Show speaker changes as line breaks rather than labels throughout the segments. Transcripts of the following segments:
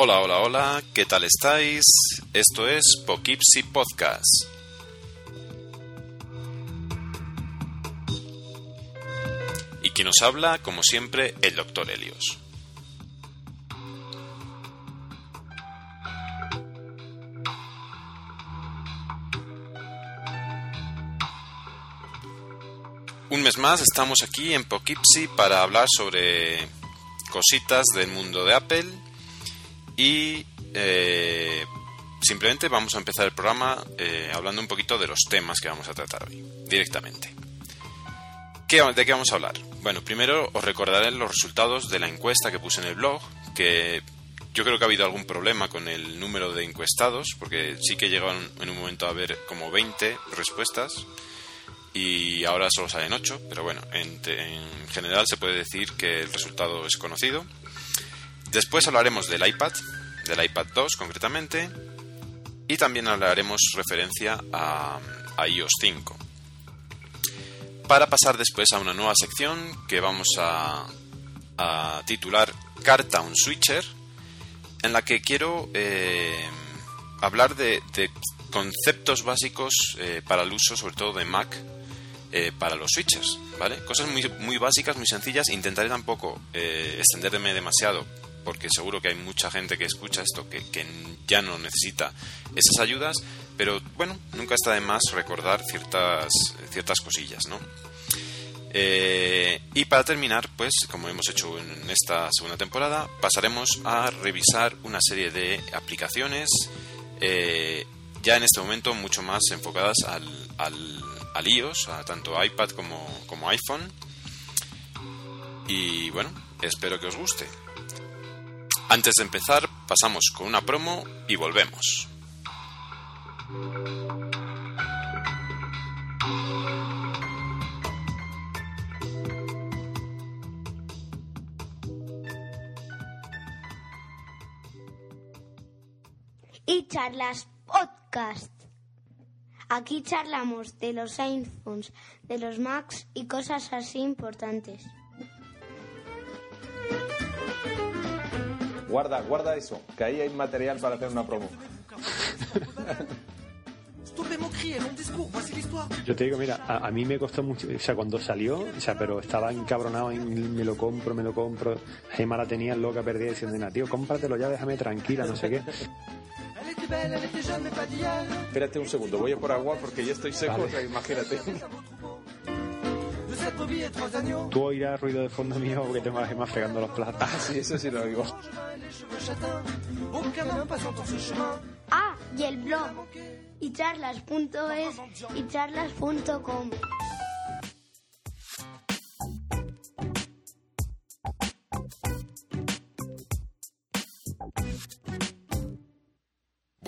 Hola, hola, hola, ¿qué tal estáis? Esto es Poughkeepsie Podcast. Y quien nos habla, como siempre, el Dr. Helios. Un mes más estamos aquí en Poughkeepsie para hablar sobre cositas del mundo de Apple y eh, simplemente vamos a empezar el programa eh, hablando un poquito de los temas que vamos a tratar hoy, directamente. ¿Qué, ¿De qué vamos a hablar? Bueno, primero os recordaré los resultados de la encuesta que puse en el blog, que yo creo que ha habido algún problema con el número de encuestados, porque sí que llegaron en un momento a haber como 20 respuestas y ahora solo salen 8, pero bueno, en, en, general se puede decir que el resultado es conocido. Después hablaremos del iPad, del iPad 2 concretamente, y también hablaremos referencia a, iOS 5. Para pasar después a una nueva sección que vamos a, titular Carta un Switcher, en la que quiero eh, hablar de, de, conceptos básicos eh, para el uso sobre todo de Mac eh, para los switchers, ¿vale? Cosas muy, muy básicas, muy sencillas. Intentaré tampoco eh, extenderme demasiado, porque seguro que hay mucha gente que escucha esto que, que, ya no necesita esas ayudas, pero bueno, nunca está de más recordar ciertas, ciertas cosillas, ¿no? Eh, y para terminar, pues como hemos hecho en esta segunda temporada, pasaremos a revisar una serie de aplicaciones ya en este momento mucho más enfocadas al, al al iOS, a tanto iPad como, como iPhone. Y bueno, espero que os guste. Antes de empezar, pasamos con una promo y volvemos.
Y charlas podcast. Aquí charlamos de los iPhones, de los Macs y cosas así importantes.
Guarda, guarda eso, que ahí hay material para hacer una promo.
Yo te digo, mira, a, a, mí me costó mucho, o sea, cuando salió, o sea, pero estaba encabronado en me lo compro, me lo compro. Gema la tenía loca perdida diciendo, tío, cómpratelo ya, déjame tranquila, no sé qué.
Espérate un segundo, voy a por agua porque ya estoy seco, vale. o sea, imagínate.
Tú oirás ruido de fondo mío porque tengo a Gemma fregando los platos.
Ah, sí, eso sí lo oigo.
Ah, y el blog. Y charlas.es y charlas.com.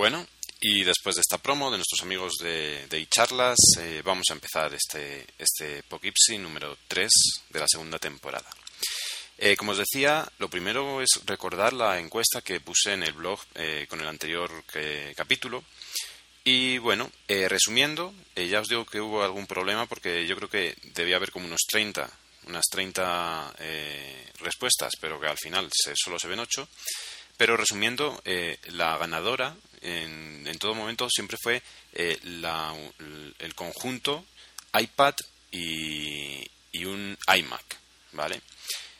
Bueno, y después de esta promo de nuestros amigos de, de iCharlas, eh, vamos a empezar este, este número 3 de la segunda temporada. Eh, como os decía, lo primero es recordar la encuesta que puse en el blog eh, con el anterior capítulo. Y bueno, resumiendo, ya os digo que hubo algún problema porque yo creo que debía haber como unos 30, unas 30 respuestas, pero que al final se, solo se ven 8. Pero resumiendo, la ganadora en, todo momento siempre fue eh, el conjunto iPad y, y, un iMac, ¿vale?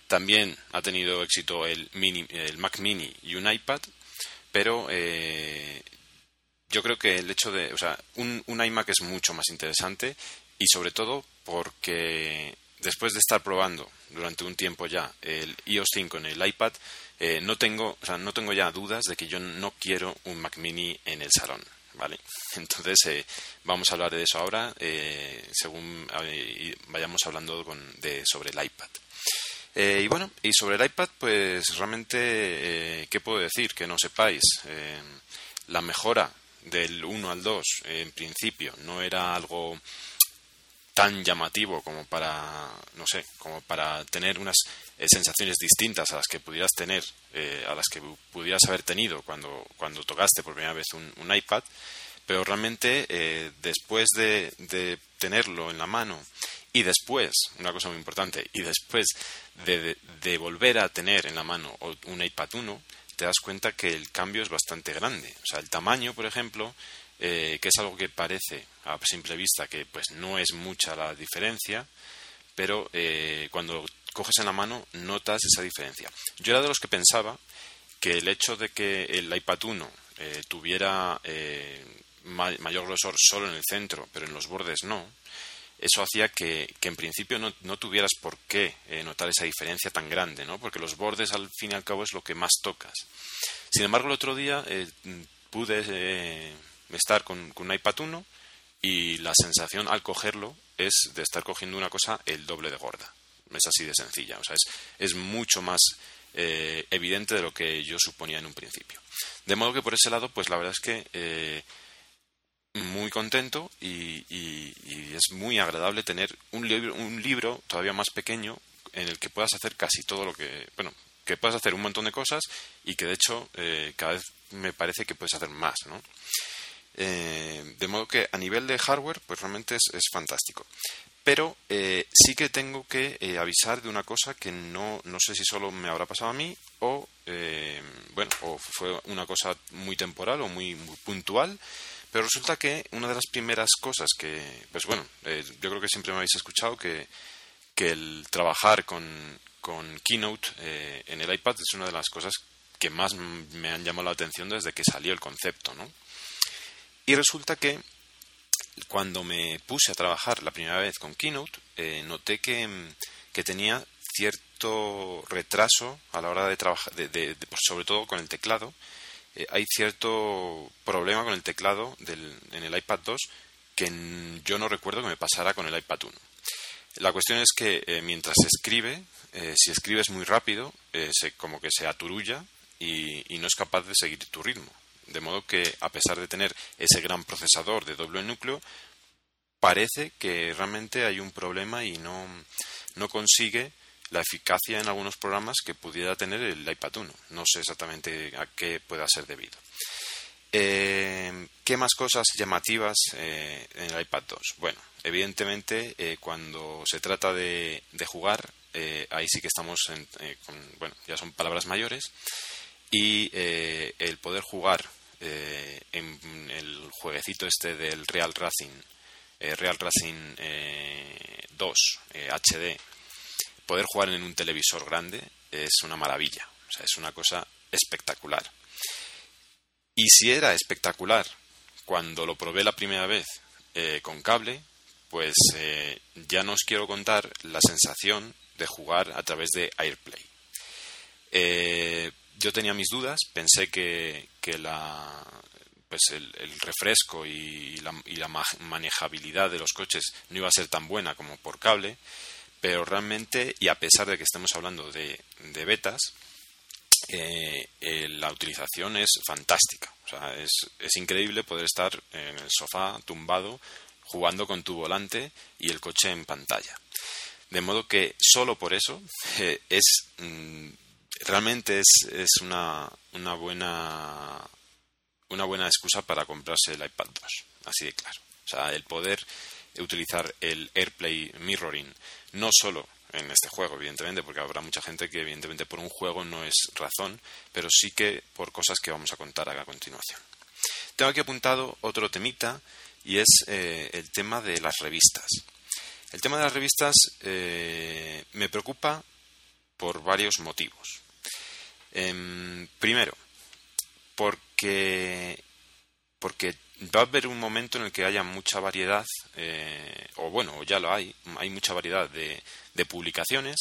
También ha tenido éxito el, mini, el Mac Mini y un iPad, pero eh, yo creo que el hecho de, o sea, un, un iMac es mucho más interesante y sobre todo porque después de estar probando durante un tiempo ya el iOS 5 en el iPad, eh, no tengo, o sea, no tengo ya dudas de que yo no quiero un Mac Mini en el salón, ¿vale? Entonces eh, vamos a hablar de eso ahora, eh, según vayamos hablando con, de, sobre el iPad. y bueno, y sobre el iPad, pues realmente, ¿qué puedo decir? Que no sepáis. la mejora del 1 al 2, en principio, no era algo tan llamativo como para, no sé, como para tener unas eh, sensaciones distintas a las que pudieras tener, eh, a las que pudieras haber tenido cuando, cuando tocaste por primera vez un, un iPad, pero realmente eh, después de, de, tenerlo en la mano y después, una cosa muy importante, y después de, de, volver a tener en la mano un iPad 1, te das cuenta que el cambio es bastante grande. O sea, el tamaño, por ejemplo, eh, que es algo que parece a simple vista que pues no es mucha la diferencia, pero eh, cuando coges en la mano notas esa diferencia. Yo era de los que pensaba que el hecho de que el iPad 1 eh, tuviera mayor grosor solo en el centro, pero en los bordes no, eso hacía que, en principio no, no, tuvieras por qué eh, notar esa diferencia tan grande, ¿no? Porque los bordes al fin y al cabo es lo que más tocas. Sin embargo, el otro día eh, pude eh, estar con, un iPad 1 y la sensación al cogerlo es de estar cogiendo una cosa el doble de gorda. Es así de sencilla. O sea, es, es mucho más evidente de lo que yo suponía en un principio. De modo que por ese lado, pues la verdad es que muy contento y, es muy agradable tener un libro, un libro todavía más pequeño en el que puedas hacer casi todo lo que, bueno, que puedas hacer un montón de cosas y que de hecho eh, cada vez me parece que puedes hacer más, ¿no? Eh, de modo que a nivel de hardware, pues realmente es, es fantástico. Pero eh, sí que tengo que avisar de una cosa que no, no sé si solo me habrá pasado a mí o, bueno, o fue una cosa muy temporal o muy, muy puntual pero resulta que una de las primeras cosas que, pues bueno, eh, yo creo que siempre me habéis escuchado que, que el trabajar con, con Keynote eh, en el iPad es una de las cosas que más me han llamado la atención desde que salió el concepto, ¿no? Y resulta que cuando me puse a trabajar la primera vez con Keynote, eh, noté que, que, tenía cierto retraso a la hora de trabajar, de, sobre todo con el teclado, eh, hay cierto problema con el teclado del, en el iPad 2 que yo no recuerdo que me pasara con el iPad 1. La cuestión es que eh, mientras se escribe, si escribes muy rápido, se, como que se aturulla y, no es capaz de seguir tu ritmo. De modo que, a pesar de tener ese gran procesador de doble núcleo, parece que realmente hay un problema y no, no consigue la eficacia en algunos programas que pudiera tener el iPad 1. No sé exactamente a qué pueda ser debido. Eh, ¿Qué más cosas llamativas eh, en el iPad 2? Bueno, evidentemente eh, cuando se trata de, jugar, ahí sí que estamos en, bueno, ya son palabras mayores, y el poder jugar en el jueguecito este del Real Racing, Real Racing 2 HD, poder jugar en un televisor grande es una maravilla, o sea, es una cosa espectacular. Y si era espectacular cuando lo probé la primera vez eh, con cable, pues eh, ya no os quiero contar la sensación de jugar a través de AirPlay. Eh, yo tenía mis dudas, pensé que, la, pues el, refresco y la, y la manejabilidad de los coches no iba a ser tan buena como por cable, pero realmente, y a pesar de que estemos hablando de, betas, eh, eh, la utilización es fantástica. Es, es, increíble poder estar en el sofá tumbado jugando con tu volante y el coche en pantalla. De modo que solo por eso eh, es mm, realmente es, es una, una, buena una buena excusa para comprarse el iPad 2. Así de claro. O sea, el poder utilizar el AirPlay Mirroring, no solo en este juego, evidentemente, porque habrá mucha gente que, evidentemente, por un juego no es razón, pero sí que por cosas que vamos a contar a continuación. Tengo aquí apuntado otro temita y es eh, el tema de las revistas. El tema de las revistas eh, me preocupa por varios motivos. Em, primero, porque, porque va a haber un momento en el que haya mucha variedad, eh, o bueno, ya lo hay, hay mucha variedad de, publicaciones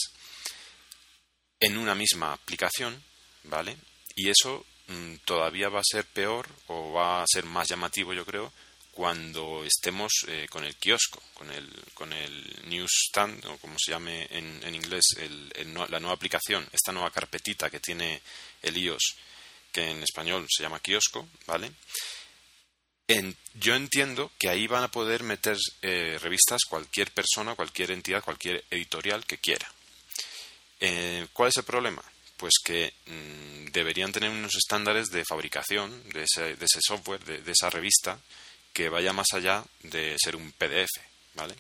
en una misma aplicación, ¿vale? Y eso mm, todavía va a ser peor o va a ser más llamativo, yo creo, cuando estemos eh, con el kiosco, con el, con el newsstand, o como se llame en, en inglés, la nueva aplicación, esta nueva carpetita que tiene el iOS, que en español se llama kiosco, ¿vale? yo entiendo que ahí van a poder meter eh, revistas cualquier persona, cualquier entidad, cualquier editorial que quiera. Eh, ¿Cuál es el problema? Pues que mm, deberían tener unos estándares de fabricación de ese, de ese software, de, esa revista, que vaya más allá de ser un PDF, ¿vale?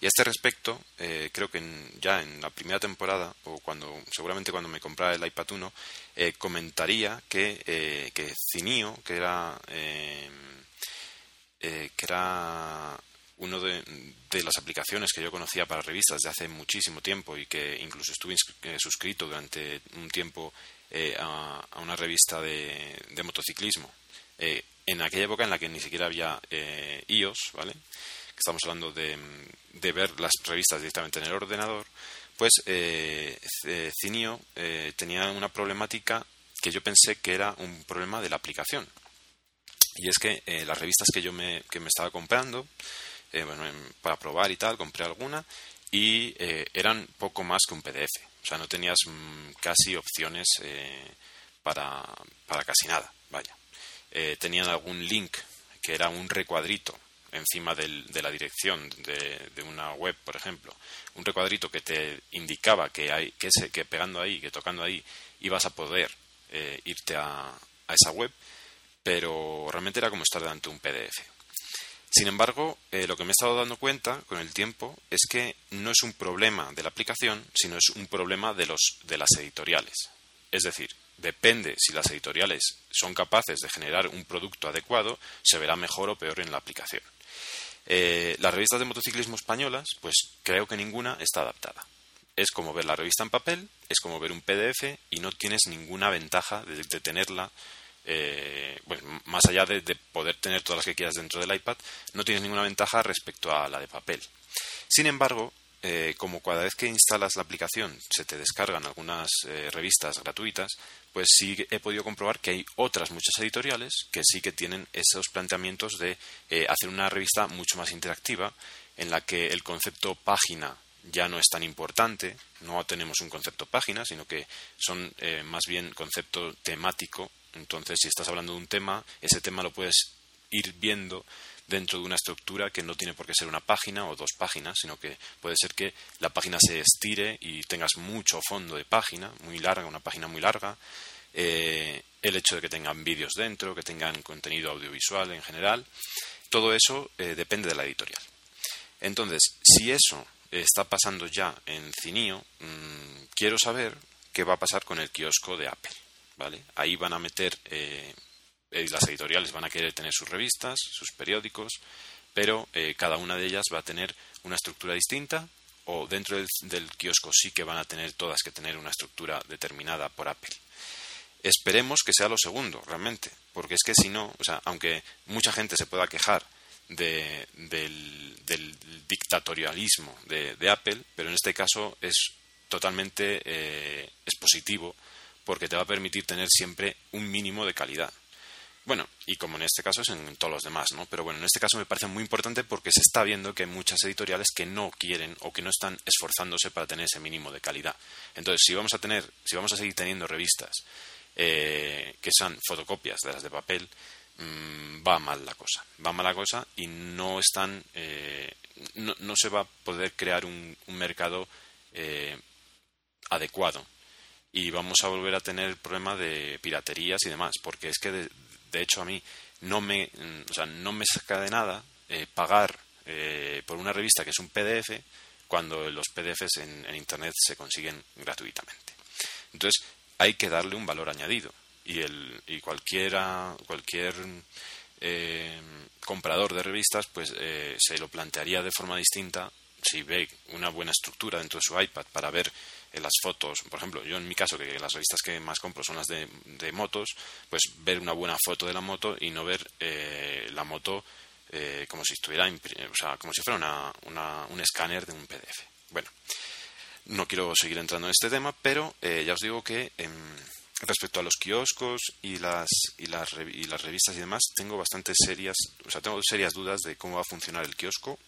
Y a este respecto, eh, creo que ya en la primera temporada, o cuando seguramente cuando me comprara el iPad 1, eh, comentaría que, eh, que Cinio, que era, que era uno de, las aplicaciones que yo conocía para revistas de hace muchísimo tiempo y que incluso estuve suscrito durante un tiempo a, una revista de, de motociclismo, en aquella época en la que ni siquiera había iOS, ¿vale? estamos hablando de, ver las revistas directamente en el ordenador, pues eh, Cinio eh, tenía una problemática que yo pensé que era un problema de la aplicación. Y es que eh, las revistas que yo me, que me estaba comprando, eh, bueno, para probar y tal, compré alguna y eran poco más que un PDF. O sea, no tenías mm, casi opciones para, para casi nada, vaya. Tenían algún link que era un recuadrito encima de la dirección de, una web, por ejemplo, un recuadrito que te indicaba que, que, que pegando ahí, que tocando ahí, ibas a poder eh, irte a, esa web, pero realmente era como estar delante de un PDF. Sin embargo, eh, lo que me he estado dando cuenta con el tiempo es que no es un problema de la aplicación, sino es un problema de, los, de las editoriales. Es decir, depende si las editoriales son capaces de generar un producto adecuado, se verá mejor o peor en la aplicación. Eh, las revistas de motociclismo españolas, pues creo que ninguna está adaptada. Es como ver la revista en papel, es como ver un PDF y no tienes ninguna ventaja de, tenerla, eh, más allá de, poder tener todas las que quieras dentro del iPad, no tienes ninguna ventaja respecto a la de papel. Sin embargo, eh, como cada vez que instalas la aplicación se te descargan algunas revistas gratuitas, pues sí he podido comprobar que hay otras muchas editoriales que sí que tienen esos planteamientos de eh, hacer una revista mucho más interactiva, en la que el concepto página ya no es tan importante, no tenemos un concepto página, sino que son eh, más bien concepto temático. Entonces, si estás hablando de un tema, ese tema lo puedes ir viendo dentro de una estructura que no tiene por qué ser una página o dos páginas, sino que puede ser que la página se estire y tengas mucho fondo de página, muy larga, una página muy larga. Eh, el hecho de que tengan vídeos dentro, que tengan contenido audiovisual en general, todo eso eh, depende de la editorial. Entonces, si eso está pasando ya en Cinio, mm, quiero saber qué va a pasar con el kiosco de Apple. ¿vale? Ahí van a meter eh, las editoriales van a querer tener sus revistas, sus periódicos, pero eh, cada una de ellas va a tener una estructura distinta o dentro del, kiosco sí que van a tener todas que tener una estructura determinada por Apple. Esperemos que sea lo segundo, realmente, porque es que si no, o sea, aunque mucha gente se pueda quejar del, dictatorialismo de, Apple, pero en este caso es totalmente eh, positivo porque te va a permitir tener siempre un mínimo de calidad. Bueno, y como en este caso es en todos los demás, ¿no? Pero bueno, en este caso me parece muy importante porque se está viendo que hay muchas editoriales que no quieren o que no están esforzándose para tener ese mínimo de calidad. Entonces, si vamos a tener, si vamos a seguir teniendo revistas eh, que sean fotocopias de las de papel, mm, va mal la cosa. Va mal la cosa y no están, eh, no, se va a poder crear un, mercado eh, adecuado y vamos a volver a tener el problema de piraterías y demás, porque es que de, de hecho, a mí no me, mm, o sea, no me saca de nada eh, pagar eh, por una revista que es un PDF cuando los PDFs en, Internet se consiguen gratuitamente. Entonces, hay que darle un valor añadido. Y, el, y cualquiera, cualquier eh, comprador de revistas pues se lo plantearía de forma distinta si ve una buena estructura dentro de su iPad para ver las fotos, por ejemplo, yo en mi caso, que las revistas que más compro son las de, motos, pues ver una buena foto de la moto y no ver eh, la moto eh, como si estuviera, o sea, como si fuera una, un escáner de un PDF. Bueno, no quiero seguir entrando en este tema, pero eh, ya os digo que em, respecto a los kioscos y las, y las, y las revistas y demás, tengo bastante serias, o sea, tengo serias dudas de cómo va a funcionar el kiosco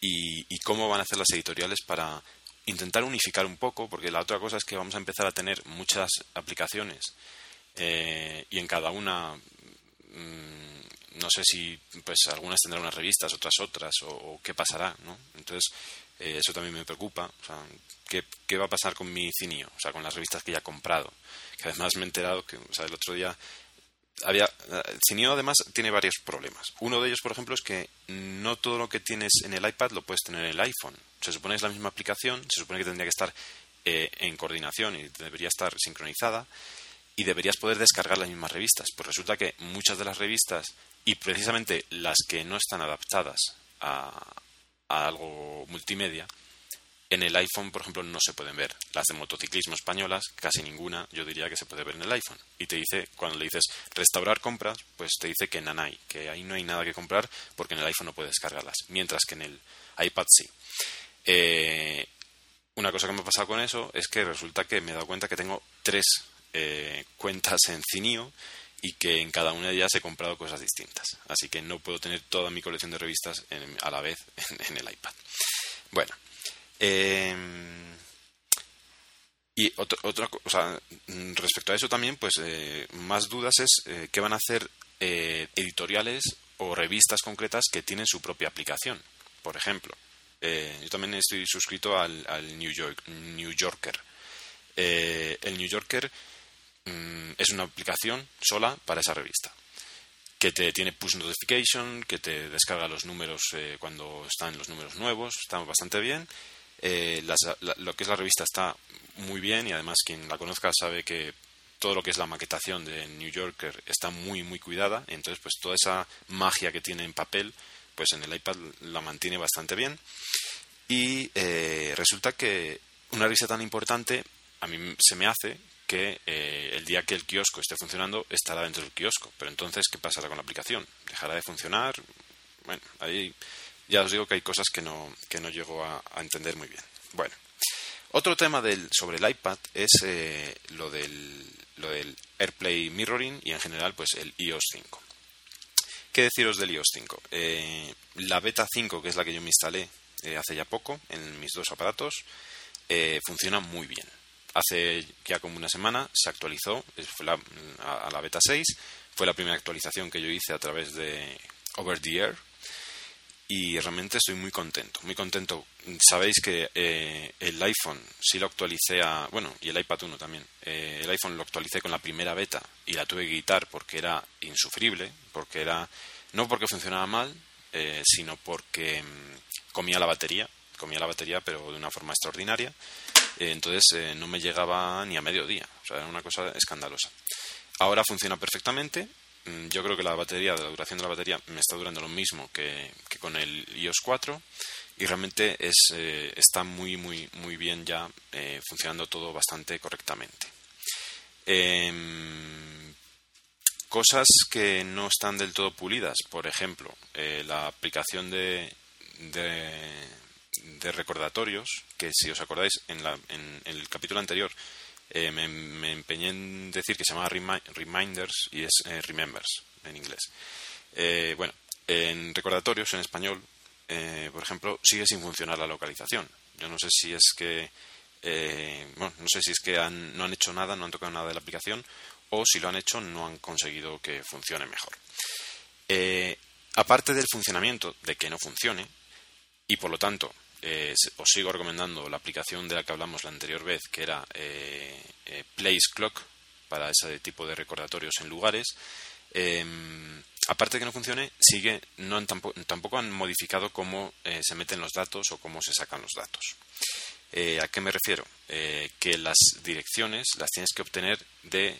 y, cómo van a hacer las editoriales para intentar unificar un poco, porque la otra cosa es que vamos a empezar a tener muchas aplicaciones eh, y en cada una mm, no sé si pues algunas tendrán unas revistas, otras otras, o, qué pasará, ¿no? Entonces, eh, eso también me preocupa. O sea, ¿qué, ¿qué, va a pasar con mi cinio? O sea, con las revistas que ya he comprado. Que además me he enterado que, o sea, el otro día había Cineo además tiene varios problemas. Uno de ellos, por ejemplo, es que no todo lo que tienes en el iPad lo puedes tener en el iPhone. Se supone que es la misma aplicación, se supone que tendría que estar eh, en coordinación y debería estar sincronizada y deberías poder descargar las mismas revistas. Pues resulta que muchas de las revistas y precisamente las que no están adaptadas a, a algo multimedia en el iPhone, por ejemplo, no se pueden ver. Las de motociclismo españolas, casi ninguna, yo diría que se puede ver en el iPhone. Y te dice, cuando le dices restaurar compras, pues te dice que nanay, que ahí no hay nada que comprar porque en el iPhone no puedes descargarlas, mientras que en el iPad sí. Eh, una cosa que me ha pasado con eso es que resulta que me he dado cuenta que tengo tres eh, cuentas en Cineo y que en cada una de ellas he comprado cosas distintas. Así que no puedo tener toda mi colección de revistas a la vez en el iPad. Bueno, Em, y otra cosa, respecto a eso también, pues eh, más dudas es eh, qué van a hacer eh, editoriales o revistas concretas que tienen su propia aplicación. Por ejemplo, yo también estoy suscrito al, New, York, New Yorker. el New Yorker mm, es una aplicación sola para esa revista que te tiene push notification, que te descarga los números cuando están los números nuevos, está bastante bien eh, lo que es la revista está muy bien y además quien la conozca sabe que todo lo que es la maquetación de New Yorker está muy muy cuidada. Entonces pues toda esa magia que tiene en papel pues en el iPad la mantiene bastante bien. Y eh, resulta que una revista tan importante a mí se me hace que eh, el día que el kiosco esté funcionando estará dentro del kiosco. Pero entonces qué pasará con la aplicación dejará de funcionar bueno ahí ya os digo que hay cosas que no, que no llego a, entender muy bien. Bueno, otro tema del, sobre el iPad es eh, lo, del, lo del AirPlay Mirroring y en general pues el iOS 5. ¿Qué deciros del iOS 5? Eh, la beta 5, que es la que yo me instalé eh, hace ya poco en mis dos aparatos, funciona muy bien. Hace ya como una semana se actualizó fue a, a la beta 6. Fue la primera actualización que yo hice a través de Over the Air, y realmente estoy muy contento, muy contento. Sabéis que eh, el iPhone sí lo actualicé a, bueno, y el iPad 1 también. Eh, el iPhone lo actualicé con la primera beta y la tuve que quitar porque era insufrible, porque era, no porque funcionaba mal, eh, sino porque mm, comía la batería, comía la batería pero de una forma extraordinaria. entonces no me llegaba ni a mediodía, o sea, era una cosa escandalosa. Ahora funciona perfectamente, yo creo que la batería, la duración de la batería me está durando lo mismo que, con el iOS 4 y realmente es, eh, está muy, muy, muy bien ya eh, funcionando todo bastante correctamente. Em, cosas que no están del todo pulidas, por ejemplo, eh, la aplicación de, de, recordatorios, que si os acordáis en, la, en el capítulo anterior eh, me, empeñé en decir que se llama Reminders y es eh, Remembers en inglés. Eh, bueno, en recordatorios en español, por ejemplo, sigue sin funcionar la localización. Yo no sé si es que bueno, no sé si es que no han hecho nada, no han tocado nada de la aplicación o si lo han hecho no han conseguido que funcione mejor. aparte del funcionamiento de que no funcione y por lo tanto eh, os sigo recomendando la aplicación de la que hablamos la anterior vez, que era eh, eh, Place Clock, para ese tipo de recordatorios en lugares. Em, aparte de que no funcione, sigue, no tampoco, han modificado cómo se meten los datos o cómo se sacan los datos. ¿A qué me refiero? que las direcciones las tienes que obtener de,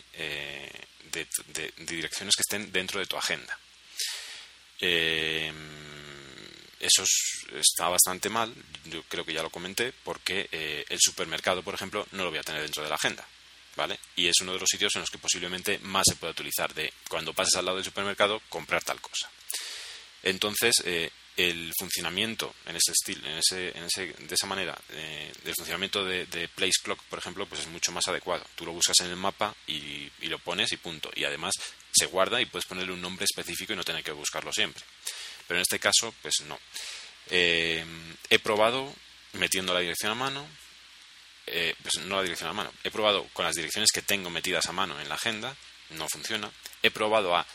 de direcciones que estén dentro de tu agenda. Em, eso está bastante mal, yo creo que ya lo comenté, porque eh, el supermercado, por ejemplo, no lo voy a tener dentro de la agenda. ¿Vale? Y es uno de los sitios en los que posiblemente más se puede utilizar de cuando pases al lado del supermercado comprar tal cosa. Entonces, eh, el funcionamiento en ese estilo, en ese, en ese, de esa manera, eh, del funcionamiento de, Place Clock, por ejemplo, pues es mucho más adecuado. Tú lo buscas en el mapa y, y, lo pones y punto. Y además se guarda y puedes ponerle un nombre específico y no tener que buscarlo siempre pero en este caso, pues no. Eh, he probado metiendo la dirección a mano, eh, pues no la dirección a mano, he probado con las direcciones que tengo metidas a mano en la agenda, no funciona. He probado a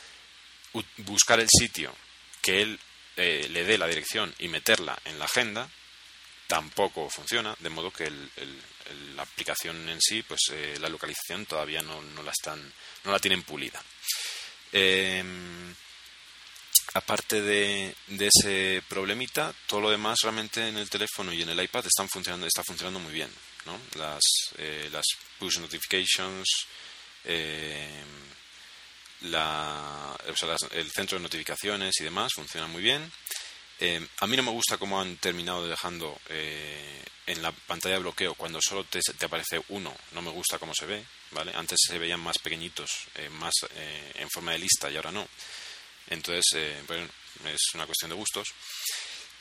buscar el sitio que él eh, le dé la dirección y meterla en la agenda, tampoco funciona, de modo que la aplicación en sí, pues la localización todavía no, no, la están, no la tienen pulida. Aparte de, ese problemita, todo lo demás realmente en el teléfono y en el iPad están funcionando, está funcionando muy bien. ¿no? Las, eh, las push notifications, eh, la, el centro de notificaciones y demás funcionan muy bien. Eh, a mí no me gusta cómo han terminado dejando eh, en la pantalla de bloqueo cuando solo te, aparece uno. No me gusta cómo se ve, ¿vale? Antes se veían más pequeñitos, más en forma de lista y ahora no. Entonces, eh, bueno, es una cuestión de gustos.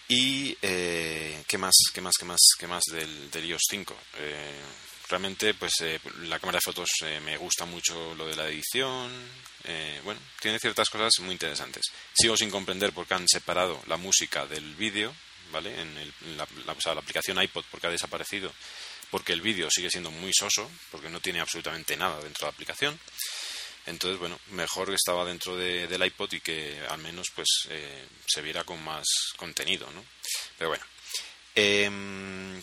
Y eh, qué más, qué más, qué más, qué más del, del iOS 5. Eh, realmente, pues eh, la cámara de fotos eh, me gusta mucho lo de la edición. Bueno, tiene ciertas cosas muy interesantes. Sigo sin comprender por qué han separado la música del vídeo, ¿vale? En, el, la, la aplicación iPod porque ha desaparecido, porque el vídeo sigue siendo muy soso, porque no tiene absolutamente nada dentro de la aplicación. Entonces, bueno, mejor que estaba dentro de, del iPod y que al menos pues eh, se viera con más contenido, ¿no? Pero bueno. Eh,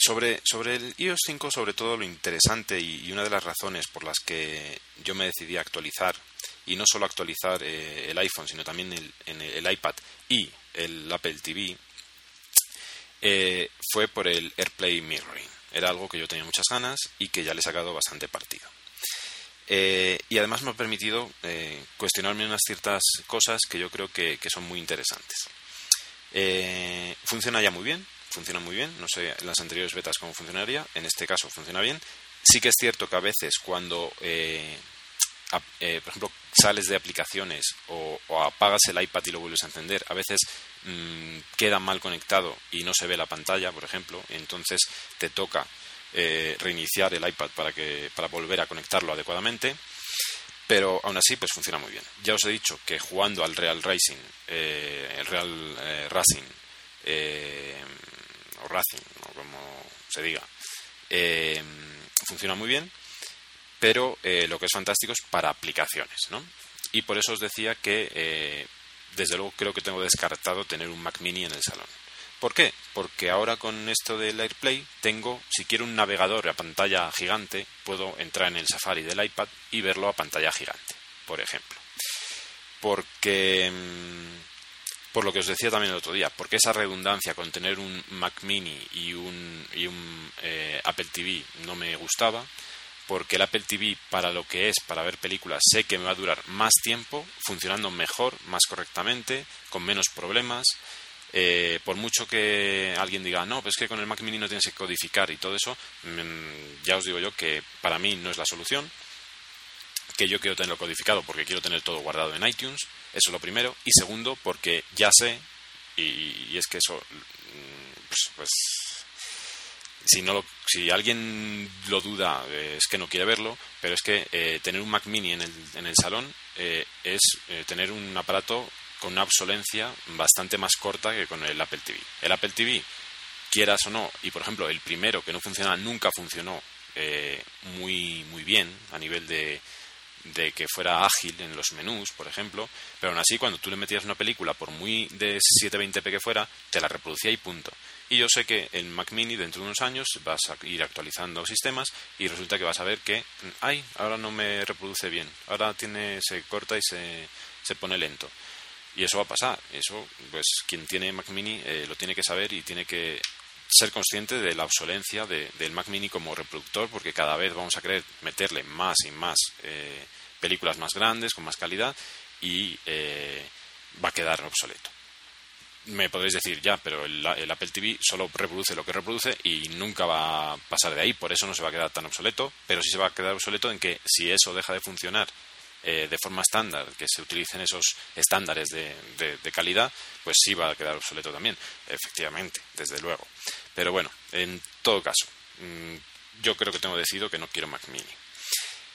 sobre, sobre el iOS 5, sobre todo lo interesante y, y, una de las razones por las que yo me decidí a actualizar, y no solo actualizar eh, el iPhone, sino también el, en el iPad y el Apple TV, eh, fue por el AirPlay Mirroring. Era algo que yo tenía muchas ganas y que ya le he sacado bastante partido. Eh, y además me ha permitido eh, cuestionarme unas ciertas cosas que yo creo que, son muy interesantes. Eh, funciona ya muy bien, funciona muy bien, no sé en las anteriores betas cómo funcionaría, en este caso funciona bien. Sí que es cierto que a veces cuando, eh, eh, por ejemplo, sales de aplicaciones o, apagas el iPad y lo vuelves a encender, a veces mmm, queda mal conectado y no se ve la pantalla, por ejemplo, entonces te toca eh, reiniciar el iPad para, que, para volver a conectarlo adecuadamente. Pero aún así, pues funciona muy bien. Ya os he dicho que jugando al Real Racing, eh, el Real eh, Racing, eh, o Racing, o como se diga, funciona muy bien, pero lo que es fantástico es para aplicaciones, ¿no? Y por eso os decía que, desde luego, creo que tengo descartado tener un Mac Mini en el salón. ¿Por qué? Porque ahora con esto del AirPlay tengo, si quiero un navegador a pantalla gigante, puedo entrar en el Safari del iPad y verlo a pantalla gigante, por ejemplo. Porque, mm, por lo que os decía también el otro día, porque esa redundancia con tener un Mac Mini y un, y un eh, Apple TV no me gustaba, porque el Apple TV para lo que es, para ver películas, sé que me va a durar más tiempo, funcionando mejor, más correctamente, con menos problemas eh, por mucho que alguien diga, no, pues es que con el Mac Mini no tienes que codificar y todo eso, mmm, ya os digo yo que para mí no es la solución, que yo quiero tenerlo codificado porque quiero tener todo guardado en iTunes, eso es lo primero, y segundo, porque ya sé, y, es que eso, pues, pues si, no lo, si alguien lo duda, eh, es que no quiere verlo, pero es que eh, tener un Mac Mini en el, en el salón eh, es eh, tener un aparato con una obsolencia bastante más corta que con el Apple TV. El Apple TV, quieras o no, y por ejemplo el primero que no funcionaba, nunca funcionó eh, muy, muy bien a nivel de, de que fuera ágil en los menús, por ejemplo, pero aún así cuando tú le metías una película, por muy de 720p que fuera, te la reproducía y punto. Y yo sé que el Mac Mini dentro de unos años vas a ir actualizando sistemas y resulta que vas a ver que, ay, ahora no me reproduce bien, ahora tiene, se corta y se, se pone lento. Y eso va a pasar. Eso, pues quien tiene Mac Mini eh, lo tiene que saber y tiene que ser consciente de la obsolencia de, del Mac Mini como reproductor, porque cada vez vamos a querer meterle más y más eh, películas más grandes, con más calidad, y eh, va a quedar obsoleto. Me podréis decir, ya, pero el, el, Apple TV solo reproduce lo que reproduce y nunca va a pasar de ahí, por eso no se va a quedar tan obsoleto, pero sí se va a quedar obsoleto en que si eso deja de funcionar eh, de forma estándar, que se utilicen esos estándares de, de, calidad, pues sí va a quedar obsoleto también, efectivamente, desde luego. Pero bueno, en todo caso, mmm, yo creo que tengo decidido que no quiero Mac Mini.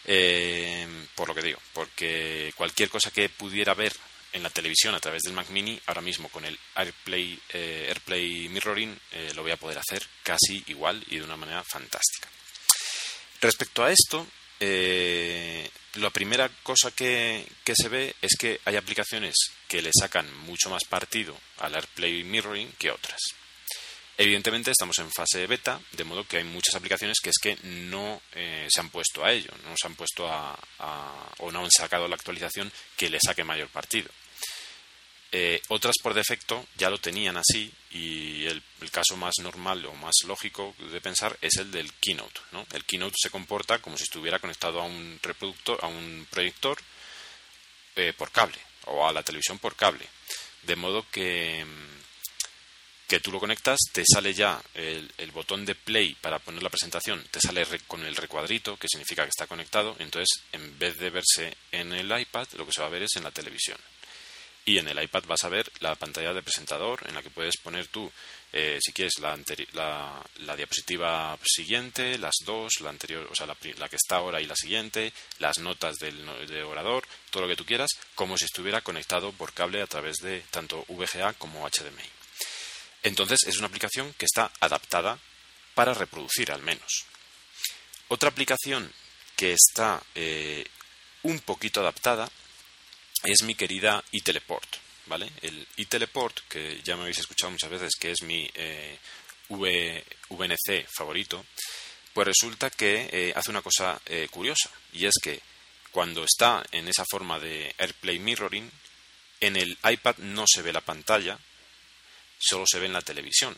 Eh, por lo que digo, porque cualquier cosa que pudiera ver en la televisión a través del Mac Mini, ahora mismo con el AirPlay, eh, AirPlay Mirroring lo voy a poder hacer casi igual y de una manera fantástica. Respecto a esto, eh, la primera cosa que, que, se ve es que hay aplicaciones que le sacan mucho más partido al AirPlay Mirroring que otras. Evidentemente estamos en fase beta, de modo que hay muchas aplicaciones que es que no eh, se han puesto a ello, no se han puesto a, o no han sacado la actualización que le saque mayor partido. Eh, otras por defecto ya lo tenían así y el, caso más normal o más lógico de pensar es el del Keynote. ¿no? El Keynote se comporta como si estuviera conectado a un reproductor, a un proyector eh, por cable o a la televisión por cable. De modo que, que tú lo conectas, te sale ya el, el, botón de play para poner la presentación, te sale con el recuadrito, que significa que está conectado. Entonces, en vez de verse en el iPad, lo que se va a ver es en la televisión. Y en el iPad vas a ver la pantalla de presentador en la que puedes poner tú, eh, si quieres, la, la, diapositiva siguiente, las dos, la anterior, o sea, la, que está ahora y la siguiente, las notas del, orador, todo lo que tú quieras, como si estuviera conectado por cable a través de tanto VGA como HDMI. Entonces es una aplicación que está adaptada para reproducir al menos. Otra aplicación que está eh, un poquito adaptada es mi querida iTeleport, ¿vale? El iTeleport, que ya me habéis escuchado muchas veces, que es mi eh, VNC favorito, pues resulta que eh, hace una cosa eh, curiosa, y es que cuando está en esa forma de AirPlay Mirroring, en el iPad no se ve la pantalla, solo se ve en la televisión.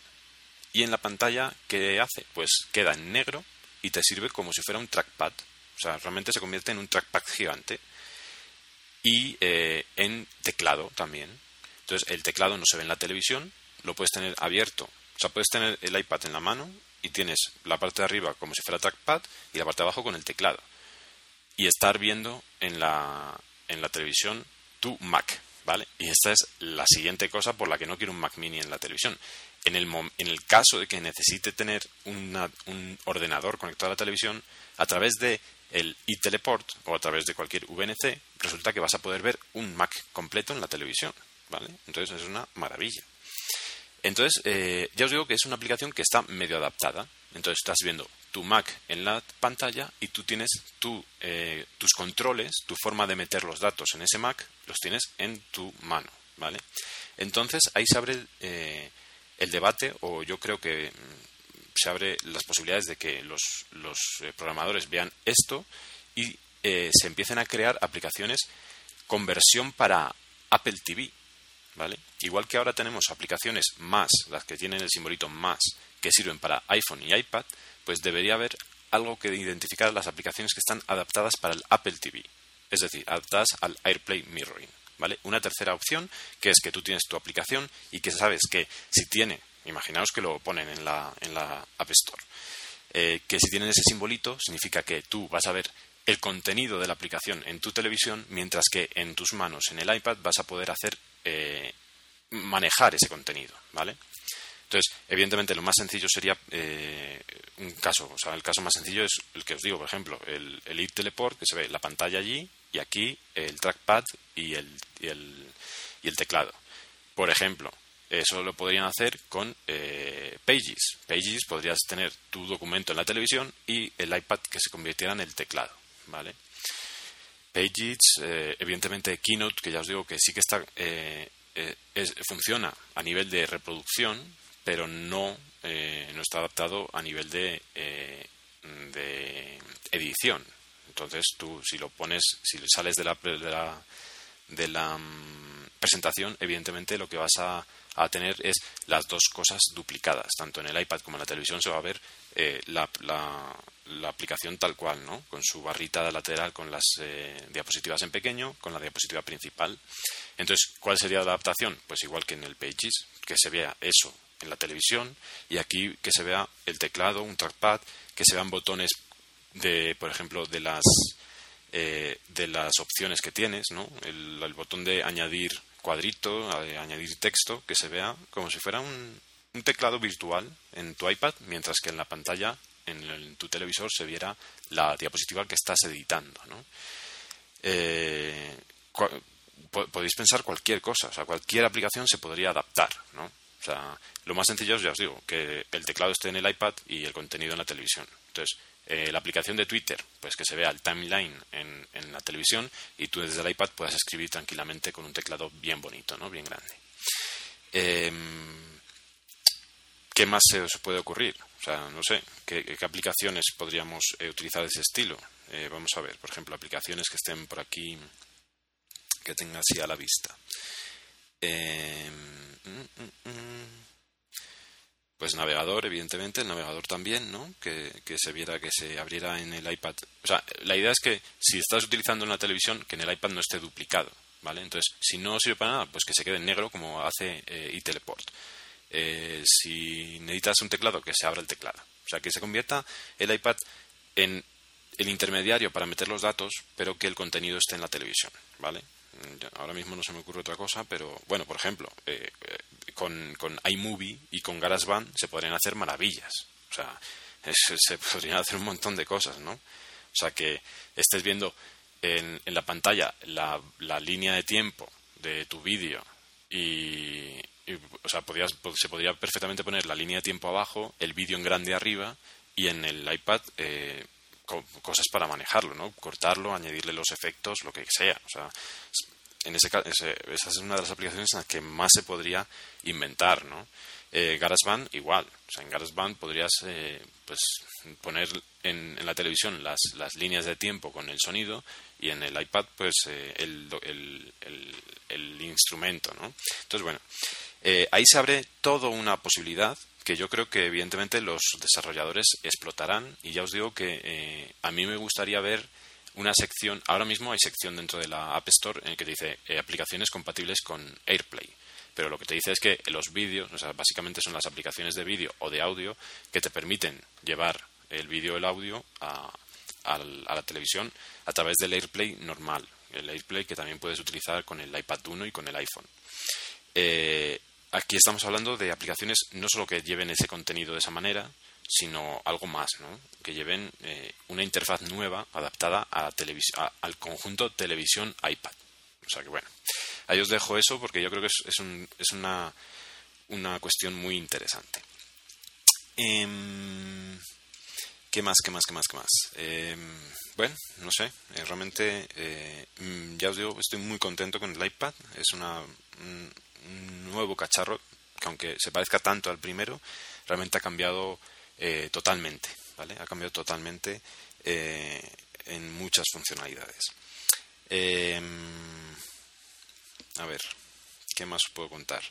Y en la pantalla, ¿qué hace? Pues queda en negro y te sirve como si fuera un trackpad. O sea, realmente se convierte en un trackpad gigante y eh, en teclado también. Entonces el teclado no se ve en la televisión, lo puedes tener abierto. O sea, puedes tener el iPad en la mano y tienes la parte de arriba como si fuera trackpad y la parte de abajo con el teclado. Y estar viendo en la, en la televisión tu Mac, ¿vale? Y esta es la siguiente cosa por la que no quiero un Mac mini en la televisión. En el, en el caso de que necesite tener un ordenador conectado a la televisión, a través de el eTeleport o a través de cualquier VNC, resulta que vas a poder ver un Mac completo en la televisión, ¿vale? Entonces es una maravilla. Entonces, eh, ya os digo que es una aplicación que está medio adaptada. Entonces estás viendo tu Mac en la pantalla y tú tienes eh, tus controles, tu forma de meter los datos en ese Mac, los tienes en tu mano, ¿vale? Entonces ahí se abre eh, el debate, o yo creo que mm, se abre las posibilidades de que los, eh, programadores vean esto y eh, se empiecen a crear aplicaciones con versión para Apple TV. ¿Vale? Igual que ahora tenemos aplicaciones más, las que tienen el simbolito más, que sirven para iPhone y iPad, pues debería haber algo que identificar las aplicaciones que están adaptadas para el Apple TV, es decir, adaptadas al AirPlay Mirroring. ¿Vale? Una tercera opción, que es que tú tienes tu aplicación y que sabes que si tiene Imaginaos que lo ponen en la, en la App Store. Eh, que si tienen ese simbolito, significa que tú vas a ver el contenido de la aplicación en tu televisión, mientras que en tus manos, en el iPad, vas a poder hacer eh, manejar ese contenido, ¿vale? Entonces, evidentemente, lo más sencillo sería eh, un caso, o sea, el caso más sencillo es el que os digo, por ejemplo, el, el teleport que se ve la pantalla allí y aquí el trackpad y el, y el, y el teclado. Por ejemplo, eso lo podrían hacer con eh, Pages. Pages podrías tener tu documento en la televisión y el iPad que se convirtiera en el teclado, ¿vale? Pages, eh, evidentemente Keynote, que ya os digo que sí que está eh, funciona a nivel de reproducción, pero no, no está adaptado a nivel de, de edición. Entonces tú, si lo pones, si sales de la, de la, de la mm, presentación, evidentemente lo que vas a a tener es las dos cosas duplicadas. Tanto en el iPad como en la televisión se va a ver eh, la, la, aplicación tal cual, ¿no? Con su barrita lateral con las eh, diapositivas en pequeño, con la diapositiva principal. Entonces, ¿cuál sería la adaptación? Pues igual que en el Pages, que se vea eso en la televisión y aquí que se vea el teclado, un trackpad, que se vean botones de, por ejemplo, de las eh, de las opciones que tienes, ¿no? el botón de añadir cuadrito, añadir texto, que se vea como si fuera un, teclado virtual en tu iPad, mientras que en la pantalla, en, tu televisor, se viera la diapositiva que estás editando. ¿no? Eh, podéis pensar cualquier cosa, o sea, cualquier aplicación se podría adaptar, ¿no? O sea, lo más sencillo es, ya os digo, que el teclado esté en el iPad y el contenido en la televisión. Entonces, eh, la aplicación de Twitter, pues que se vea el timeline en, en, la televisión y tú desde el iPad puedas escribir tranquilamente con un teclado bien bonito, ¿no? Bien grande. Em, ¿qué más se os puede ocurrir? O sea, no sé, ¿qué, qué aplicaciones podríamos eh, utilizar de ese estilo? Eh, vamos a ver, por ejemplo, aplicaciones que estén por aquí, que tenga así a la vista. Eh, mm, mm, mm. Pues navegador, evidentemente, el navegador también, ¿no? Que, que, se viera, que se abriera en el iPad. O sea, la idea es que si estás utilizando una televisión, que en el iPad no esté duplicado, ¿vale? Entonces, si no sirve para nada, pues que se quede en negro como hace eh, iTeleport. Eh, si necesitas un teclado, que se abra el teclado. O sea, que se convierta el iPad en el intermediario para meter los datos, pero que el contenido esté en la televisión, ¿vale? Ahora mismo no se me ocurre otra cosa, pero bueno, por ejemplo, eh, eh, con, con, iMovie y con GarageBand se podrían hacer maravillas. O sea, se podrían hacer un montón de cosas, ¿no? O sea, que estés viendo en, en la pantalla la, la, línea de tiempo de tu vídeo y, y, o sea, podrías, se podría perfectamente poner la línea de tiempo abajo, el vídeo en grande arriba y en el iPad eh, cosas para manejarlo, ¿no? Cortarlo, añadirle los efectos, lo que sea. O sea, en ese, ese, esa es una de las aplicaciones en las que más se podría inventar, ¿no? Eh, GarageBand igual. O sea, en GarageBand podrías eh, pues, poner en, en, la televisión las, las líneas de tiempo con el sonido y en el iPad pues eh, el, el, el, instrumento, ¿no? Entonces, bueno, eh, ahí se abre toda una posibilidad que yo creo que evidentemente los desarrolladores explotarán. Y ya os digo que eh, a mí me gustaría ver una sección, ahora mismo hay sección dentro de la App Store en que dice eh, aplicaciones compatibles con AirPlay, pero lo que te dice es que los vídeos, o sea, básicamente son las aplicaciones de vídeo o de audio que te permiten llevar el vídeo o el audio a la televisión a través del AirPlay normal, el AirPlay que también puedes utilizar con el iPad 1 y con el iPhone. Eh, aquí estamos hablando de aplicaciones no solo que lleven ese contenido de esa manera, sino algo más, ¿no? que lleven eh, una interfaz nueva adaptada a a, al conjunto televisión iPad. O sea que bueno, ahí os dejo eso porque yo creo que es, un, es una, una cuestión muy interesante. Eh, ¿Qué más, qué más, qué más, qué más? Eh, bueno, no sé, eh, realmente eh, mm, ya os digo, estoy muy contento con el iPad. Es una, un, un nuevo cacharro que aunque se parezca tanto al primero, realmente ha cambiado eh, totalmente, ¿vale? Ha cambiado totalmente eh, en muchas funcionalidades. Eh, a ver, ¿qué más os puedo contar?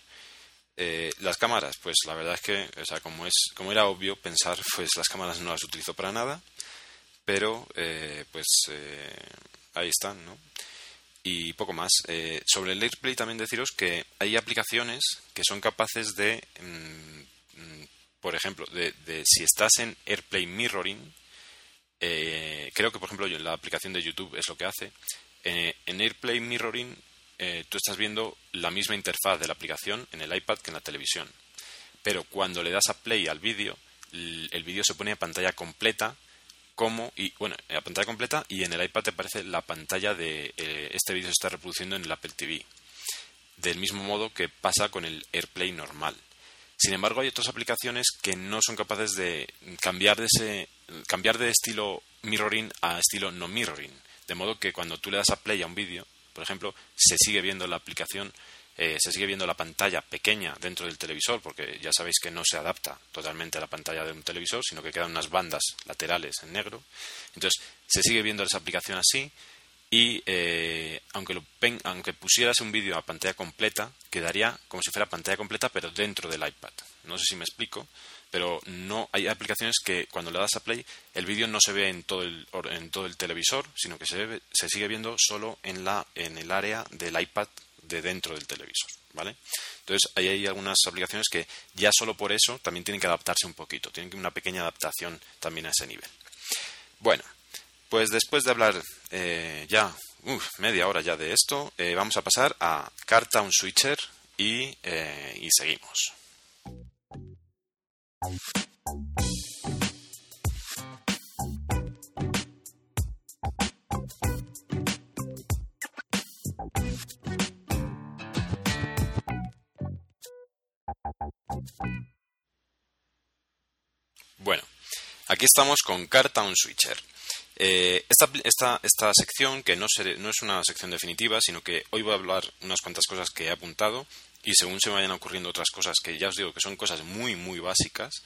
Eh, las cámaras, pues la verdad es que, o sea, como es, como era obvio pensar, pues las cámaras no las utilizo para nada, pero pues ahí están, ¿no? Y poco más. Eh, sobre el AirPlay también deciros que hay aplicaciones que son capaces de, mmm, por ejemplo, de, si estás en AirPlay Mirroring, eh, creo que por ejemplo la aplicación de YouTube es lo que hace. Eh, en AirPlay Mirroring tú estás viendo la misma interfaz de la aplicación en el iPad que en la televisión. Pero cuando le das a play al vídeo, el vídeo se pone a pantalla completa como y bueno a pantalla completa y en el iPad te aparece la pantalla de eh, este vídeo se está reproduciendo en el Apple TV del mismo modo que pasa con el AirPlay normal. Sin embargo hay otras aplicaciones que no son capaces de cambiar de ese cambiar de estilo mirroring a estilo no mirroring. De modo que cuando tú le das a play a un vídeo por ejemplo se sigue viendo la aplicación eh, se sigue viendo la pantalla pequeña dentro del televisor, porque ya sabéis que no se adapta totalmente a la pantalla de un televisor, sino que quedan unas bandas laterales en negro. Entonces, se sigue viendo esa aplicación así y eh, aunque, lo, aunque pusieras un vídeo a pantalla completa, quedaría como si fuera pantalla completa, pero dentro del iPad. No sé si me explico, pero no hay aplicaciones que cuando le das a play el vídeo no se ve en todo el, en todo el televisor, sino que se, se sigue viendo solo en, la, en el área del iPad de dentro del televisor, ¿vale? Entonces, ahí hay algunas aplicaciones que ya solo por eso también tienen que adaptarse un poquito, tienen una pequeña adaptación también a ese nivel. Bueno, pues después de hablar eh, ya media hora ya de esto, eh, vamos a pasar a Carta un Switcher y, eh, y seguimos. Aquí estamos con Carta un Switcher. Eh, esta, esta, esta, sección, que no, no es una sección definitiva, sino que hoy voy a hablar unas cuantas cosas que he apuntado y según se me vayan ocurriendo otras cosas que ya os digo que son cosas muy, muy básicas,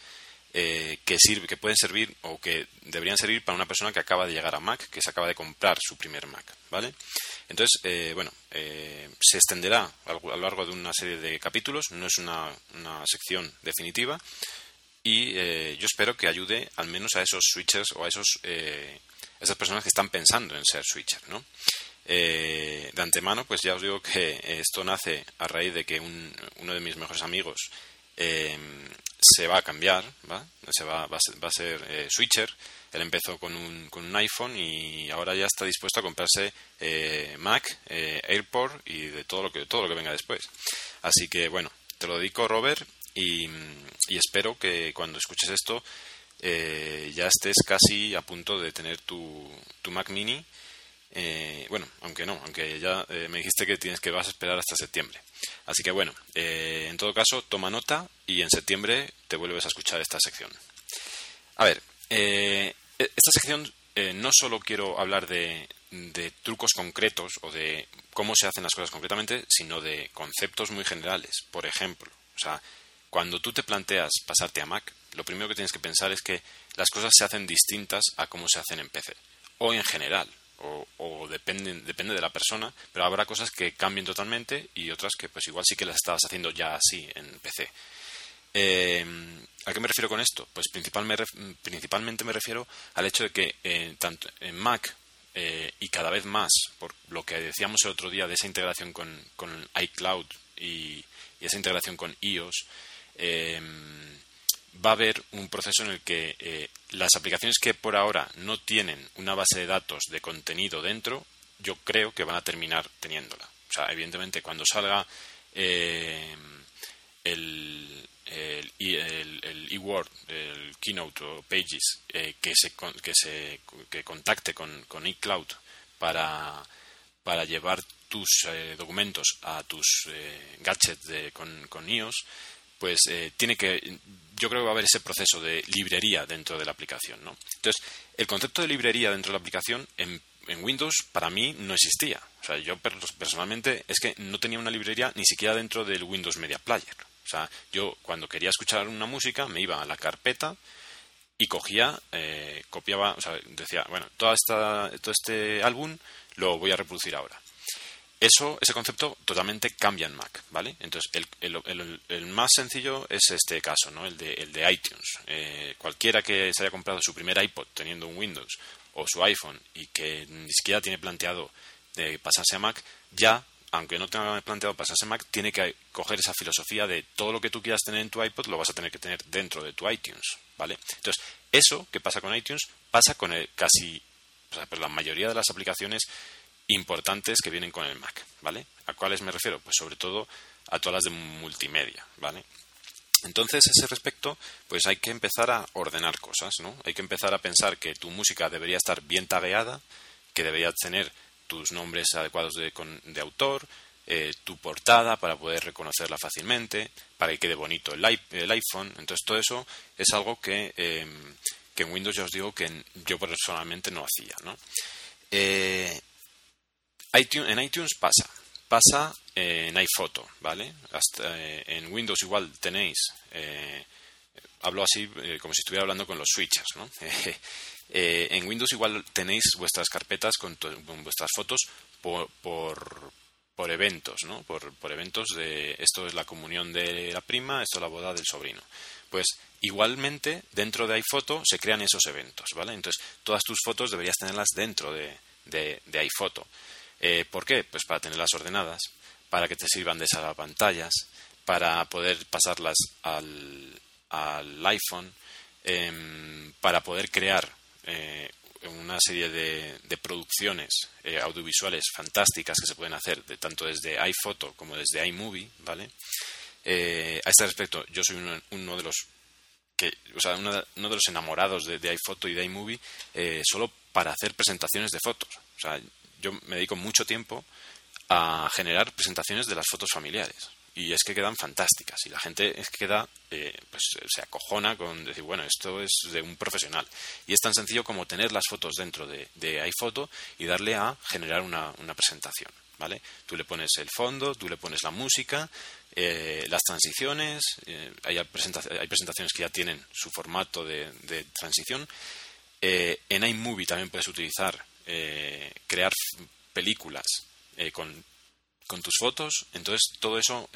eh, que, sirve, que pueden servir o que deberían servir para una persona que acaba de llegar a Mac, que se acaba de comprar su primer Mac, ¿vale? Entonces, eh, bueno, se extenderá a lo largo de una serie de capítulos, no es una, una sección definitiva, y yo espero que ayude al menos a esos switchers o a esos esas personas que están pensando en ser switcher, ¿no? de antemano, pues ya os digo que esto nace a raíz de que uno de mis mejores amigos se va a cambiar, ¿va? Se va, va, a ser, eh, switcher. Él empezó con un, con un iPhone y ahora ya está dispuesto a comprarse eh, Mac, eh, AirPort y de todo lo que todo lo que venga después. Así que bueno, te lo dedico Robert y, espero que cuando escuches esto ya estés casi a punto de tener tu, Mac Mini. bueno, aunque no, aunque ya me dijiste que tienes que vas a esperar hasta septiembre. Así que bueno, eh, en todo caso, toma nota y en septiembre te vuelves a escuchar esta sección. A ver, eh, e-, esta sección eh, no solo quiero hablar de, trucos concretos o de cómo se hacen las cosas concretamente, sino de conceptos muy generales. Por ejemplo, o sea, cuando tú te planteas pasarte a Mac, lo primero que tienes que pensar es que las cosas se hacen distintas a cómo se hacen en PC. O en general o, depende, depende de la persona, pero habrá cosas que cambien totalmente y otras que pues igual sí que las estabas haciendo ya así en PC. Eh, ¿A qué me refiero con esto? Pues principalmente me refiero al hecho de que eh, tanto en Mac eh, y cada vez más, por lo que decíamos el otro día de esa integración con, iCloud y, esa integración con iOS, va a haber un proceso en el que eh, las aplicaciones que por ahora no tienen una base de datos de contenido dentro, yo creo que van a terminar teniéndola. O sea, evidentemente, cuando salga eh, el, el, el eWord, el Keynote o Pages, eh, que, se, que, se, que contacte con, con iCloud para, para llevar tus documentos a tus gadgets de, con, con iOS, pues tiene que yo creo que va a haber ese proceso de librería dentro de la aplicación. ¿no? Entonces, el concepto de librería dentro de la aplicación en, Windows para mí no existía. O sea, yo personalmente es que no tenía una librería ni siquiera dentro del Windows Media Player. O sea, yo cuando quería escuchar una música me iba a la carpeta y cogía, eh, copiaba, o sea, decía, bueno, toda esta, todo este álbum lo voy a reproducir ahora. Eso, ese concepto totalmente cambia en Mac, ¿vale? Entonces, el, más sencillo es este caso, ¿no? El de, el de iTunes. Eh, cualquiera que se haya comprado su primer iPod teniendo un Windows o su iPhone y que ni siquiera tiene planteado de pasarse a Mac, ya, aunque no tenga planteado pasarse a Mac, tiene que coger esa filosofía de todo lo que tú quieras tener en tu iPod lo vas a tener que tener dentro de tu iTunes, ¿vale? Entonces, eso que pasa con iTunes pasa con el, casi, o sea, la mayoría de las aplicaciones importantes que vienen con el Mac, ¿vale? ¿A cuáles me refiero? Pues sobre todo a todas las de multimedia, ¿vale? Entonces, a ese respecto, pues hay que empezar a ordenar cosas, ¿no? Hay que empezar a pensar que tu música debería estar bien tagueada, que debería tener tus nombres adecuados de, autor, eh, tu portada para poder reconocerla fácilmente, para que quede bonito el, iPhone. Entonces, todo eso es algo que, em, que en Windows ya os digo que yo personalmente no hacía, ¿no? Eh, en iTunes pasa, pasa en iPhoto, ¿vale? Eh, en Windows igual tenéis, eh, hablo así eh, como si estuviera hablando con los switchers, ¿no? en Windows igual tenéis vuestras carpetas con, vuestras fotos por, por, eventos, ¿no? Por, por, eventos de esto es la comunión de la prima, esto es la boda del sobrino. Pues igualmente dentro de iPhoto se crean esos eventos, ¿vale? Entonces todas tus fotos deberías tenerlas dentro de, de, de iPhoto. Eh, ¿Por qué? Pues para tenerlas ordenadas, para que te sirvan de pantallas, para poder pasarlas al, al iPhone, em, para poder crear eh, una serie de, de producciones eh, audiovisuales fantásticas que se pueden hacer de, tanto desde iPhoto como desde iMovie, ¿vale? a este respecto, yo soy uno, de los que, o sea, uno de, los enamorados de, de iPhoto y de iMovie solo para hacer presentaciones de fotos. O sea, yo me dedico mucho tiempo a generar presentaciones de las fotos familiares. y es que quedan fantásticas y la gente es que queda eh, pues se acojona con decir bueno esto es de un profesional y es tan sencillo como tener las fotos dentro de, de iPhoto y darle a generar una, una presentación ¿vale? Tú le pones el fondo, tú le pones la música, eh, las transiciones, eh, hay, presentaciones que ya tienen su formato de, transición. Eh, en iMovie también puedes utilizar, crear películas con, con, tus fotos. Entonces, todo eso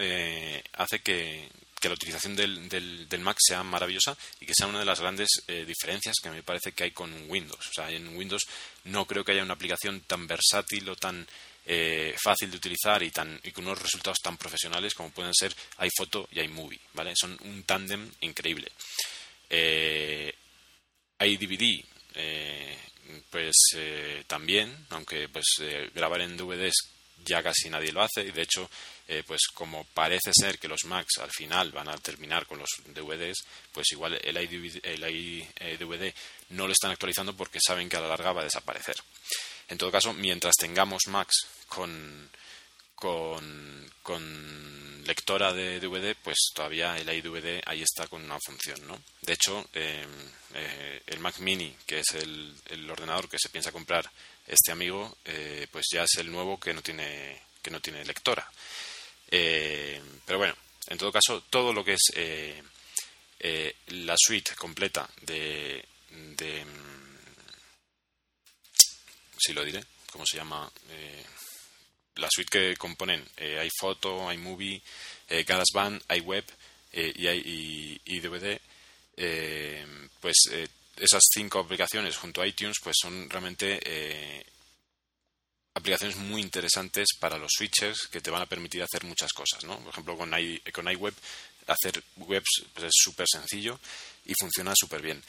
hace que, que, la utilización del, del, Mac sea maravillosa y que sea una de las grandes diferencias que me parece que hay con Windows. O sea, en Windows no creo que haya una aplicación tan versátil o tan eh, fácil de utilizar y, tan, y con unos resultados tan profesionales como pueden ser iPhoto y iMovie, ¿vale? Son un tándem increíble. Eh, iDVD, eh, pues eh, también, aunque pues grabar en DVDs ya casi nadie lo hace. Y de hecho pues como parece ser que los Macs al final van a terminar con los DVDs pues igual el iDVD, el iDVD no lo están actualizando porque saben que a la larga va a desaparecer. En todo caso, mientras tengamos Macs con, con, lectora de DVD, pues todavía el iDVD ahí está con una función, ¿no? De hecho, em, eh, el Mac Mini, que es el, ordenador que se piensa comprar este amigo, eh, pues ya es el nuevo que no tiene, que no tiene lectora. Eh, pero bueno, en todo caso, todo lo que es la suite completa de, de sí lo diré, ¿cómo se llama? Eh, la suite que componen eh, iPhoto, iMovie, eh, GarageBand, iWeb eh, y, y, DVD, pues esas cinco aplicaciones junto a iTunes pues son realmente aplicaciones muy interesantes para los switchers que te van a permitir hacer muchas cosas, ¿no? Por ejemplo, con, con iWeb hacer webs pues, es súper sencillo y funciona súper bien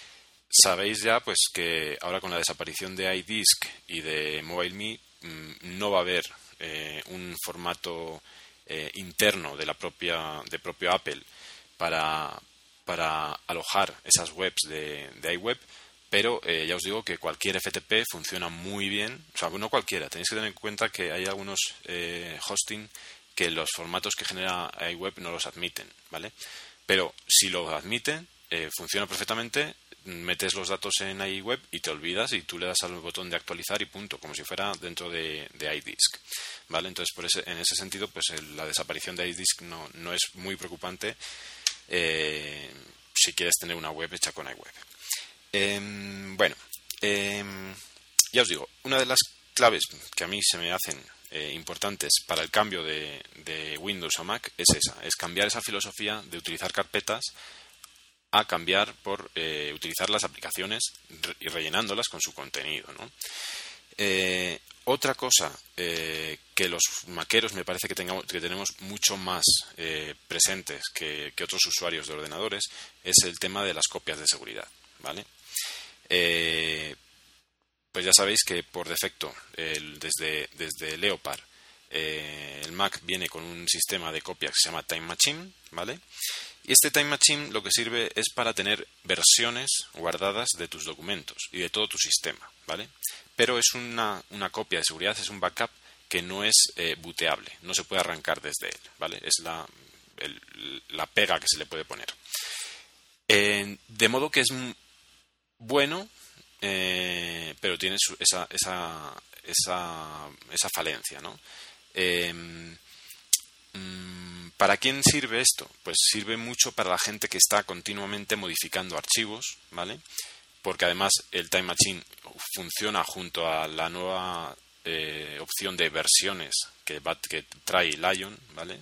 sabéis ya pues que ahora con la desaparición de iDisk y de MobileMe mm, no va a haber eh, un formato eh, interno de la propia de propio Apple para, para alojar esas webs de, de iWeb pero eh, ya os digo que cualquier FTP funciona muy bien o sea no cualquiera tenéis que tener en cuenta que hay algunos hosting que los formatos que genera iWeb no los admiten vale pero si lo admiten funciona perfectamente metes los datos en iWeb y te olvidas y tú le das al botón de actualizar y punto, como si fuera dentro de, iDisk. ¿Vale? Entonces, por ese, en ese sentido, pues la desaparición de iDisk no, no es muy preocupante eh, si quieres tener una web hecha con iWeb. Em, bueno, em, ya os digo, una de las claves que a mí se me hacen eh, importantes para el cambio de, de Windows a Mac es esa, es cambiar esa filosofía de utilizar carpetas a cambiar por eh, utilizar las aplicaciones y rellenándolas con su contenido. Eh, otra cosa eh, que los maqueros me parece que, tengamos, que tenemos mucho más presentes que, otros usuarios de ordenadores es el tema de las copias de seguridad. ¿vale? pues ya sabéis que por defecto desde, desde Leopard el Mac viene con un sistema de copias que se llama Time Machine, ¿vale? Y este Time Machine lo que sirve es para tener versiones guardadas de tus documentos y de todo tu sistema, ¿vale? Pero es una, copia de seguridad, es un backup que no es eh, booteable, no se puede arrancar desde él, ¿vale? Es la, la pega que se le puede poner. de modo que es bueno, eh, pero tiene esa, esa, esa, esa, falencia, ¿no? Eh, mm, ¿Para quién sirve esto? Pues sirve mucho para la gente que está continuamente modificando archivos, ¿vale? Porque además el Time Machine funciona junto a la nueva eh, opción de versiones que, trae Lion, ¿vale?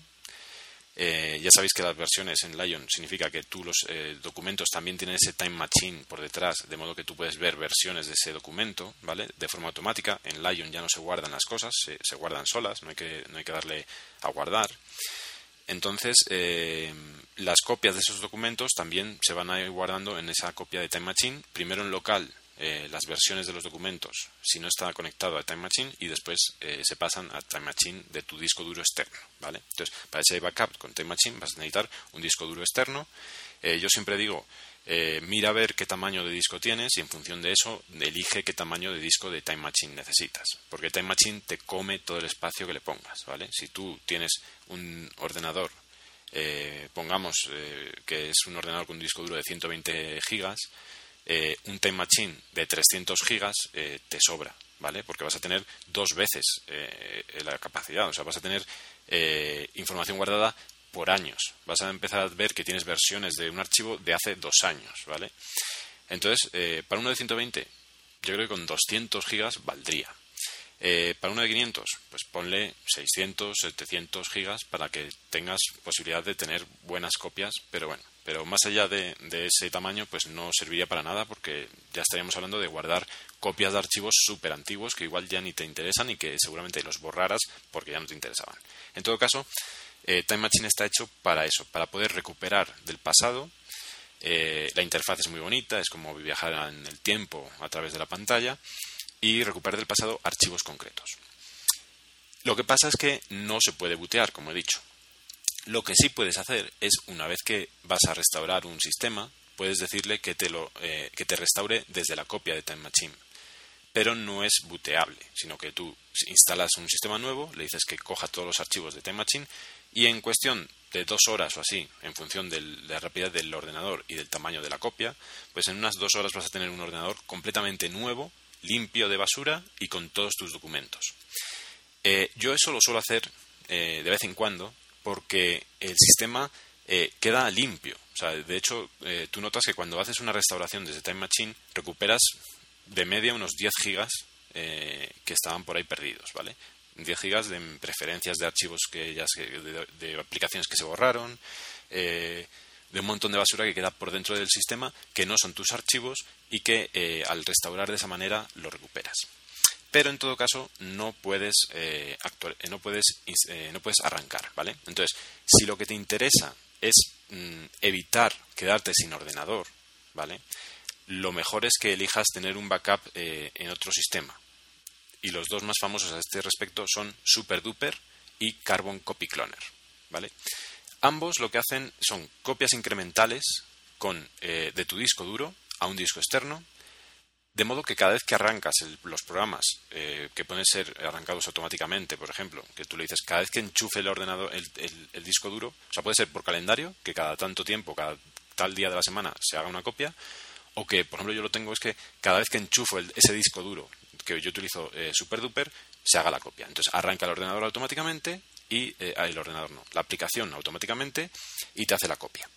Eh, ya sabéis que las versiones en Lion significa que tú los eh, documentos también tienen ese time machine por detrás, de modo que tú puedes ver versiones de ese documento, ¿vale? De forma automática. En Lion ya no se guardan las cosas, se, guardan solas, no hay que darle a guardar. Entonces, eh, las copias de esos documentos también se van a ir guardando en esa copia de Time Machine, primero en local eh, las versiones de los documentos si no está conectado a Time Machine y después eh, se pasan a Time Machine de tu disco duro externo, ¿vale? Entonces, para ese backup con Time Machine vas a necesitar un disco duro externo. yo siempre digo eh, mira a ver qué tamaño de disco tienes y en función de eso elige qué tamaño de disco de Time Machine necesitas. Porque Time Machine te come todo el espacio que le pongas, ¿vale? Si tú tienes un ordenador eh, pongamos eh, que es un ordenador con un disco duro de 120 gigas, eh, un Time Machine de 300 gigas te sobra, ¿vale? Porque vas a tener dos veces la capacidad, o sea, vas a tener información guardada por años. Vas a empezar a ver que tienes versiones de un archivo de hace dos años, ¿vale? Entonces, para uno de 120, yo creo que con 200 gigas valdría. Eh, para uno de 500, pues ponle 600, 700 gigas para que tengas posibilidad de tener buenas copias, pero bueno, pero más allá de, ese tamaño, pues no serviría para nada porque ya estaríamos hablando de guardar copias de archivos súper antiguos que igual ya ni te interesan y que seguramente los borraras porque ya no te interesaban. En todo caso, eh, Time Machine está hecho para eso, para poder recuperar del pasado. Eh, la interfaz es muy bonita, es como viajar en el tiempo a través de la pantalla y recuperar del pasado archivos concretos. Lo que pasa es que no se puede bootear, como he dicho. Lo que sí puedes hacer es, una vez que vas a restaurar un sistema, puedes decirle que te, lo, eh, que te restaure desde la copia de Time Machine. Pero no es booteable, sino que tú instalas un sistema nuevo, le dices que coja todos los archivos de Time Machine y en cuestión de dos horas o así, en función de la rapidez del ordenador y del tamaño de la copia, pues en unas dos horas vas a tener un ordenador completamente nuevo limpio de basura y con todos tus documentos. Eh, yo eso lo suelo hacer eh, de vez en cuando porque el sistema eh, queda limpio. O sea, de hecho, tú notas que cuando haces una restauración desde Time Machine recuperas de media unos 10 gigas que estaban por ahí perdidos, ¿vale? 10 gigas de preferencias de archivos que ya de, aplicaciones que se borraron, de un montón de basura que queda por dentro del sistema que no son tus archivos y que eh, al restaurar de esa manera lo recuperas. Pero en todo caso no puedes, eh, eh, no, puedes no puedes arrancar, ¿vale? Entonces, si lo que te interesa es mm, evitar quedarte sin ordenador, ¿vale? Lo mejor es que elijas tener un backup en otro sistema. Y los dos más famosos a este respecto son SuperDuper y Carbon Copy Cloner, ¿vale? Ambos lo que hacen son copias incrementales con, eh, de tu disco duro a un disco externo, de modo que cada vez que arrancas los programas eh, que pueden ser arrancados automáticamente, por ejemplo, que tú le dices cada vez que enchufe el ordenador, el, disco duro, o sea, puede ser por calendario, que cada tanto tiempo, cada tal día de la semana se haga una copia, o que, por ejemplo, yo lo tengo es que cada vez que enchufo ese disco duro que yo utilizo eh, SuperDuper, se haga la copia. Entonces arranca el ordenador automáticamente, y eh, el ordenador no, la aplicación automáticamente y te hace la copia.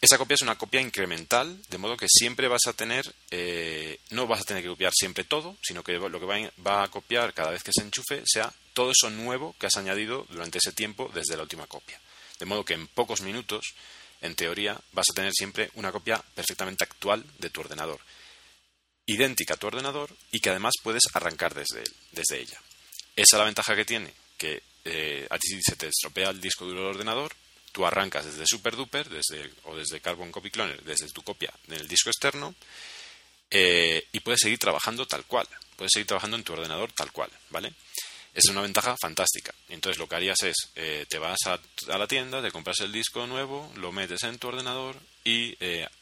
Esa copia es una copia incremental, de modo que siempre vas a tener, eh, no vas a tener que copiar siempre todo, sino que lo que va, a copiar cada vez que se enchufe sea todo eso nuevo que has añadido durante ese tiempo desde la última copia. De modo que en pocos minutos, en teoría, vas a tener siempre una copia perfectamente actual de tu ordenador, idéntica a tu ordenador y que además puedes arrancar desde, desde ella. Esa es la ventaja que tiene, que eh, a ti se te estropea el disco duro del ordenador, tú arrancas desde SuperDuper desde, o desde Carbon Copy Cloner, desde tu copia en el disco externo, eh, y puedes seguir trabajando tal cual. Puedes seguir trabajando en tu ordenador tal cual, ¿vale? Es una ventaja fantástica. Entonces lo que harías es, eh, te vas a, la tienda, te compras el disco nuevo, lo metes en tu ordenador y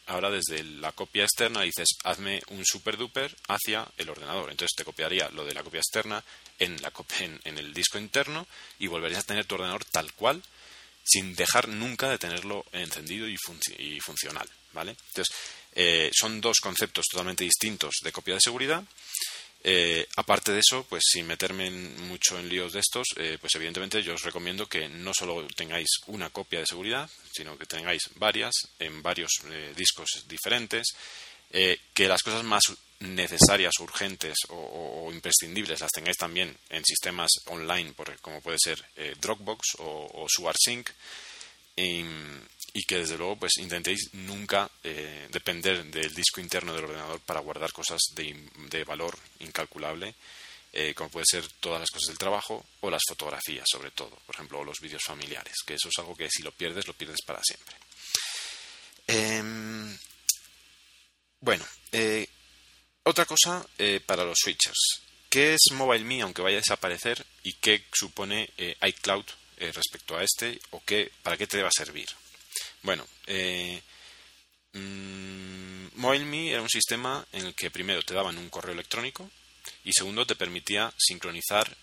ahora desde la copia externa dices, hazme un super duper hacia el ordenador. Entonces te copiaría lo de la copia externa en, la, en, en el disco interno y volverías a tener tu ordenador tal cual sin dejar nunca de tenerlo encendido y, y funcional, ¿vale? Entonces, eh, son dos conceptos totalmente distintos de copia de seguridad. Eh, aparte de eso, pues sin meterme mucho en líos de estos, eh, pues evidentemente yo os recomiendo que no solo tengáis una copia de seguridad, sino que tengáis varias en varios discos diferentes, que las cosas más necesarias, urgentes o, imprescindibles las tengáis también en sistemas online, como puede ser eh, Dropbox o, o SuarSync, y, que desde luego pues intentéis nunca eh, depender del disco interno del ordenador para guardar cosas de, valor incalculable, eh, como puede ser todas las cosas del trabajo o las fotografías sobre todo, por ejemplo, o los vídeos familiares, que eso es algo que si lo pierdes, lo pierdes para siempre. Em, bueno, otra cosa eh, para los switchers. ¿Qué es MobileMe aunque vaya a desaparecer y qué supone eh, iCloud eh, respecto a este o qué, para qué te va a servir? Bueno, mmm, MobileMe era un sistema en el que primero te daban un correo electrónico y segundo te permitía sincronizar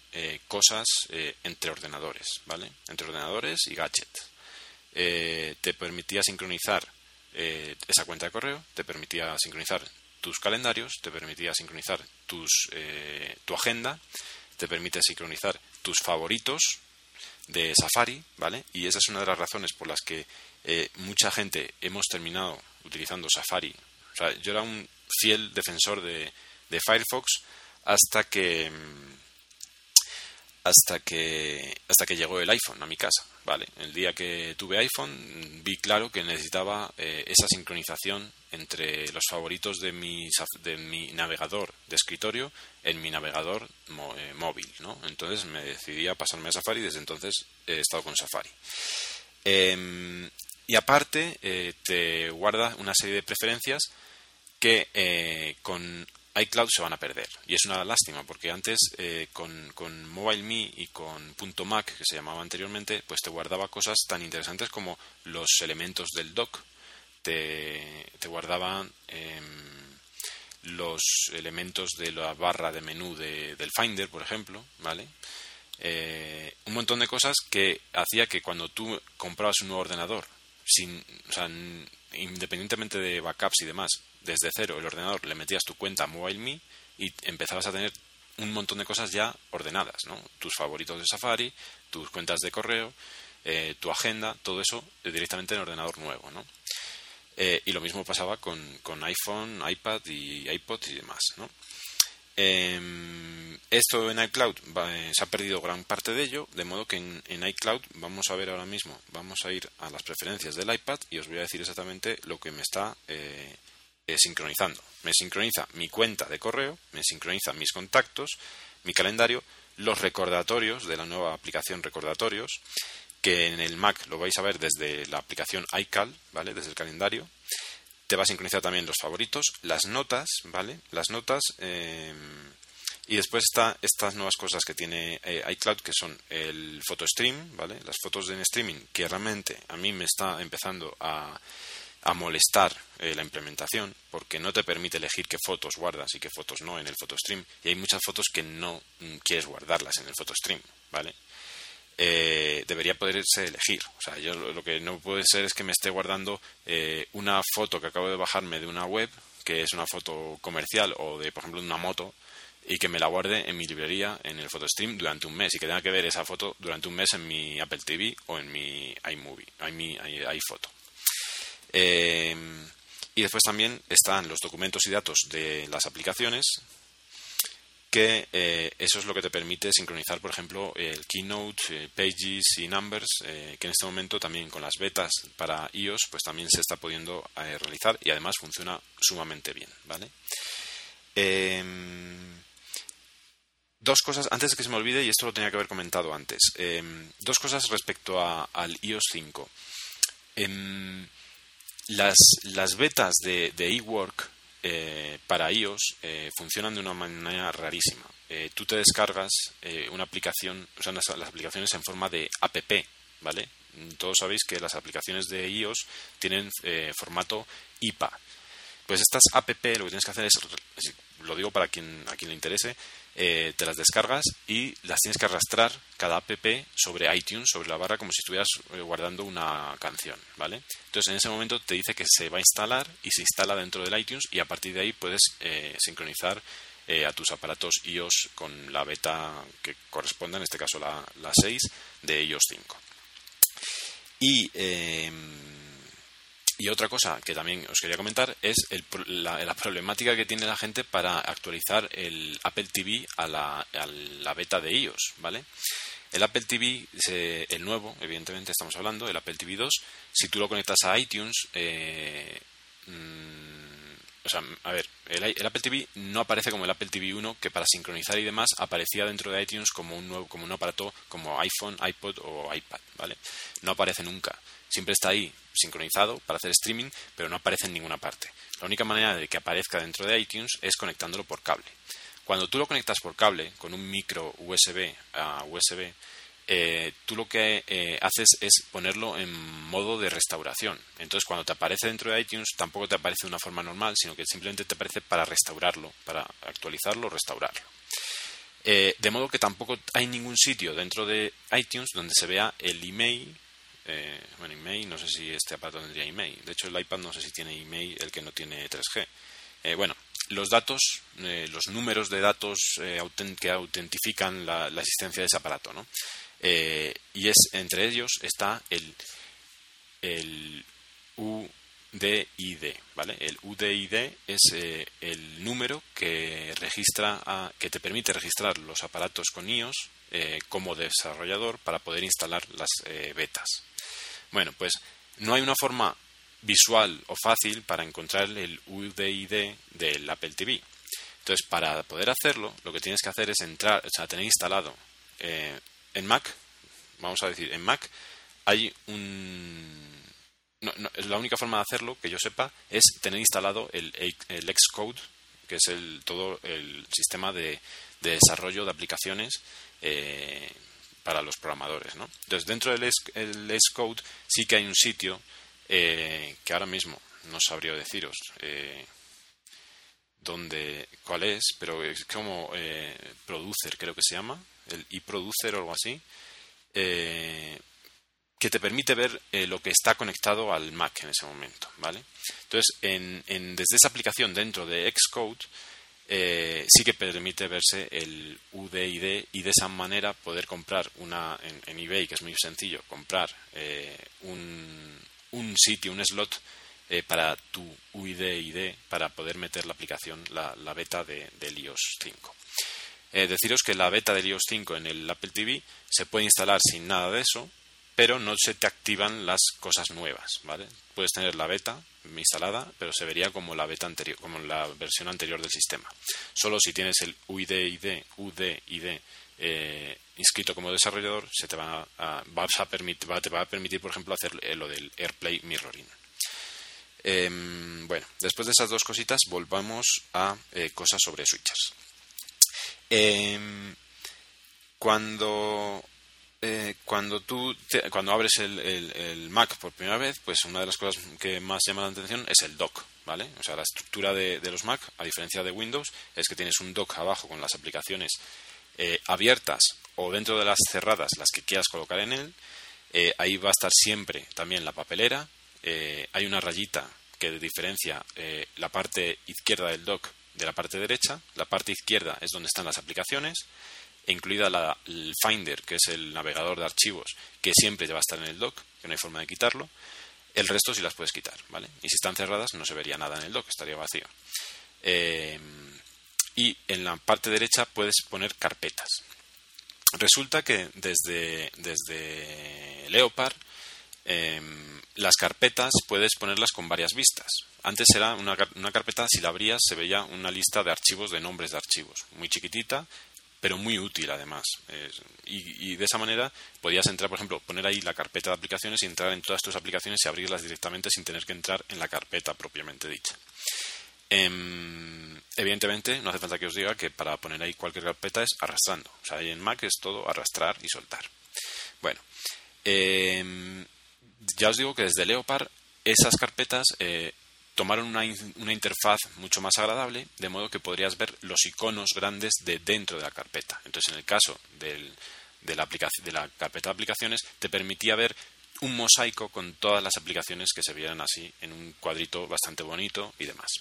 cosas entre ordenadores, ¿vale? Entre ordenadores y gadgets. eh, te permitía sincronizar eh, esa cuenta de correo, te permitía sincronizar tus calendarios, te permitía sincronizar tus, eh, tu agenda, te permite sincronizar tus favoritos de Safari, ¿vale? Y esa es una de las razones por las que mucha gente hemos terminado utilizando Safari. Yo era un fiel defensor de, de Firefox hasta que mm, hasta que hasta que llegó el iPhone a mi casa vale el día que tuve iPhone vi claro que necesitaba eh, esa sincronización entre los favoritos de mi de mi navegador de escritorio en mi navegador eh, móvil no entonces me decidí a pasarme a Safari y desde entonces he estado con Safari. Em, y aparte eh, te guarda una serie de preferencias que con iCloud se van a perder. Y es una lástima, porque antes eh, con, con MobileMe y con .Mac, que se llamaba anteriormente, pues te guardaba cosas tan interesantes como los elementos del dock. Te, te guardaban em, los elementos de la barra de menú del Finder, por ejemplo, ¿vale? Eh, un montón de cosas que hacía que cuando tú comprabas un nuevo ordenador, sin, o sea, independientemente de backups y demás, desde cero el ordenador le metías tu cuenta MobileMe y empezabas a tener un montón de cosas ya ordenadas, ¿no? Tus favoritos de Safari, tus cuentas de correo, eh, tu agenda, todo eso directamente en ordenador nuevo, ¿no? Eh, y lo mismo pasaba con, con, iPhone, iPad y iPod y demás, ¿no? Em, esto en iCloud eh, se ha perdido gran parte de ello, de modo que en, iCloud vamos a ver ahora mismo, vamos a ir a las preferencias del iPad y os voy a decir exactamente lo que me está eh, sincronizando. Me sincroniza mi cuenta de correo, me sincroniza mis contactos, mi calendario, los recordatorios de la nueva aplicación Recordatorios, que en el Mac lo vais a ver desde la aplicación iCal, ¿vale? Desde el calendario. Te va a sincronizar también los favoritos, las notas, ¿vale? Las notas. Eh, y después está estas nuevas cosas que tiene eh, iCloud, que son el PhotoStream, ¿vale? Las fotos en streaming, que realmente a mí me está empezando a, a molestar eh, la implementación porque no te permite elegir qué fotos guardas y qué fotos no en el photostream y hay muchas fotos que no mm, quieres guardarlas en el photostream vale eh, debería poderse elegir o sea yo lo que no puede ser es que me esté guardando eh, una foto que acabo de bajarme de una web que es una foto comercial o de por ejemplo de una moto y que me la guarde en mi librería en el photostream durante un mes y que tenga que ver esa foto durante un mes en mi Apple TV o en mi iMovie, mi iPhoto. Eh, y después también están los documentos y datos de las aplicaciones, que eh, eso es lo que te permite sincronizar, por ejemplo, el Keynote, eh, Pages y Numbers, que en este momento también con las betas para iOS, pues también se está pudiendo realizar y además funciona sumamente bien, ¿vale? Em, dos cosas, antes de que se me olvide, y esto lo tenía que haber comentado antes, em, dos cosas respecto al iOS 5. Las, las betas de, de eWork eh, para iOS eh, funcionan de una manera rarísima. Eh, tú te descargas una aplicación, o sea, las, aplicaciones en forma de app, ¿vale? Todos sabéis que las aplicaciones de iOS tienen formato IPA. Pues estas app lo que tienes que hacer es, lo digo para quien, a quien le interese, eh, te las descargas y las tienes que arrastrar cada app sobre iTunes, sobre la barra, como si estuvieras eh, guardando una canción, ¿vale? Entonces en ese momento te dice que se va a instalar y se instala dentro del iTunes y a partir de ahí puedes eh, sincronizar a tus aparatos iOS con la beta que corresponda, en este caso la, la 6 de iOS 5. Y y otra cosa que también os quería comentar es la, problemática que tiene la gente para actualizar el Apple TV a la, beta de iOS, ¿vale? El Apple TV, el nuevo, evidentemente estamos hablando, el Apple TV 2, si tú lo conectas a iTunes, eh, mm, o sea, a ver, el, Apple TV no aparece como el Apple TV 1, que para sincronizar y demás aparecía dentro de iTunes como un nuevo, como un aparato como iPhone, iPod o iPad, ¿vale? No aparece nunca siempre está ahí sincronizado para hacer streaming, pero no aparece en ninguna parte. La única manera de que aparezca dentro de iTunes es conectándolo por cable. Cuando tú lo conectas por cable con un micro USB a USB, eh, tú lo que eh, haces es ponerlo en modo de restauración. Entonces, cuando te aparece dentro de iTunes, tampoco te aparece de una forma normal, sino que simplemente te aparece para restaurarlo, para actualizarlo, restaurarlo. Eh, de modo que tampoco hay ningún sitio dentro de iTunes donde se vea el email Eh, bueno, email, no sé si este aparato tendría email. De hecho, el iPad no sé si tiene email, el que no tiene 3G. Eh, bueno, los datos, eh, los números de datos que autentifican la, existencia de ese aparato, ¿no? y es entre ellos está el, el UDID, ¿vale? El UDID es el número que registra, que te permite registrar los aparatos con iOS como desarrollador para poder instalar las betas. Bueno, pues no hay una forma visual o fácil para encontrar el UDID del Apple TV. Entonces, para poder hacerlo, lo que tienes que hacer es entrar, o sea, tener instalado eh, en Mac, vamos a decir, en Mac hay un... No, la única forma de hacerlo, que yo sepa, es tener instalado el, el Xcode, que es el, todo el sistema de, desarrollo de aplicaciones eh, para los programadores. ¿no? Entonces, dentro del Xcode sí que hay un sitio eh, que ahora mismo no sabría deciros eh, dónde, cuál es, pero es como eh, Producer, creo que se llama, el eProducer o algo así, eh, que te permite ver lo que está conectado al Mac en ese momento. ¿vale? Entonces, en, desde esa aplicación dentro de Xcode, eh, sí que permite verse el UDID y de esa manera poder comprar una en, eBay, que es muy sencillo, comprar eh, un, un, sitio, un slot eh, para tu UID para poder meter la aplicación, la, beta de, del iOS 5. deciros que la beta del iOS 5 en el Apple TV se puede instalar sin nada de eso, pero no se te activan las cosas nuevas, ¿vale? Puedes tener la beta instalada, pero se vería como la beta anterior, como la versión anterior del sistema. Solo si tienes el UID, UDID eh, inscrito como desarrollador, se te va a, te va a permitir, por ejemplo, hacer lo del AirPlay Mirroring. Em, bueno, después de esas dos cositas, volvamos a eh, cosas sobre switchers. Em, cuando eh, cuando tú cuando abres el, Mac por primera vez, pues una de las cosas que más llama la atención es el dock, ¿vale? O sea, la estructura de, los Mac, a diferencia de Windows, es que tienes un dock abajo con las aplicaciones eh, abiertas o dentro de las cerradas, las que quieras colocar en él. Eh, ahí va a estar siempre también la papelera. hay una rayita que diferencia la parte izquierda del dock de la parte derecha. La parte izquierda es donde están las aplicaciones incluida la, el Finder, que es el navegador de archivos, que siempre va a estar en el dock, que no hay forma de quitarlo. El resto sí las puedes quitar, ¿vale? Y si están cerradas no se vería nada en el dock, estaría vacío. Eh, y en la parte derecha puedes poner carpetas. Resulta que desde, desde Leopard em, las carpetas puedes ponerlas con varias vistas. Antes era una, una, carpeta, si la abrías, se veía una lista de archivos, de nombres de archivos, muy chiquitita, pero muy útil además. y, de esa manera podías entrar, por ejemplo, poner ahí la carpeta de aplicaciones y entrar en todas tus aplicaciones y abrirlas directamente sin tener que entrar en la carpeta propiamente dicha. Em, evidentemente, no hace falta que os diga que para poner ahí cualquier carpeta es arrastrando. O sea, ahí en Mac es todo arrastrar y soltar. Bueno, em, ya os digo que desde Leopard esas carpetas eh, tomaron una, una, interfaz mucho más agradable, de modo que podrías ver los iconos grandes de dentro de la carpeta. Entonces, en el caso del, de, la de la carpeta de aplicaciones, te permitía ver un mosaico con todas las aplicaciones que se vieran así en un cuadrito bastante bonito y demás.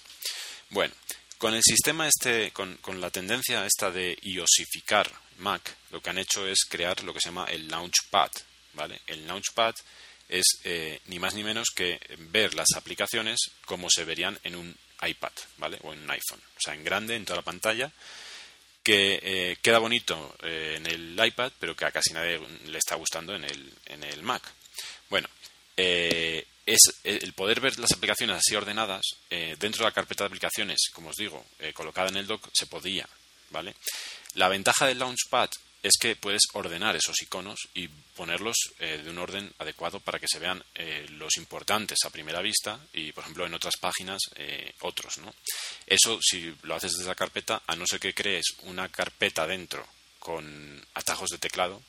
Bueno, con el sistema este, con, con la tendencia esta de iosificar Mac, lo que han hecho es crear lo que se llama el Launchpad, ¿vale? El Launchpad es eh, ni más ni menos que ver las aplicaciones como se verían en un iPad, ¿vale? O en un iPhone. O sea, en grande, en toda la pantalla, que eh, queda bonito eh, en el iPad, pero que a casi nadie le está gustando en el, en el Mac. Bueno, es el poder ver las aplicaciones así ordenadas dentro de la carpeta de aplicaciones, como os digo, colocada en el dock, se podía, ¿vale? La ventaja del Launchpad es que puedes ordenar esos iconos y ponerlos eh, de un orden adecuado para que se vean eh, los importantes a primera vista y, por ejemplo, en otras páginas eh, otros. ¿no? Eso, si lo haces desde la carpeta, a no ser que crees una carpeta dentro con atajos de teclado,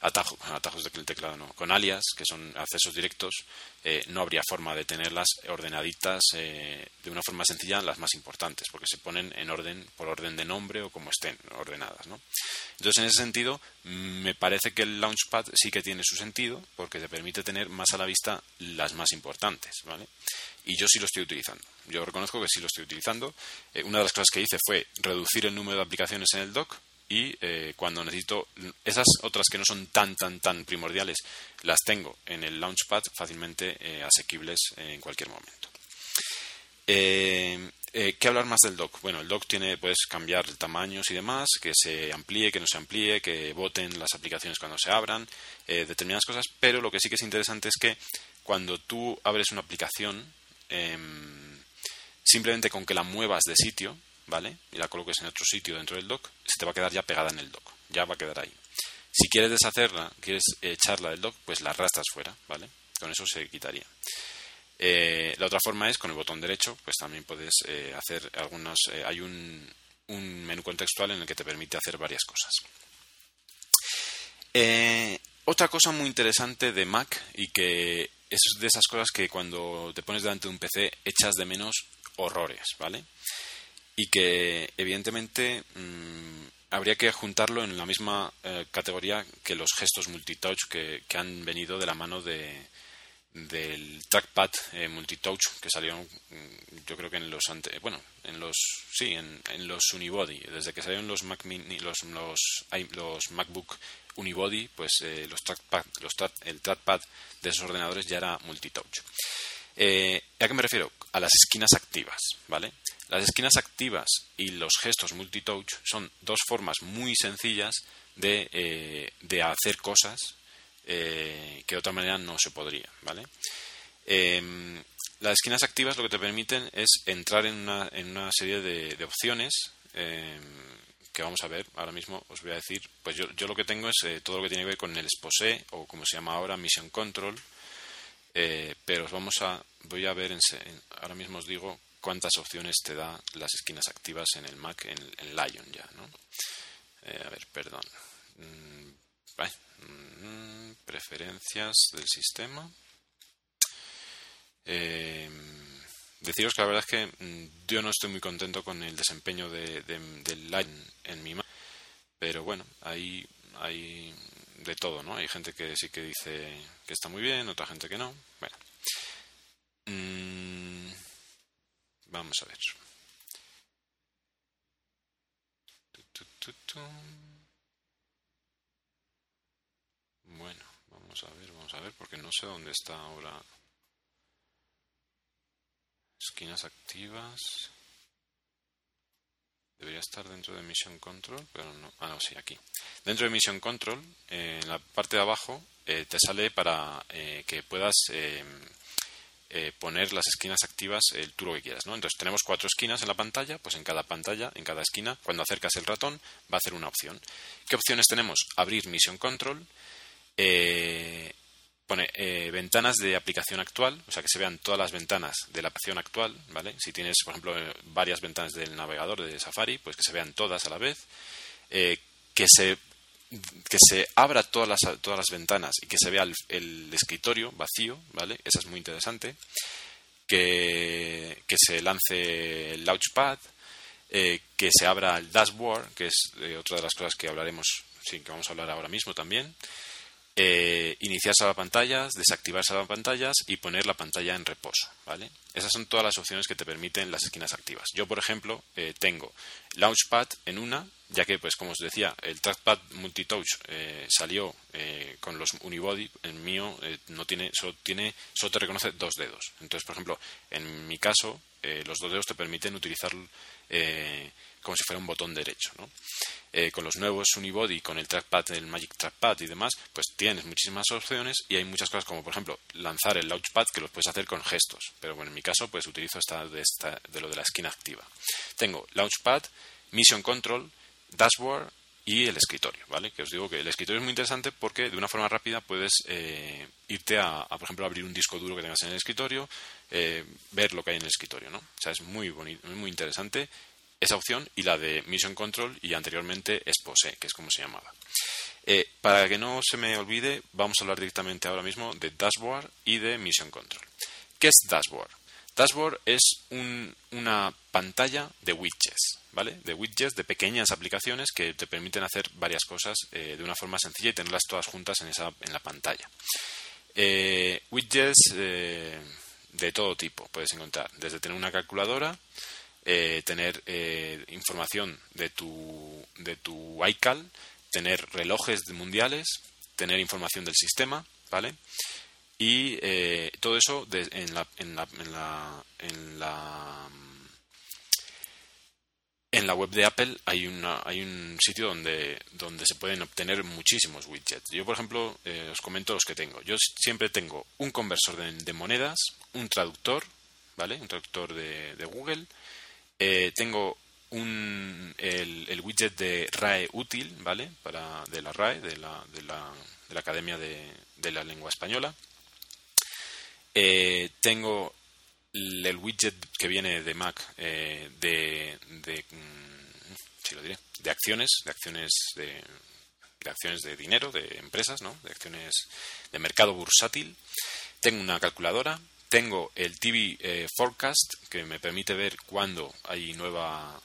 atajos, atajos del teclado no, con alias, que son accesos directos, eh, no habría forma de tenerlas ordenaditas eh, de una forma sencilla las más importantes, porque se ponen en orden, por orden de nombre o como estén ordenadas, ¿no? Entonces, en ese sentido, me parece que el Launchpad sí que tiene su sentido, porque te permite tener más a la vista las más importantes, ¿vale? Y yo sí lo estoy utilizando. Yo reconozco que sí lo estoy utilizando. Eh, una de las cosas que hice fue reducir el número de aplicaciones en el dock y eh, cuando necesito esas otras que no son tan tan tan primordiales las tengo en el launchpad fácilmente eh, asequibles en cualquier momento eh, ¿Qué hablar más del dock? Bueno, el dock tiene, puedes cambiar tamaños y demás, que se amplíe, que no se amplíe, que voten las aplicaciones cuando se abran, determinadas cosas, pero lo que sí que es interesante es que cuando tú abres una aplicación, em, simplemente con que la muevas de sitio, ¿vale? Y la coloques en otro sitio dentro del dock, se te va a quedar ya pegada en el dock, ya va a quedar ahí. Si quieres deshacerla, quieres echarla del dock, pues la arrastras fuera, ¿vale? Con eso se quitaría. Eh, la otra forma es con el botón derecho, pues también puedes eh, hacer algunos. Eh, hay un, un, menú contextual en el que te permite hacer varias cosas. otra cosa muy interesante de Mac y que es de esas cosas que cuando te pones delante de un PC echas de menos horrores, ¿vale? Y que evidentemente mm, habría que juntarlo en la misma eh, categoría que los gestos multitouch que, que, han venido de la mano de, del trackpad eh, multitouch que salieron mm, yo creo que en los ante, bueno en los sí en, en, los unibody desde que salieron los Mac Mini, los, los, los MacBook unibody pues eh, los trackpad los el trackpad de esos ordenadores ya era multitouch eh, ¿A qué me refiero? A las esquinas activas, ¿vale? Las esquinas activas y los gestos multitouch son dos formas muy sencillas de, eh, hacer cosas eh, que de otra manera no se podría, ¿vale? Em, las esquinas activas lo que te permiten es entrar en una, en una serie de, opciones em, que vamos a ver ahora mismo. Os voy a decir, pues yo, yo lo que tengo es todo lo que tiene que ver con el expose o como se llama ahora Mission Control eh, pero vamos a, voy a ver, en, ahora mismo os digo cuántas opciones te da las esquinas activas en el Mac, en, Lion ya, ¿no? Eh, a ver, perdón. Mm, mm, preferencias del sistema. Eh, deciros que la verdad es que mm, yo no estoy muy contento con el desempeño de, del Lion en mi Mac, pero bueno, ahí hay de todo, ¿no? Hay gente que sí que dice que está muy bien, otra gente que no. Bueno. Mm, vamos a ver. Bueno, vamos a ver, vamos a ver, porque no sé dónde está ahora. Esquinas activas. Debería estar dentro de Mission Control, pero no. Ah, no, sí, aquí. Dentro de Mission Control, en la parte de abajo, eh, te sale para eh, que puedas eh, poner las esquinas activas el tú que quieras, ¿no? Entonces tenemos cuatro esquinas en la pantalla, pues en cada pantalla, en cada esquina, cuando acercas el ratón, va a hacer una opción. ¿Qué opciones tenemos? Abrir Mission Control, pone eh, ventanas de aplicación actual, o sea que se vean todas las ventanas de la aplicación actual, ¿vale? Si tienes, por ejemplo, varias ventanas del navegador de Safari, pues que se vean todas a la vez, eh, que se que se abra todas las, todas las ventanas y que se vea el, escritorio vacío, ¿vale? Esa es muy interesante. Que, que se lance el Launchpad, eh, que se abra el dashboard, que es otra de las cosas que hablaremos, sí, que vamos a hablar ahora mismo también eh, iniciar pantallas, desactivar pantallas y poner la pantalla en reposo. ¿vale? Esas son todas las opciones que te permiten las esquinas activas. Yo, por ejemplo, eh, tengo Launchpad en una, ya que, pues como os decía, el trackpad multitouch eh, salió eh, con los unibody. El mío no tiene, solo tiene, solo te reconoce dos dedos. Entonces, por ejemplo, en mi caso, los dos dedos te permiten utilizar como si fuera un botón derecho. ¿no? Eh, con los nuevos Unibody, con el trackpad, el Magic Trackpad y demás, pues tienes muchísimas opciones y hay muchas cosas como, por ejemplo, lanzar el Launchpad que los puedes hacer con gestos. Pero bueno, en mi caso, pues utilizo esta de, esta, de lo de la esquina activa. Tengo Launchpad, Mission Control, Dashboard y el escritorio, ¿vale? Que os digo que el escritorio es muy interesante porque de una forma rápida puedes eh, irte a, por ejemplo, abrir un disco duro que tengas en el escritorio, eh, ver lo que hay en el escritorio, ¿no? O sea, es muy bonito, muy interesante esa opción y la de Mission Control y anteriormente Expose, que es como se llamaba. Eh, para que no se me olvide, vamos a hablar directamente ahora mismo de Dashboard y de Mission Control. ¿Qué es Dashboard? Dashboard es una pantalla de widgets, ¿vale? De widgets, de pequeñas aplicaciones que te permiten hacer varias cosas eh, de una forma sencilla y tenerlas todas juntas en, esa, en la pantalla. Widgets de todo tipo puedes encontrar, desde tener una calculadora, tener información de tu, de tu iCal, tener relojes mundiales, tener información del sistema, ¿vale? Y eh, todo eso en, la, en, la, en, la, en, la, en la web de Apple hay, una, hay un sitio donde, se pueden obtener muchísimos widgets. Yo, por ejemplo, eh, os comento los que tengo. Yo siempre tengo un conversor de, monedas, un traductor, ¿vale? Un traductor de, Google. Eh, tengo un, el, el, widget de RAE útil, ¿vale? Para, de la RAE, de la, de la, de la Academia de, de la Lengua Española. Eh, tengo el widget que viene de Mac eh, de, de, mm, lo diré, de acciones, de acciones de, de, acciones de dinero, de empresas, ¿no? De acciones de mercado bursátil. Tengo una calculadora. Tengo el TV eh, Forecast que me permite ver cuándo hay nueva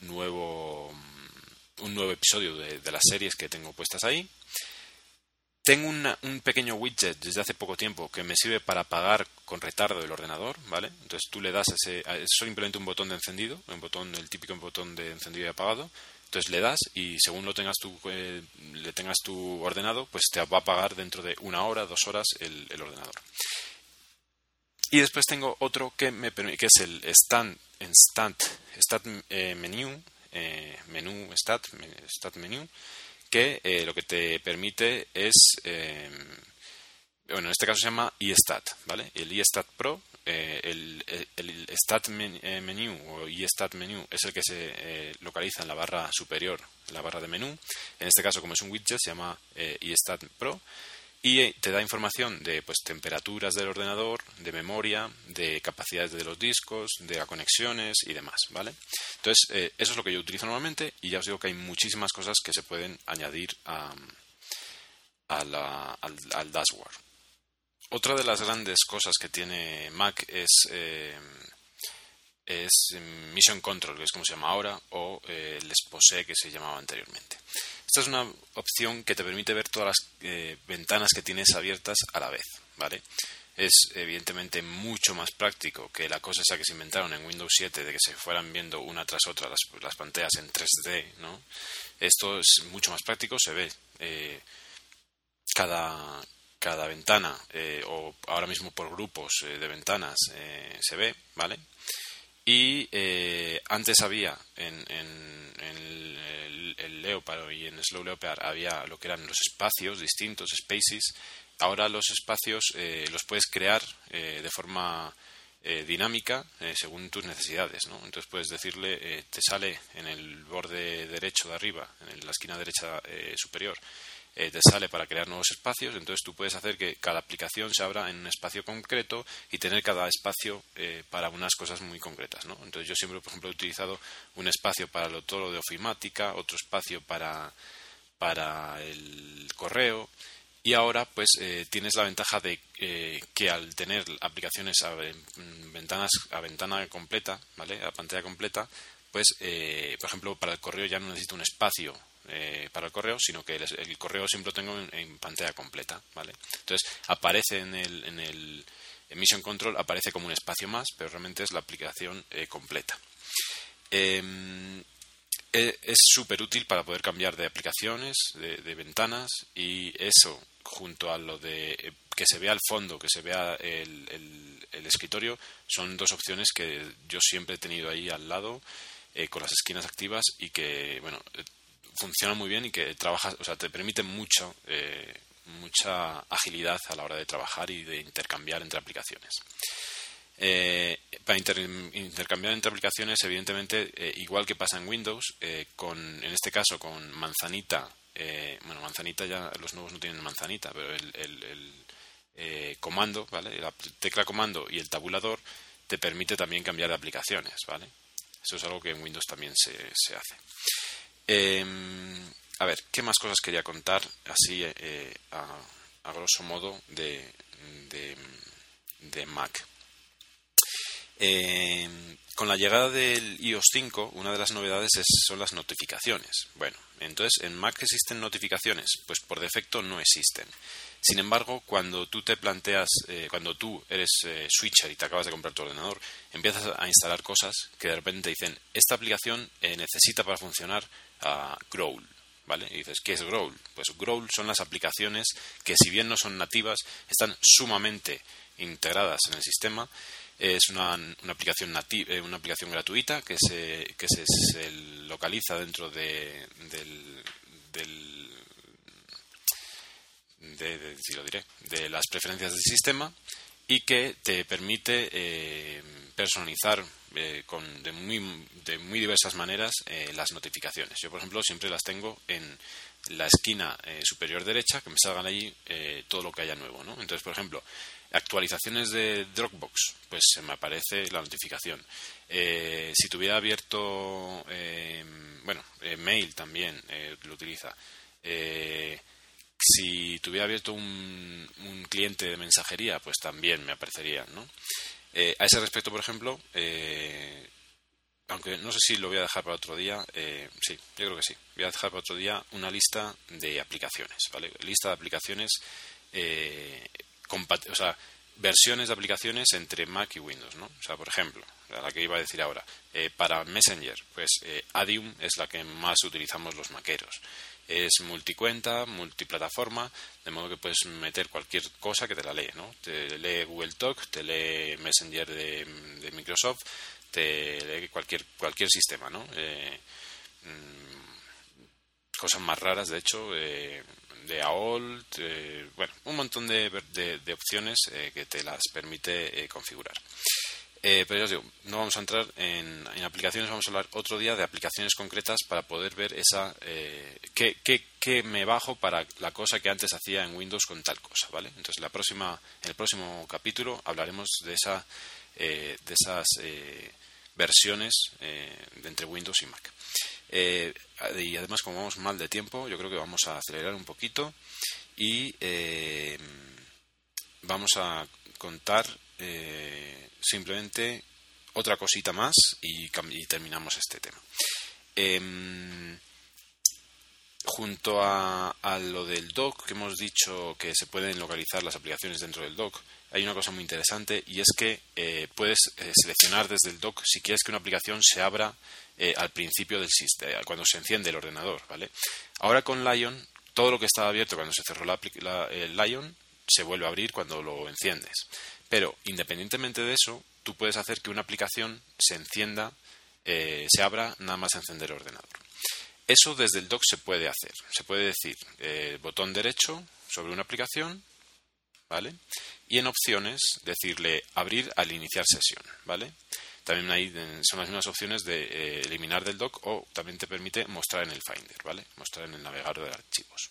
nuevo mm, un nuevo episodio de, de las series que tengo puestas ahí. Tengo un pequeño widget desde hace poco tiempo que me sirve para apagar con retardo el ordenador, ¿vale? Entonces tú le das ese, es simplemente un botón de encendido, un botón, el típico botón de encendido y apagado. Entonces le das y según lo tengas tú, eh, le tengas tu ordenado, pues te va a apagar dentro de una hora, dos horas el, ordenador. Y después tengo otro que me que es el stand, instant, stat eh, menu, eh, menú stat menu, que eh, lo que te permite es, eh, bueno, en este caso se llama eStat, ¿vale? El eStat Pro, eh, el, el, Stat Menu o eStat Menu es el que se localiza en la barra superior, en la barra de menú. En este caso, como es un widget, se llama eStat Pro y eh, te da información de pues temperaturas del ordenador, de memoria, de capacidades de los discos, de conexiones y demás, ¿vale? Entonces, eh, eso es lo que yo utilizo normalmente y ya os digo que hay muchísimas cosas que se pueden añadir a, al, al, dashboard. Otra de las grandes cosas que tiene Mac es, eh, es Mission Control, que es como se llama ahora, o el Exposé que se llamaba anteriormente. Esta es una opción que te permite ver todas las eh, ventanas que tienes abiertas a la vez, ¿vale? Es evidentemente mucho más práctico que la cosa esa que se inventaron en Windows 7 de que se fueran viendo una tras otra las, pantallas en 3D, ¿no? Esto es mucho más práctico, se ve eh, cada, cada ventana eh, o ahora mismo por grupos de ventanas se ve, ¿vale? Y antes había en, en, el el Leopard y en Slow Leopard había lo que eran los espacios distintos, spaces. Ahora los espacios eh, los puedes crear eh, de forma eh, dinámica según tus necesidades. ¿no? Entonces puedes decirle, te sale en el borde derecho de arriba, en la esquina derecha superior, eh, te sale para crear nuevos espacios, entonces tú puedes hacer que cada aplicación se abra en un espacio concreto y tener cada espacio eh, para unas cosas muy concretas. ¿no? Entonces yo siempre, por ejemplo, he utilizado un espacio para lo, todo de ofimática, otro espacio para, para el correo y ahora pues eh, tienes la ventaja de que al tener aplicaciones a ventanas a ventana completa, ¿vale? A pantalla completa, pues por ejemplo para el correo ya no necesito un espacio eh, para el correo, sino que el, correo siempre lo tengo en, pantalla completa, ¿vale? Entonces aparece en el, en el Mission Control aparece como un espacio más, pero realmente es la aplicación eh, completa. Em, e, es súper útil para poder cambiar de aplicaciones, de, ventanas y eso junto a lo de eh, que se vea el fondo, que se vea el, el, escritorio, son dos opciones que yo siempre he tenido ahí al lado con las esquinas activas y que, bueno, funciona muy bien y que trabaja, o sea, te permite mucho, eh, mucha agilidad a la hora de trabajar y de intercambiar entre aplicaciones. Eh, para intercambiar entre aplicaciones, evidentemente, eh, igual que pasa en Windows, con, en este caso con manzanita, bueno, manzanita ya los nuevos no tienen manzanita, pero el, comando, ¿vale? La tecla comando y el tabulador te permite también cambiar de aplicaciones, ¿vale? Eso es algo que en Windows también se, se hace. Em, a ver, ¿qué más cosas quería contar así eh, a, a, grosso modo de, de, Mac? Eh, con la llegada del iOS 5, una de las novedades es, son las notificaciones. Bueno, entonces, ¿en Mac existen notificaciones? Pues por defecto no existen. Sin embargo, cuando tú te planteas, eh, cuando tú eres eh, switcher y te acabas de comprar tu ordenador, empiezas a instalar cosas que de repente te dicen, esta aplicación eh, necesita para funcionar a Growl. ¿Vale? Y dices, ¿qué es Growl? Pues Growl son las aplicaciones que, si bien no son nativas, están sumamente integradas en el sistema es una, una aplicación nativa, una aplicación gratuita que se, que se, localiza dentro de, del, del de, de, si lo diré, de las preferencias del sistema y que te permite eh, personalizar eh, con, de, muy, de muy diversas maneras eh, las notificaciones. Yo, por ejemplo, siempre las tengo en la esquina eh, superior derecha, que me salgan ahí eh, todo lo que haya nuevo. ¿no? Entonces, por ejemplo, actualizaciones de Dropbox, pues se me aparece la notificación. Eh, si tuviera abierto, bueno, mail también lo utiliza. Si tuviera abierto un, un, cliente de mensajería, pues también me aparecería, ¿no? Eh, a ese respecto, por ejemplo, eh, aunque no sé si lo voy a dejar para otro día, eh, sí, yo creo que sí. Voy a dejar para otro día una lista de aplicaciones, ¿vale? Lista de aplicaciones eh, o sea, versiones de aplicaciones entre Mac y Windows, ¿no? O sea, por ejemplo, la que iba a decir ahora, eh, para Messenger, pues eh, Adium es la que más utilizamos los maqueros. Es multicuenta, multiplataforma, de modo que puedes meter cualquier cosa que te la lee, ¿no? Te lee Google Talk, te lee Messenger de, Microsoft, te lee cualquier, cualquier sistema, ¿no? Eh, mmm, cosas más raras, de hecho, eh, de AOL, eh, bueno, un montón de, de, de opciones eh, que te las permite eh, configurar. Eh, pero ya os digo, no vamos a entrar en, aplicaciones, vamos a hablar otro día de aplicaciones concretas para poder ver esa eh, qué, qué, qué, me bajo para la cosa que antes hacía en Windows con tal cosa, ¿vale? Entonces, la próxima, en el próximo capítulo hablaremos de esa eh, de esas eh, versiones de entre Windows y Mac. Y además, como vamos mal de tiempo, yo creo que vamos a acelerar un poquito y vamos a contar eh, simplemente otra cosita más y, y terminamos este tema. Eh, junto a, lo del dock que hemos dicho que se pueden localizar las aplicaciones dentro del dock, hay una cosa muy interesante y es que eh, puedes eh, seleccionar desde el dock si quieres que una aplicación se abra al principio del sistema, cuando se enciende el ordenador, ¿vale? Ahora con Lion, todo lo que estaba abierto cuando se cerró la, la, el Lion se vuelve a abrir cuando lo enciendes. Pero independientemente de eso, tú puedes hacer que una aplicación se encienda, eh, se abra nada más encender el ordenador. Eso desde el dock se puede hacer. Se puede decir eh, botón derecho sobre una aplicación, ¿vale? Y en opciones decirle abrir al iniciar sesión, ¿vale? También hay, son las mismas opciones de eh, eliminar del dock o también te permite mostrar en el Finder, ¿vale? Mostrar en el navegador de archivos.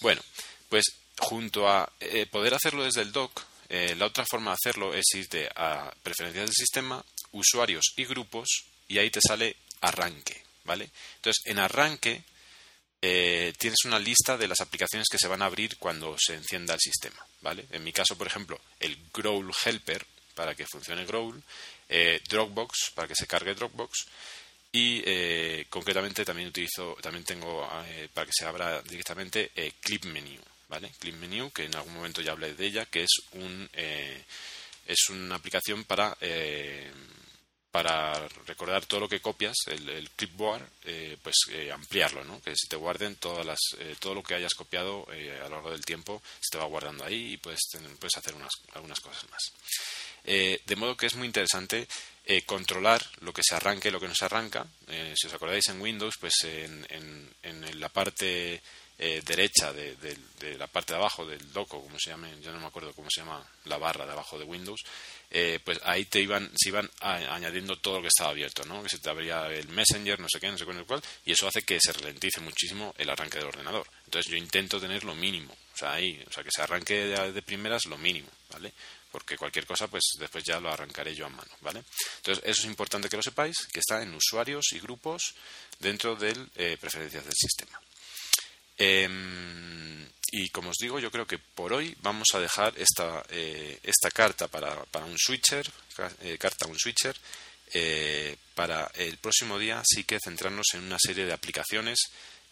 Bueno, pues junto a eh, poder hacerlo desde el dock, eh, la otra forma de hacerlo es irte a preferencias del sistema, usuarios y grupos y ahí te sale arranque, ¿vale? Entonces, en arranque eh, tienes una lista de las aplicaciones que se van a abrir cuando se encienda el sistema, ¿vale? En mi caso, por ejemplo, el Growl Helper para que funcione Growl, eh, Dropbox para que se cargue Dropbox y concretamente también utilizo, también tengo para que se abra directamente Clip Menu, ¿vale? Clip Menu que en algún momento ya hablé de ella, que es un eh, es una aplicación para eh, para recordar todo lo que copias, el, clipboard, eh, pues eh, ampliarlo, ¿no? Que se te guarden todas las, todo lo que hayas copiado a lo largo del tiempo, se te va guardando ahí y puedes, tener, puedes hacer unas, algunas cosas más. de modo que es muy interesante controlar lo que se arranca y lo que no se arranca. si os acordáis en Windows, pues en, en la parte eh, derecha de, de, de, la parte de abajo del doco, como se llame, ya no me acuerdo cómo se llama la barra de abajo de Windows, eh, pues ahí te iban, se iban añadiendo todo lo que estaba abierto, ¿no? Que se te abría el Messenger, no sé qué, no sé cuál, cuál, y eso hace que se ralentice muchísimo el arranque del ordenador. Entonces yo intento tener lo mínimo, o sea, ahí, o sea, que se arranque de, de primeras lo mínimo, ¿vale? porque cualquier cosa pues después ya lo arrancaré yo a mano, ¿vale? Entonces eso es importante que lo sepáis, que está en usuarios y grupos dentro de eh, preferencias del sistema. Em, y como os digo, yo creo que por hoy vamos a dejar esta, eh, esta carta para, para un switcher, eh, carta un switcher, eh, para el próximo día sí que centrarnos en una serie de aplicaciones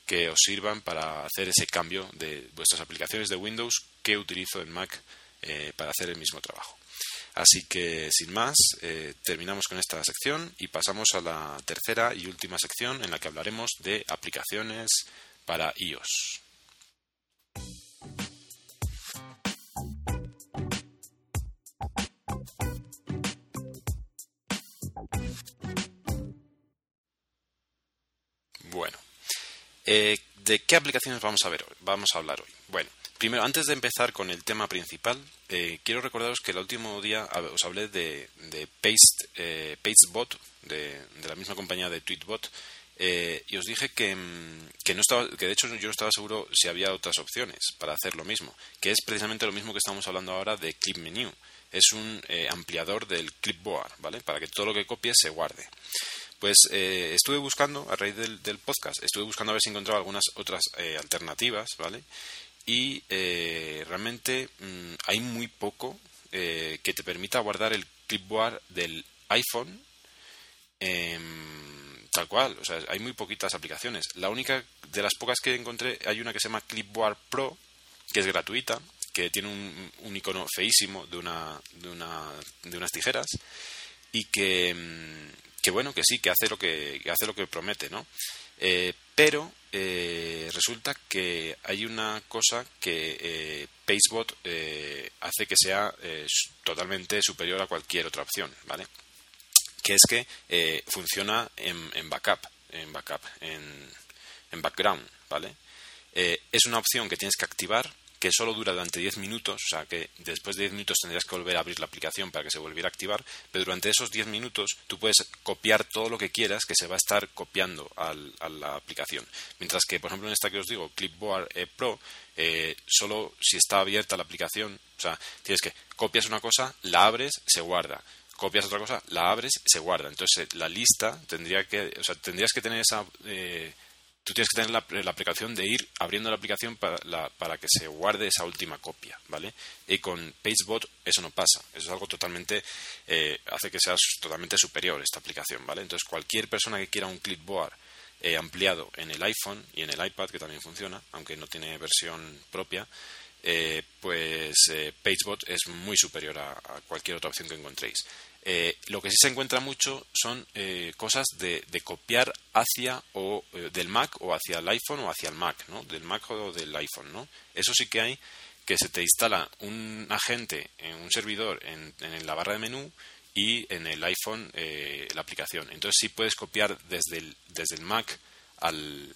que os sirvan para hacer ese cambio de vuestras aplicaciones de Windows que utilizo en Mac para hacer el mismo trabajo. Así que, sin más, terminamos con esta sección y pasamos a la tercera y última sección en la que hablaremos de aplicaciones para iOS. Bueno, eh, ¿de qué aplicaciones vamos a ver Vamos a hablar hoy. Bueno, primero, antes de empezar con el tema principal, eh, quiero recordaros que el último día os hablé de, de Paste, eh, Pastebot, de, de, la misma compañía de Tweetbot, eh, y os dije que, mm, que, no estaba, que de hecho yo no estaba seguro si había otras opciones para hacer lo mismo, que es precisamente lo mismo que estamos hablando ahora de Clip Menu. Es un eh, ampliador del clipboard, ¿vale? Para que todo lo que copies se guarde. Pues eh, estuve buscando, a raíz del, podcast, estuve buscando a ver si encontraba algunas otras alternativas, ¿vale? Y realmente mm, hay muy poco que te permita guardar el clipboard del iPhone. Tal cual, o sea, hay muy poquitas aplicaciones. La única de las pocas que encontré, hay una que se llama Clipboard Pro, que es gratuita, que tiene un, icono feísimo de, una, de, una, de unas tijeras y que, mm, bueno, que sí, que hace lo que, hace lo que promete, ¿no? Eh, pero eh, resulta que hay una cosa que eh, eh, hace que sea totalmente superior a cualquier otra opción, ¿vale? Que es que eh, funciona en, backup, en backup, en, background, ¿vale? Eh, es una opción que tienes que activar que solo dura durante 10 minutos, o sea que después de 10 minutos tendrías que volver a abrir la aplicación para que se volviera a activar, pero durante esos 10 minutos tú puedes copiar todo lo que quieras que se va a estar copiando a la aplicación. Mientras que, por ejemplo, en esta que os digo, Clipboard eh, Pro, solo si está abierta la aplicación, o sea, tienes que copias una cosa, la abres, se guarda copias otra cosa, la abres, se guarda. Entonces la lista tendría que, o sea, tendrías que tener esa, eh, tú tienes que tener la, la, aplicación de ir abriendo la aplicación para, la, para, que se guarde esa última copia, ¿vale? Y con Pagebot eso no pasa. Eso es algo totalmente, eh, hace que sea totalmente superior esta aplicación, ¿vale? Entonces cualquier persona que quiera un clipboard eh, ampliado en el iPhone y en el iPad, que también funciona, aunque no tiene versión propia, eh, pues eh, Pagebot es muy superior a, cualquier otra opción que encontréis. Eh, lo que sí se encuentra mucho son cosas de, copiar hacia o del Mac o hacia el iPhone o hacia el Mac, ¿no? Del Mac o del iPhone, ¿no? Eso sí que hay que se te instala un agente en un servidor en, en la barra de menú y en el iPhone la aplicación. Entonces sí puedes copiar desde el, desde el Mac al,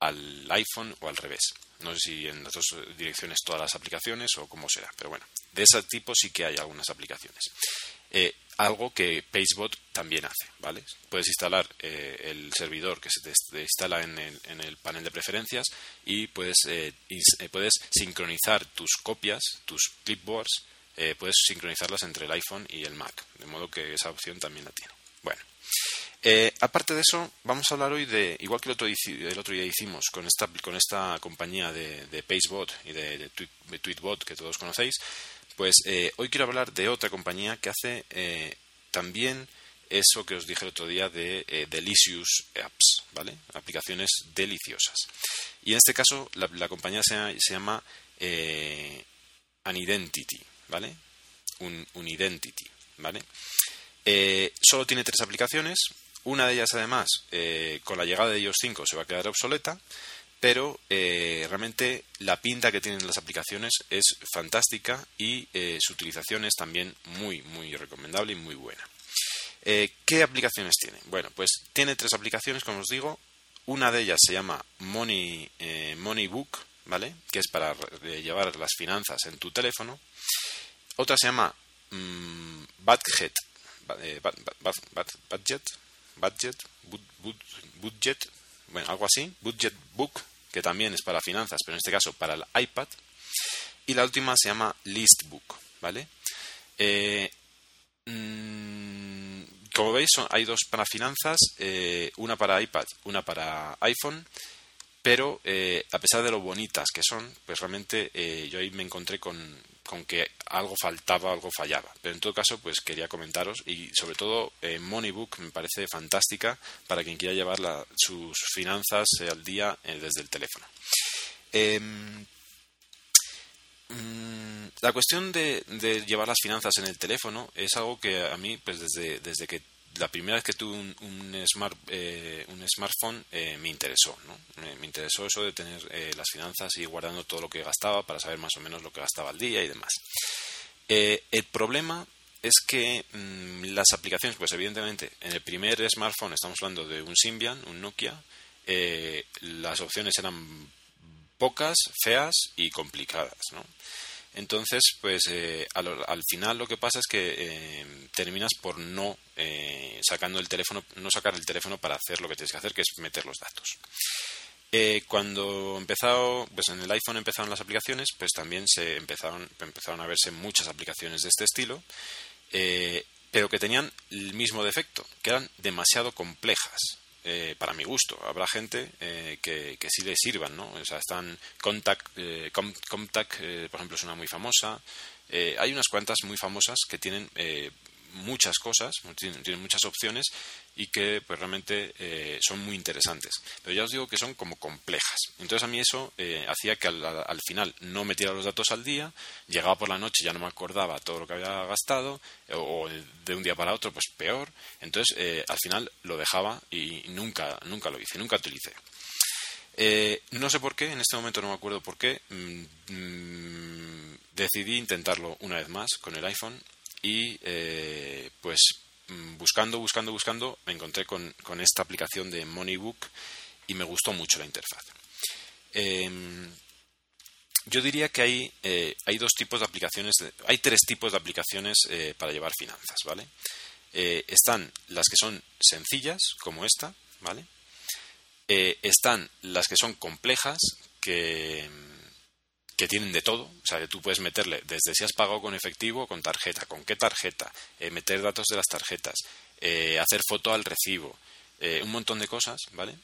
al iPhone o al revés. No sé si en las dos direcciones todas las aplicaciones o cómo será, pero bueno, de ese tipo sí que hay algunas aplicaciones. Eh, algo que Pagebot también hace, ¿vale? Puedes instalar eh, el servidor que se te, instala en el, panel de preferencias y puedes, eh, puedes sincronizar tus copias, tus clipboards, puedes sincronizarlas entre el iPhone y el Mac, de modo que esa opción también la tiene. Bueno, eh, aparte de eso, vamos a hablar hoy de, igual que el otro, día hicimos con esta, con esta compañía de, de Pacebot y de, Tweetbot que todos conocéis, pues eh, hoy quiero hablar de otra compañía que hace eh, también eso que os dije el otro día de Delicious Apps, ¿vale? Aplicaciones deliciosas. Y en este caso la, compañía se, se llama Unidentity, ¿vale? Un, Unidentity, ¿vale? solo tiene tres aplicaciones una de ellas, además, eh, con la llegada de iOS 5 se va a quedar obsoleta, pero eh, realmente la pinta que tienen las aplicaciones es fantástica y eh, su utilización es también muy, muy recomendable y muy buena. ¿Qué aplicaciones tiene? Bueno, pues tiene tres aplicaciones, como os digo. Una de ellas se llama Money, Money Book, ¿vale? Que es para llevar las finanzas en tu teléfono. Otra se llama mm, Budget, Budget, Budget, Budget, bueno, algo así, Budget Book, que también es para finanzas, pero en este caso para el iPad. Y la última se llama List Book, ¿vale? Eh, mm, como veis, hay dos para finanzas, eh, una para iPad, una para iPhone. pero eh, a pesar de lo bonitas que son, pues realmente eh, yo ahí me encontré con, con, que algo faltaba, algo fallaba. Pero en todo caso, pues quería comentaros y sobre todo eh, Moneybook me parece fantástica para quien quiera llevar sus finanzas al día desde el teléfono. Em, mm, la cuestión de, de, llevar las finanzas en el teléfono es algo que a mí, pues desde, desde que la primera vez que tuve un, smart, eh, un smartphone eh, me interesó, ¿no? Me, interesó eso de tener eh, las finanzas y guardando todo lo que gastaba para saber más o menos lo que gastaba al día y demás. el problema es que mm, las aplicaciones, pues evidentemente, en el primer smartphone estamos hablando de un Symbian, un Nokia, las opciones eran pocas, feas y complicadas, ¿no? Entonces, pues eh, al, final lo que pasa es que eh, terminas por no eh, sacando el teléfono, no sacar el teléfono para hacer lo que tienes que hacer, que es meter los datos. cuando empezado, pues en el iPhone empezaron las aplicaciones, pues también se empezaron, empezaron a verse muchas aplicaciones de este estilo, pero que tenían el mismo defecto, que eran demasiado complejas. Eh, para mi gusto. Habrá gente eh, que, que, sí le sirvan, ¿no? O sea, están Contact, eh, Contact por ejemplo, es una muy famosa. hay unas cuantas muy famosas que tienen muchas cosas, tienen, muchas opciones y que pues realmente eh, son muy interesantes. Pero ya os digo que son como complejas. Entonces a mí eso eh, hacía que al, final no metiera los datos al día, llegaba por la noche ya no me acordaba todo lo que había gastado, o, de un día para otro pues peor. Entonces eh, al final lo dejaba y nunca, nunca lo hice, nunca utilicé. no sé por qué, en este momento no me acuerdo por qué, mm, mm, decidí intentarlo una vez más con el iPhone y eh, pues mm, buscando, buscando, buscando, me encontré con, esta aplicación de Moneybook y me gustó mucho la interfaz. Em, yo diría que hay, eh, hay dos tipos de aplicaciones, hay tres tipos de aplicaciones eh, para llevar finanzas, ¿vale? están las que son sencillas, como esta, ¿vale? están las que son complejas, que que tienen de todo, o sea, que tú puedes meterle desde si has pagado con efectivo con tarjeta, con qué tarjeta, eh, meter datos de las tarjetas, eh, hacer foto al recibo, eh, un montón de cosas, ¿vale?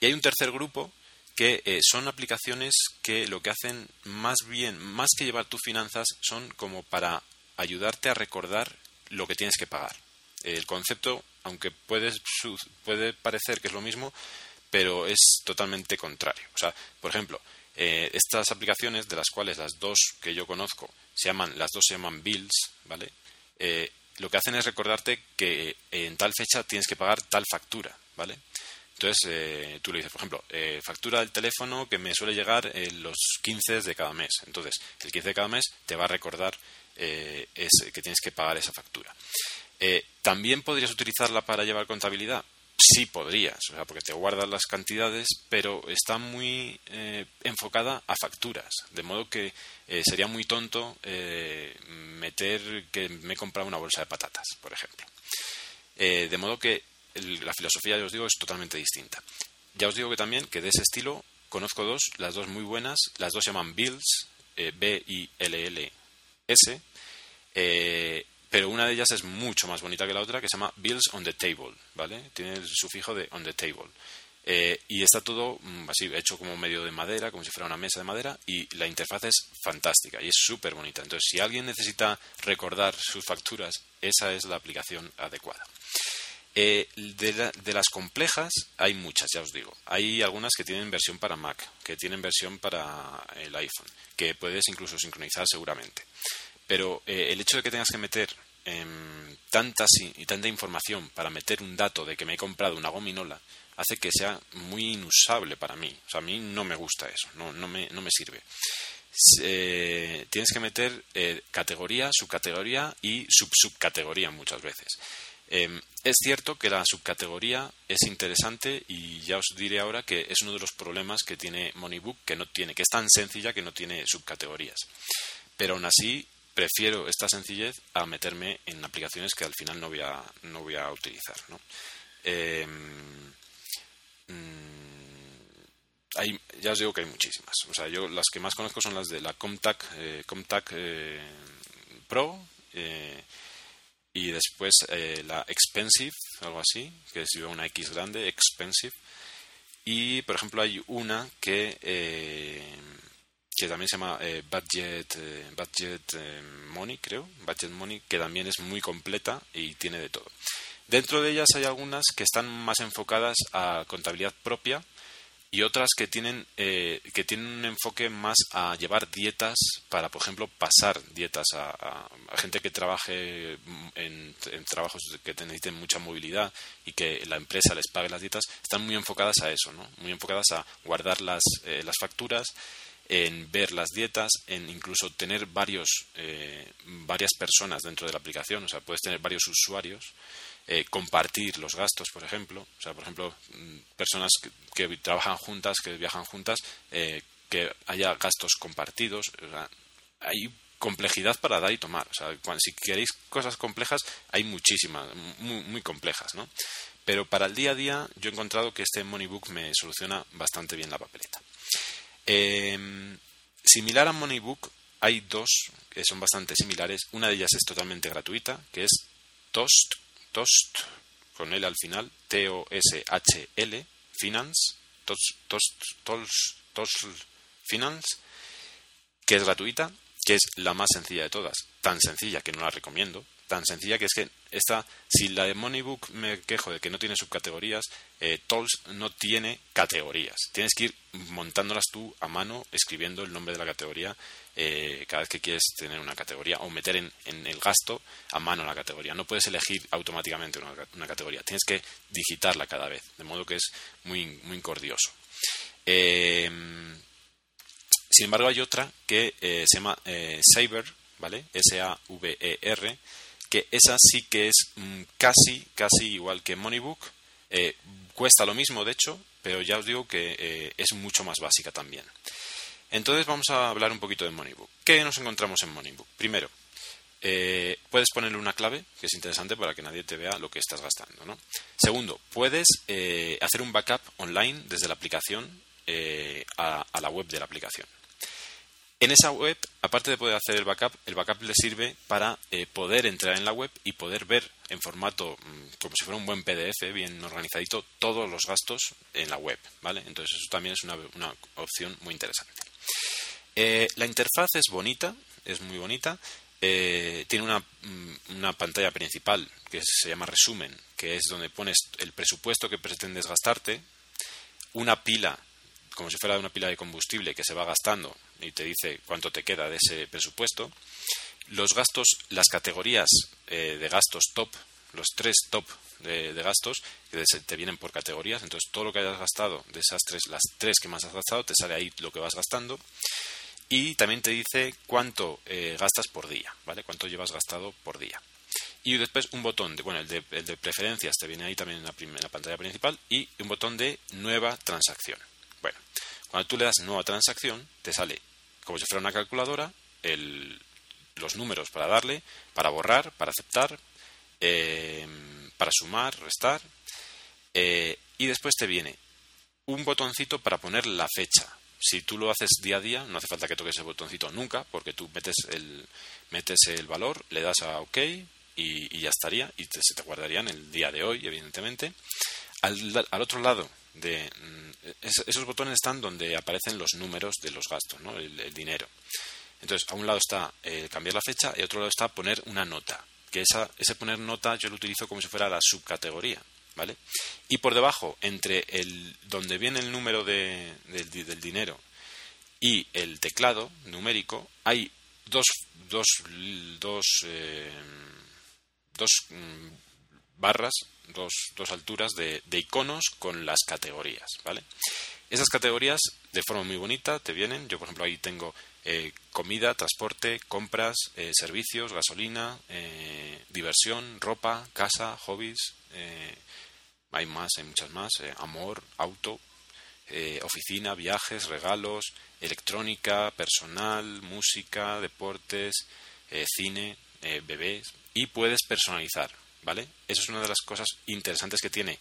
Y hay un tercer grupo que son aplicaciones que lo que hacen más bien, más que llevar tus finanzas, son como para ayudarte a recordar lo que tienes que pagar. El concepto, aunque puede, puede parecer que es lo mismo, pero es totalmente contrario. O sea, por ejemplo, eh, estas aplicaciones, de las cuales las dos que yo conozco se llaman, las dos se llaman bills, ¿vale? Eh, lo que hacen es recordarte que en tal fecha tienes que pagar tal factura, ¿vale? Entonces, eh, tú le dices, por ejemplo, factura del teléfono que me suele llegar en los 15 de cada mes. Entonces, el 15 de cada mes te va a recordar que tienes que pagar esa factura. También podrías utilizarla para llevar contabilidad sí podrías, o sea, porque te guardas las cantidades, pero está muy eh, enfocada a facturas, de modo que eh, sería muy tonto eh, meter que me he comprado una bolsa de patatas, por ejemplo. de modo que la filosofía, ya os digo, es totalmente distinta. Ya os digo que también que de ese estilo conozco dos, las dos muy buenas, las dos se llaman Bills, B-I-L-L-S, pero una de ellas es mucho más bonita que la otra, que se llama Bills on the Table, ¿vale? Tiene el sufijo de on the table. Eh, y está todo mm, así, hecho como medio de madera, como si fuera una mesa de madera, y la interfaz es fantástica y es súper bonita. Entonces, si alguien necesita recordar sus facturas, esa es la aplicación adecuada. Eh, de, de, las complejas hay muchas, ya os digo. Hay algunas que tienen versión para Mac, que tienen versión para el iPhone, que puedes incluso sincronizar seguramente. Pero eh, el hecho de que tengas que meter em, tanta y tanta información para meter un dato de que me he comprado una gominola hace que sea muy inusable para mí. O sea, a mí no me gusta eso, no, no, me, no me sirve. Eh, tienes que meter eh, categoría, subcategoría y subsubcategoría muchas veces. Em, es cierto que la subcategoría es interesante y ya os diré ahora que es uno de los problemas que tiene Moneybook, que no tiene, que es tan sencilla que no tiene subcategorías. Pero aún así prefiero esta sencillez a meterme en aplicaciones que al final no voy a, no voy a utilizar. ¿no? Em, mm, hay, ya os digo que hay muchísimas. O sea, yo las que más conozco son las de la Comtac, eh, eh, Pro eh, y después la Expensive, algo así, que es una X grande, Expensive. y, por ejemplo, hay una que, eh, que también se llama eh, Budget, eh, Budget Money, creo, Budget Money, que también es muy completa y tiene de todo. Dentro de ellas hay algunas que están más enfocadas a contabilidad propia y otras que tienen, eh, que tienen un enfoque más a llevar dietas para, por ejemplo, pasar dietas a, gente que trabaje en, trabajos que necesiten mucha movilidad y que la empresa les pague las dietas, están muy enfocadas a eso, ¿no? Muy enfocadas a guardar las, eh, las facturas, en ver las dietas, en incluso tener varios, eh, varias personas dentro de la aplicación, o sea, puedes tener varios usuarios eh, compartir los gastos, por ejemplo. O sea, por ejemplo, mm, personas que, trabajan juntas, que viajan juntas, eh, que haya gastos compartidos. hay complejidad para dar y tomar. O sea, si queréis cosas complejas, hay muchísimas, muy, muy complejas, ¿no? Pero para el día a día, yo he encontrado que este Moneybook me soluciona bastante bien la papeleta. Em, similar a Moneybook, hay dos que son bastante similares. Una de ellas es totalmente gratuita, que es Toast, Toast, con L al final, T-O-S-H-L, Finance, Toast, Toast, Toast, Finance, que es gratuita, que es la más sencilla de todas, tan sencilla que no la recomiendo, tan sencilla que es que esta, si la de Moneybook me quejo de que no tiene subcategorías, eh, Tools no tiene categorías. Tienes que ir montándolas tú a mano, escribiendo el nombre de la categoría eh, cada vez que quieres tener una categoría o meter en, el gasto a mano la categoría. No puedes elegir automáticamente una, categoría, tienes que digitarla cada vez, de modo que es muy, muy cordioso. Eh, sin embargo, hay otra que se llama Saver, ¿vale? S-A-V-E-R, que esa sí que es mm, casi, casi igual que Moneybook. Eh, cuesta lo mismo, de hecho, pero ya os digo que eh, es mucho más básica también. Entonces vamos a hablar un poquito de Moneybook. ¿Qué nos encontramos en Moneybook? Primero, eh, puedes ponerle una clave, que es interesante para que nadie te vea lo que estás gastando. ¿no? Segundo, puedes hacer un backup online desde la aplicación a la web de la aplicación. En esa web, aparte de poder hacer el backup, el backup le sirve para eh, poder entrar en la web y poder ver en formato mm, como si fuera un buen PDF, bien organizadito, todos los gastos en la web, ¿vale? Entonces eso también es una, opción muy interesante. Eh, la interfaz es bonita, es muy bonita. Eh, tiene una, mm, una, pantalla principal que se llama resumen, que es donde pones el presupuesto que pretendes gastarte, una pila, como si fuera una pila de combustible que se va gastando y te dice cuánto te queda de ese presupuesto. Los gastos, las categorías eh, de gastos top, los tres top de, gastos, que te vienen por categorías. Entonces, todo lo que hayas gastado de esas tres, las tres que más has gastado, te sale ahí lo que vas gastando. Y también te dice cuánto eh, gastas por día, ¿vale? Cuánto llevas gastado por día. Y después un botón de, bueno, el de, preferencias te viene ahí también en la, en la pantalla principal y un botón de nueva transacción. Bueno, cuando tú le das nueva transacción, te sale como si fuera una calculadora, los números para darle, para borrar, para aceptar, eh, para sumar, restar, eh, y después te viene un botoncito para poner la fecha. Si tú lo haces día a día, no hace falta que toques el botoncito nunca, porque tú metes el, metes el valor, le das a OK y, ya estaría, y se te guardaría en el día de hoy, evidentemente. Al otro lado de mm, esos botones están donde aparecen los números de los gastos, el, dinero. Entonces, a un lado está eh, cambiar la fecha y a otro lado está poner una nota. Que esa, ese poner nota yo lo utilizo como si fuera la subcategoría, ¿vale? Y por debajo, entre el donde viene el número de, del, dinero y el teclado numérico, hay dos, dos, dos, eh, dos mm, barras dos, dos alturas de, iconos con las categorías, ¿vale? Esas categorías, de forma muy bonita, te vienen. Yo, por ejemplo, ahí tengo eh, comida, transporte, compras, eh, servicios, gasolina, eh, diversión, ropa, casa, hobbies. hay más, hay muchas más. amor, auto, oficina, viajes, regalos, electrónica, personal, música, deportes, cine, bebés. Y puedes personalizar. ¿Vale? Eso es una de las cosas interesantes que tiene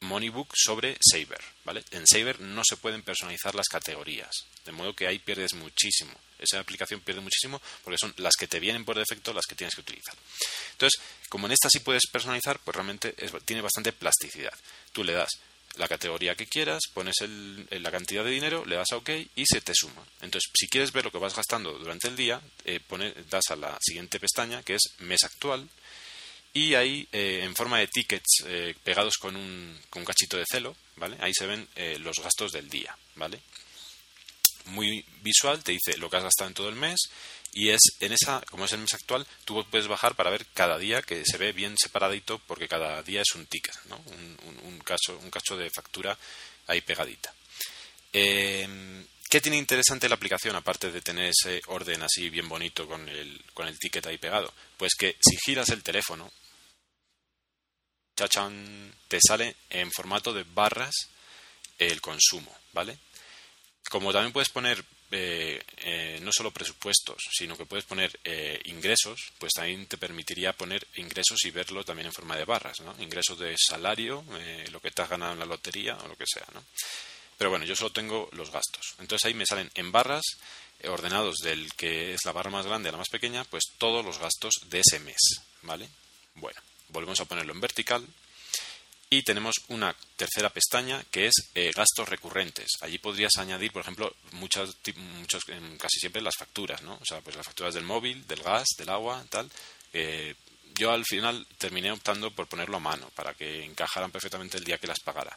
Moneybook sobre Saber, ¿vale? En Saber no se pueden personalizar las categorías, de modo que ahí pierdes muchísimo. Esa aplicación pierde muchísimo porque son las que te vienen por defecto las que tienes que utilizar. Entonces, como en esta sí puedes personalizar, pues realmente tiene bastante plasticidad. Tú le das la categoría que quieras, pones el, la cantidad de dinero, le das a OK y se te suma. Entonces, si quieres ver lo que vas gastando durante el día, eh, das a la siguiente pestaña, que es mes actual, y ahí, eh, en forma de tickets eh, pegados con un, con un cachito de celo, ¿vale? Ahí se ven los gastos del día, ¿vale? Muy visual, te dice lo que has gastado en todo el mes y es en esa, como es el mes actual, tú puedes bajar para ver cada día que se ve bien separadito porque cada día es un ticket, ¿no? un, caso, un cacho de factura ahí pegadita. Em, ¿Qué tiene interesante la aplicación aparte de tener ese orden así bien bonito con el, con el ticket ahí pegado? Pues que si giras el teléfono, te sale en formato de barras el consumo, ¿vale? Como también puedes poner eh, eh, no solo presupuestos, sino que puedes poner eh, ingresos, pues también te permitiría poner ingresos y verlo también en forma de barras, ¿no? Ingresos de salario, lo que te has ganado en la lotería o lo que sea, ¿no? Pero bueno, yo solo tengo los gastos. Entonces ahí me salen en barras, ordenados del que es la barra más grande a la más pequeña, pues todos los gastos de ese mes, ¿vale? Bueno, volvemos a ponerlo en vertical y tenemos una tercera pestaña que es eh, gastos recurrentes. Allí podrías añadir, por ejemplo, muchas, muchos, casi siempre las facturas, ¿no? O sea, pues las facturas del móvil, del gas, del agua, tal. Eh, yo al final terminé optando por ponerlo a mano para que encajaran perfectamente el día que las pagara.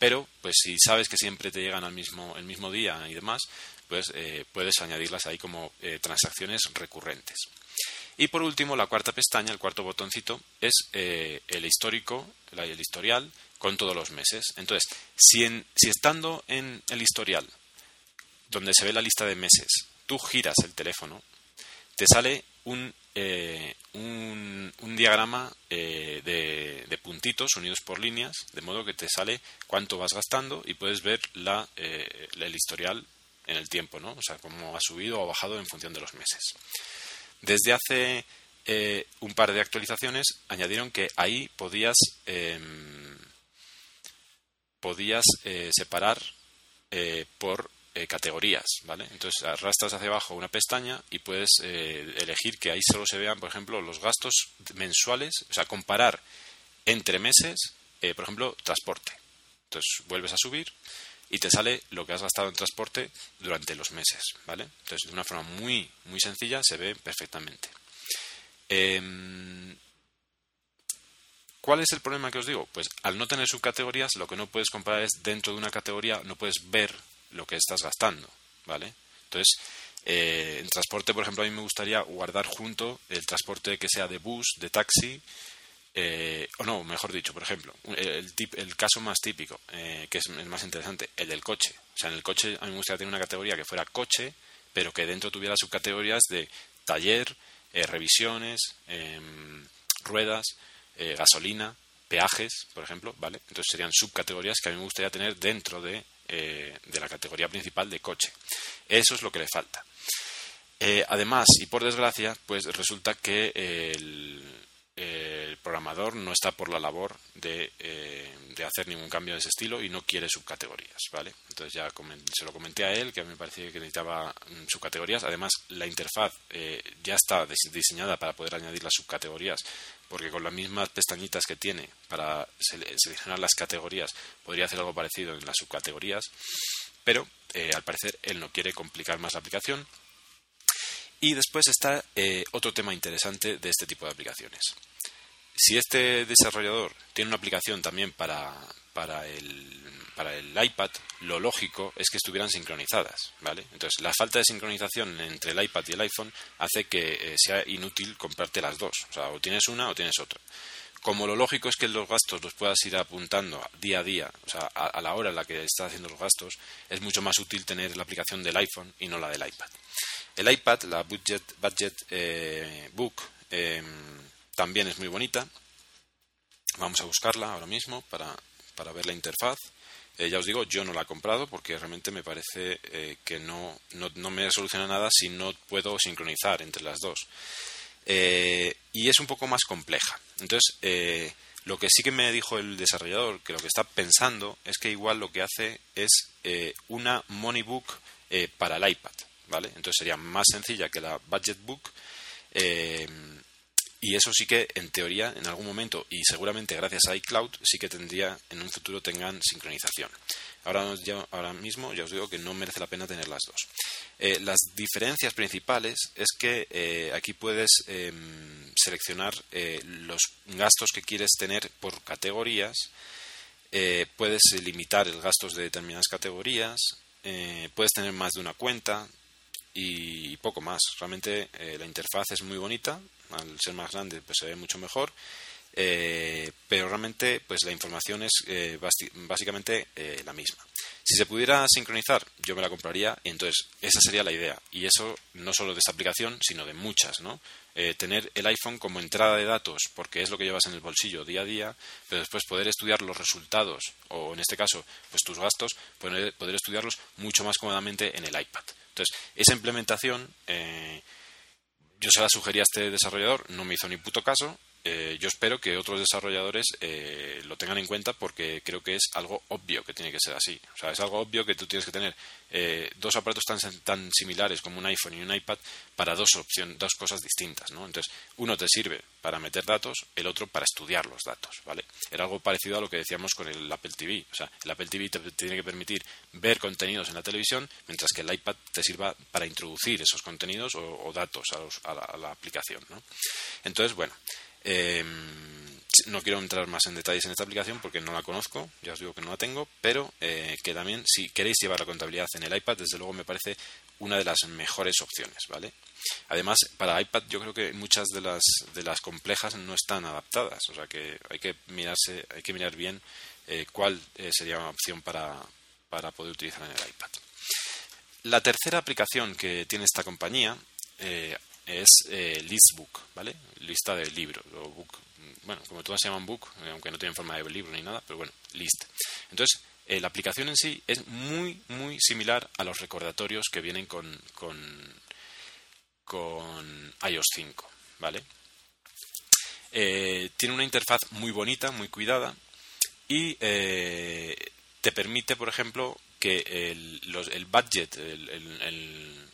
Pero, pues si sabes que siempre te llegan al mismo, el mismo día y demás, pues eh, puedes añadirlas ahí como transacciones recurrentes. Y por último, la cuarta pestaña, el cuarto botoncito, es eh, el histórico, el historial, con todos los meses. Entonces, si, si estando en el historial, donde se ve la lista de meses, tú giras el teléfono, te sale un, eh, un, diagrama eh, de, de, puntitos unidos por líneas, de modo que te sale cuánto vas gastando y puedes ver la, el historial en el tiempo, ¿no? O sea, cómo ha subido o bajado en función de los meses. Desde hace eh, un par de actualizaciones añadieron que ahí podías, em, podías eh, separar eh, por categorías, ¿vale? Entonces arrastras hacia abajo una pestaña y puedes elegir que ahí solo se vean, por ejemplo, los gastos mensuales, o sea, comparar entre meses, por ejemplo, transporte. Entonces vuelves a subir y te sale lo que has gastado en transporte durante los meses, ¿vale? Entonces, de una forma muy, muy sencilla se ve perfectamente. Em, ¿Cuál es el problema que os digo? Pues al no tener subcategorías, lo que no puedes comparar es dentro de una categoría, no puedes ver lo que estás gastando, ¿vale? Entonces, eh, en transporte, por ejemplo, a mí me gustaría guardar junto el transporte que sea de bus, de taxi, eh, o no, mejor dicho, por ejemplo, el, caso más típico, eh, que es el más interesante, el del coche. O sea, en el coche a mí me gustaría tener una categoría que fuera coche, pero que dentro tuviera subcategorías de taller, eh, revisiones, em, ruedas, gasolina, peajes, por ejemplo, ¿vale? Entonces serían subcategorías que a mí me gustaría tener dentro de, de la categoría principal de coche. Eso es lo que le falta. además, y por desgracia, pues resulta que el programador no está por la labor de, eh, de, hacer ningún cambio de ese estilo y no quiere subcategorías, ¿vale? Entonces ya se lo comenté a él, que a mí me parecía que necesitaba mm, subcategorías. Además, la interfaz eh, ya está diseñada para poder añadir las subcategorías, porque con las mismas pestañitas que tiene para seleccionar las categorías, podría hacer algo parecido en las subcategorías, pero eh, al parecer él no quiere complicar más la aplicación y después está otro tema interesante de este tipo de aplicaciones. Si este desarrollador tiene una aplicación también para, para, el, para el iPad, lo lógico es que estuvieran sincronizadas, ¿vale? Entonces, la falta de sincronización entre el iPad y el iPhone hace que eh, sea inútil comprarte las dos. O sea, o tienes una o tienes otra. Como lo lógico es que los gastos los puedas ir apuntando día a día, o sea, a, la hora en la que estás haciendo los gastos, es mucho más útil tener la aplicación del iPhone y no la del iPad. El iPad, la Budget, budget eh, Book, em, también es muy bonita. Vamos a buscarla ahora mismo para, para ver la interfaz. Eh, ya os digo, yo no la he comprado porque realmente me parece eh, que no, no, no, me soluciona nada si no puedo sincronizar entre las dos. y es un poco más compleja. Entonces, lo que sí que me dijo el desarrollador, que lo que está pensando es que igual lo que hace es una Money Book para el iPad. ¿vale? Entonces sería más sencilla que la Budget Book, eh, y eso sí que, en teoría, en algún momento, y seguramente gracias a iCloud, sí que tendría, en un futuro tengan sincronización. Ahora, ahora mismo ya os digo que no merece la pena tener las dos. Eh, las diferencias principales es que eh, aquí puedes em, seleccionar eh, los gastos que quieres tener por categorías, puedes limitar el gastos de determinadas categorías, puedes tener más de una cuenta y poco más. Realmente la interfaz es muy bonita, al ser más grande pues se ve mucho mejor eh, pero realmente pues la información es eh, básicamente eh, la misma. Si se pudiera sincronizar, yo me la compraría y entonces esa sería la idea. Y eso no solo de esta aplicación, sino de muchas, ¿no? tener el iPhone como entrada de datos, porque es lo que llevas en el bolsillo día a día, pero después poder estudiar los resultados, o en este caso, pues tus gastos, poder, poder estudiarlos mucho más cómodamente en el iPad. Entonces, esa implementación yo se la sugerí a este desarrollador, no me hizo ni puto caso. Eh, yo espero que otros desarrolladores eh, lo tengan en cuenta porque creo que es algo obvio que tiene que ser así. O sea, es algo obvio que tú tienes que tener eh, dos aparatos tan, tan similares como un iPhone y un iPad para dos, opciones, dos cosas distintas. ¿no? Entonces, uno te sirve para meter datos, el otro para estudiar los datos. ¿vale? Era algo parecido a lo que decíamos con el Apple TV. O sea, el Apple TV te, tiene que permitir ver contenidos en la televisión, mientras que el iPad te sirva para introducir esos contenidos o, datos a, la, a la aplicación. ¿no? Entonces, bueno. Eh, no quiero entrar más en detalles en esta aplicación porque no la conozco, ya os digo que no la tengo, pero eh, que también si queréis llevar la contabilidad en el iPad, desde luego me parece una de las mejores opciones, ¿vale? Además, para iPad yo creo que muchas de las de las complejas no están adaptadas, o sea que hay que mirarse, hay que mirar bien eh, cuál eh, sería una opción para, para poder utilizar en el iPad. La tercera aplicación que tiene esta compañía es eh, Listbook, ¿vale? Lista de libros, o book, bueno, como todas se llaman book, eh, aunque no tienen forma de libro ni nada, pero bueno, list. Entonces, eh, la aplicación en sí es muy, muy similar a los recordatorios que vienen con, con, con iOS 5, ¿vale? tiene una interfaz muy bonita, muy cuidada y te permite, por ejemplo, que el, el budget, el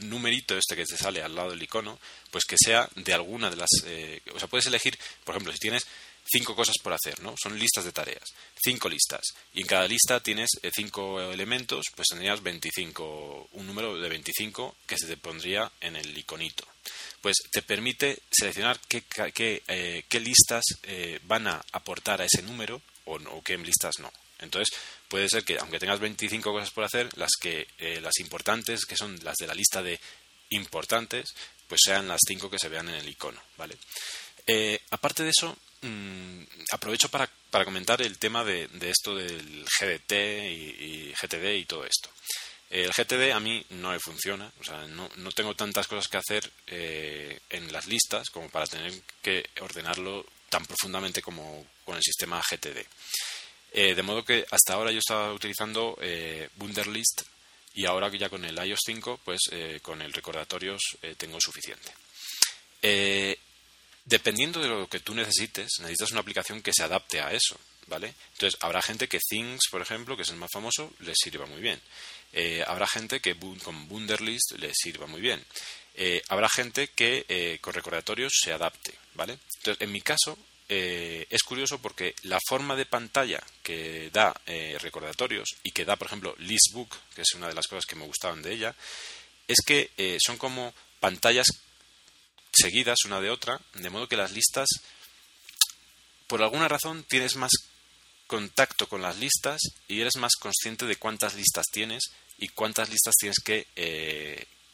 numerito este que te sale al lado del icono, pues que sea de alguna de las... Eh, o sea, puedes elegir, por ejemplo, si tienes cinco cosas por hacer, ¿no? Son listas de tareas, cinco listas. Y en cada lista tienes eh, cinco elementos, pues tendrías 25, un número de 25 que se te pondría en el iconito. Pues te permite seleccionar qué, qué, eh, qué listas van a aportar a ese número o, o qué listas no. Entonces, puede ser que, aunque tengas 25 cosas por hacer, las, que, eh, las importantes, que son las de la lista de importantes, pues sean las 5 que se vean en el icono, ¿vale? Eh, aparte de eso, mm, aprovecho para, para, comentar el tema de, esto del GDT y, GTD y todo esto. El GTD a mí no me funciona, o sea, no, no tengo tantas cosas que hacer eh, en las listas como para tener que ordenarlo tan profundamente como con el sistema GTD. Eh, de modo que hasta ahora yo estaba utilizando eh, Wunderlist y ahora que ya con el iOS 5, pues eh, con el recordatorios tengo suficiente. dependiendo de lo que tú necesites, necesitas una aplicación que se adapte a eso, ¿vale? Entonces, habrá gente que Things, por ejemplo, que es el más famoso, le sirva muy bien. habrá gente que con Wunderlist le sirva muy bien. habrá gente que con recordatorios se adapte, ¿vale? Entonces, en mi caso, eh, es curioso porque la forma de pantalla que da eh, recordatorios y que da, por ejemplo, Listbook, que es una de las cosas que me gustaban de ella, es que eh, son como pantallas seguidas una de otra, de modo que las listas, por alguna razón, tienes más contacto con las listas y eres más consciente de cuántas listas tienes y cuántas listas tienes que,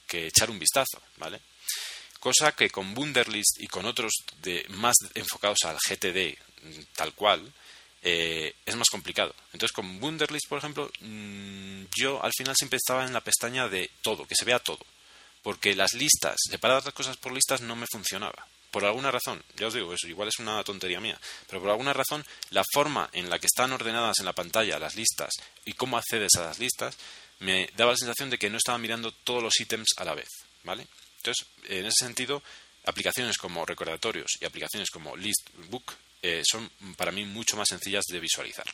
que echar un vistazo, ¿vale? Cosa que con Wunderlist y con otros de, más enfocados al GTD tal cual, eh, es más complicado. Entonces, con Wunderlist, por ejemplo, mm, yo al final siempre estaba en la pestaña de todo, que se vea todo. Porque las listas, separar las cosas por listas no me funcionaba. Por alguna razón, ya os digo, eso igual es una tontería mía, pero por alguna razón la forma en la que están ordenadas en la pantalla las listas y cómo accedes a las listas me daba la sensación de que no estaba mirando todos los ítems a la vez, ¿vale? Entonces, en ese sentido, aplicaciones como recordatorios y aplicaciones como Listbook eh, son para mí mucho más sencillas de visualizar.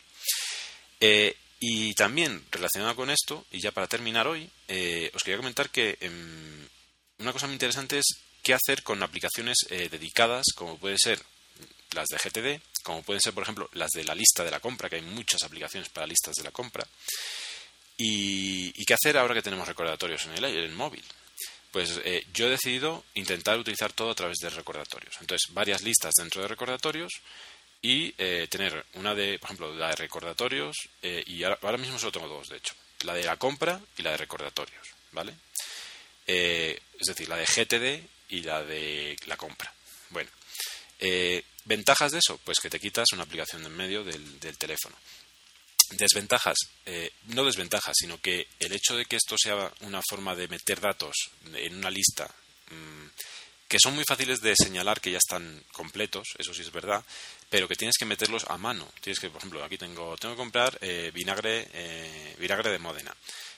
Eh, y también relacionado con esto, y ya para terminar hoy, eh, os quería comentar que em, una cosa muy interesante es qué hacer con aplicaciones eh, dedicadas, como puede ser las de GTD, como pueden ser, por ejemplo, las de la lista de la compra, que hay muchas aplicaciones para listas de la compra. ¿Y, qué hacer ahora que tenemos recordatorios en el, móvil? Pues eh, yo he decidido intentar utilizar todo a través de recordatorios. Entonces, varias listas dentro de recordatorios y eh, tener una de, por ejemplo, la de recordatorios y ahora, mismo solo tengo dos, de hecho, la de la compra y la de recordatorios, ¿vale? es decir, la de GTD y la de la compra. Bueno, eh, ¿ventajas de eso? Pues que te quitas una aplicación en medio del, teléfono. Desventajas, eh, no desventajas, sino que el hecho de que esto sea una forma de meter datos en una lista mm, que son muy fáciles de señalar que ya están completos, eso sí es verdad, pero que tienes que meterlos a mano. Tienes que, por ejemplo, aquí tengo, tengo que comprar eh, vinagre, vinagre de Módena,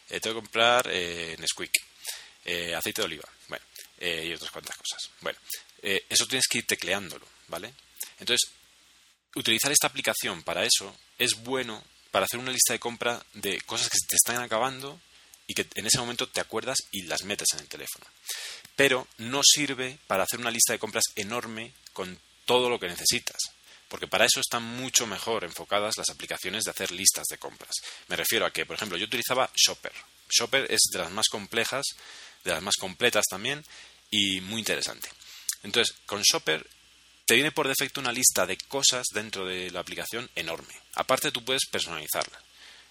tengo que comprar Nesquik, aceite de oliva. Bueno, eh, y otras cuantas cosas. Bueno, eh, eso tienes que ir tecleándolo, ¿vale? Entonces, utilizar esta aplicación para eso es bueno para hacer una lista de compra de cosas que te están acabando y que en ese momento te acuerdas y las metes en el teléfono. Pero no sirve para hacer una lista de compras enorme con todo lo que necesitas, porque para eso están mucho mejor enfocadas las aplicaciones de hacer listas de compras. Me refiero a que, por ejemplo, yo utilizaba Shopper. Shopper es de las más complejas de las más completas también y muy interesante. Entonces, con Shopper te viene por defecto una lista de cosas dentro de la aplicación enorme. Aparte, tú puedes personalizarla.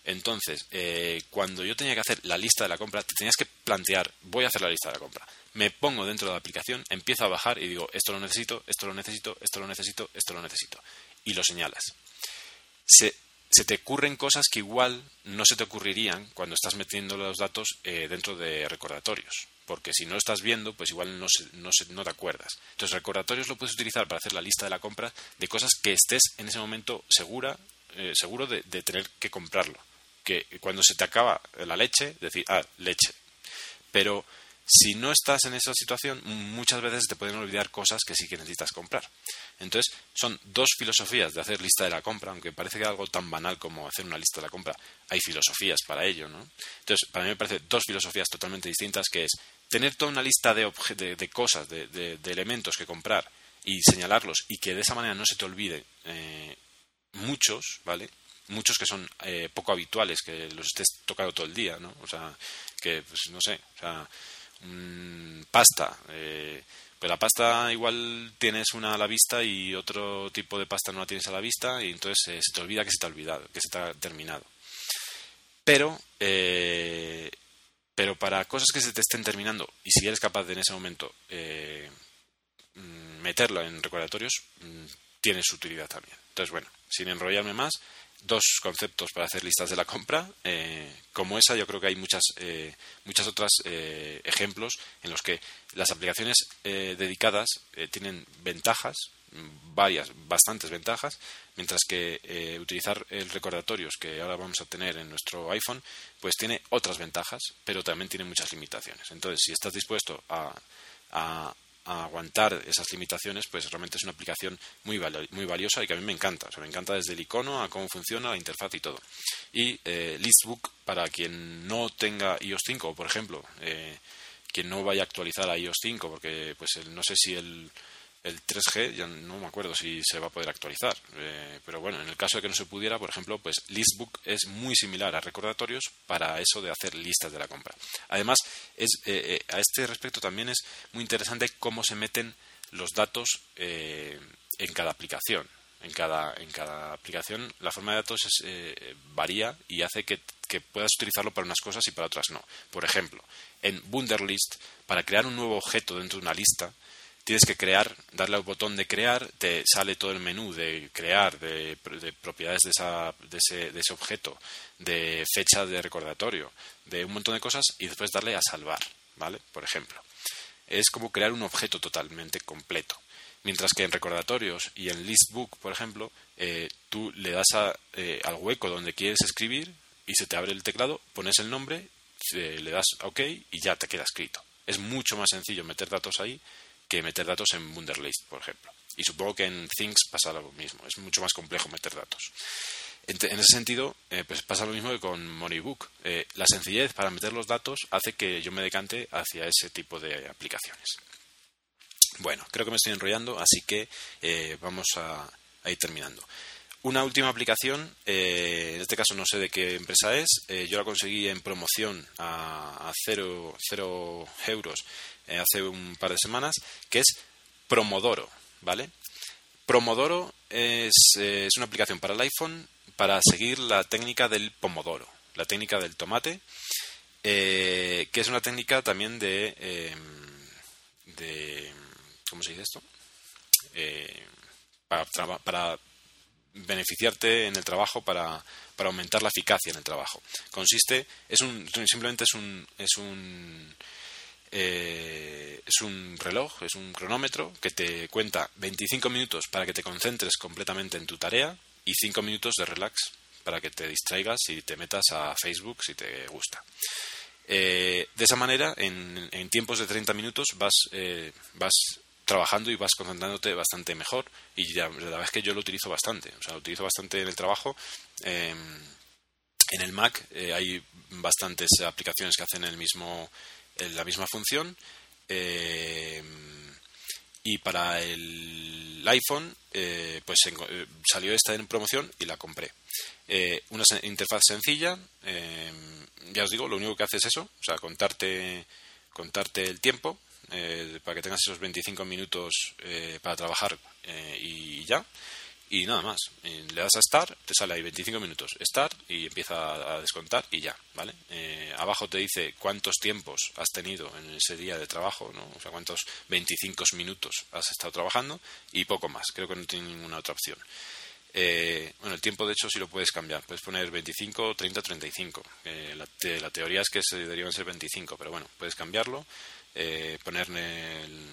Entonces, eh, cuando yo tenía que hacer la lista de la compra, te tenías que plantear, voy a hacer la lista de la compra. Me pongo dentro de la aplicación, empiezo a bajar y digo, esto lo necesito, esto lo necesito, esto lo necesito, esto lo necesito. Y lo señalas. Se, te ocurren cosas que igual no se te ocurrirían cuando estás metiendo los datos eh, dentro de recordatorios. Porque si no estás viendo, pues igual no, no, no te acuerdas. Entonces, recordatorios lo puedes utilizar para hacer la lista de la compra de cosas que estés en ese momento segura, eh, seguro de, de tener que comprarlo. Que cuando se te acaba la leche, decir, ah, leche. Pero si no estás en esa situación, muchas veces te pueden olvidar cosas que sí que necesitas comprar. Entonces, son dos filosofías de hacer lista de la compra, aunque parece que algo tan banal como hacer una lista de la compra, hay filosofías para ello, ¿no? Entonces, para mí me parece dos filosofías totalmente distintas, que es tener toda una lista de, de, cosas, de, elementos que comprar y señalarlos y que de esa manera no se te olvide eh, muchos, ¿vale? Muchos que son eh, poco habituales, que los estés tocando todo el día, ¿no? O sea, que, pues, no sé, o sea, pasta. Eh, pero la pasta igual tienes una a la vista y otro tipo de pasta no la tienes a la vista y entonces eh, se te olvida que se te olvidado, que se terminado. Pero, eh, pero para cosas que se te estén terminando y si eres capaz de en ese momento mm, meterlo en recordatorios, mm, tiene su utilidad también. Entonces, bueno, sin enrollarme más, dos conceptos para hacer listas de la compra. Eh, como esa, yo creo que hay muchas, eh, muchas otras eh, ejemplos en los que las aplicaciones dedicadas tienen ventajas, varias, bastantes ventajas, mientras que utilizar el recordatorios que ahora vamos a tener en nuestro iPhone, pues tiene otras ventajas, pero también tiene muchas limitaciones. Entonces, si estás dispuesto a, a aguantar esas limitaciones, pues realmente es una aplicación muy, muy valiosa y que a mí me encanta. Me encanta desde el icono a cómo funciona, la interfaz y todo. Y eh, Listbook, para quien no tenga iOS 5, o por ejemplo, eh, quien no vaya a actualizar a iOS 5, porque pues no sé si el el 3G ya no me acuerdo si se va a poder actualizar, eh, pero bueno, en el caso de que no se pudiera, por ejemplo, pues Listbook es muy similar a recordatorios para eso de hacer listas de la compra. Además, es, eh, eh, a este respecto también es muy interesante cómo se meten los datos en cada aplicación. En cada, en cada aplicación la forma de datos varía y hace que, que puedas utilizarlo para unas cosas y para otras no. Por ejemplo, en Wunderlist, para crear un nuevo objeto dentro de una lista, tienes que crear, darle al botón de crear, te sale todo el menú de crear, de, propiedades de, esa, de, ese, de, ese, objeto, de fecha de recordatorio, de un montón de cosas y después darle a salvar, ¿vale? Por ejemplo. Es como crear un objeto totalmente completo. Mientras que en recordatorios y en listbook, por ejemplo, eh, tú le das eh, al hueco donde quieres escribir y se te abre el teclado, pones el nombre, le das OK y ya te queda escrito. Es mucho más sencillo meter datos ahí que meter datos en Wunderlist, por ejemplo. Y supongo que en Things pasa lo mismo. Es mucho más complejo meter datos. En, ese sentido, eh, pues pasa lo mismo que con Moneybook. Eh, la sencillez para meter los datos hace que yo me decante hacia ese tipo de aplicaciones. Bueno, creo que me estoy enrollando, así que eh, vamos a, ir terminando. Una última aplicación, en este caso no sé de qué empresa es, yo la conseguí en promoción a, a cero, cero euros eh, hace un par de semanas, que es Promodoro, ¿vale? Promodoro es, eh, es una aplicación para el iPhone para seguir la técnica del pomodoro, la técnica del tomate, eh, que es una técnica también de, de ¿cómo se dice esto? Eh, para, para beneficiarte en el trabajo para, para aumentar la eficacia en el trabajo. Consiste, es un, simplemente es un, es un, eh, es un reloj, es un cronómetro que te cuenta 25 minutos para que te concentres completamente en tu tarea y 5 minutos de relax para que te distraigas y te metas a Facebook si te gusta. Eh, de esa manera, en, tiempos de 30 minutos vas, eh, vas trabajando y vas concentrándote bastante mejor. Y ya, la verdad es que yo lo utilizo bastante. O sea, lo utilizo bastante en el trabajo. Eh, en el Mac hay bastantes aplicaciones que hacen el mismo, eh, la misma función. Eh, y para el iPhone, eh, pues eh, salió esta en promoción y la compré. Eh, una interfaz sencilla, eh, ya os digo, lo único que hace es eso, o sea, contarte, contarte el tiempo para que tengas esos 25 minutos para trabajar y ya. Y nada más. Le das a Start, te sale ahí 25 minutos. Start y empieza a descontar y ya, ¿vale? Eh, abajo te dice cuántos tiempos has tenido en ese día de trabajo, ¿no? O sea, cuántos 25 minutos has estado trabajando y poco más. Creo que no tiene ninguna otra opción. Eh, bueno, el tiempo de hecho sí lo puedes cambiar. Puedes poner 25, 30, 35. Eh, la, te- la teoría es que se deberían ser 25, pero bueno, puedes cambiarlo. Eh, ponerle el-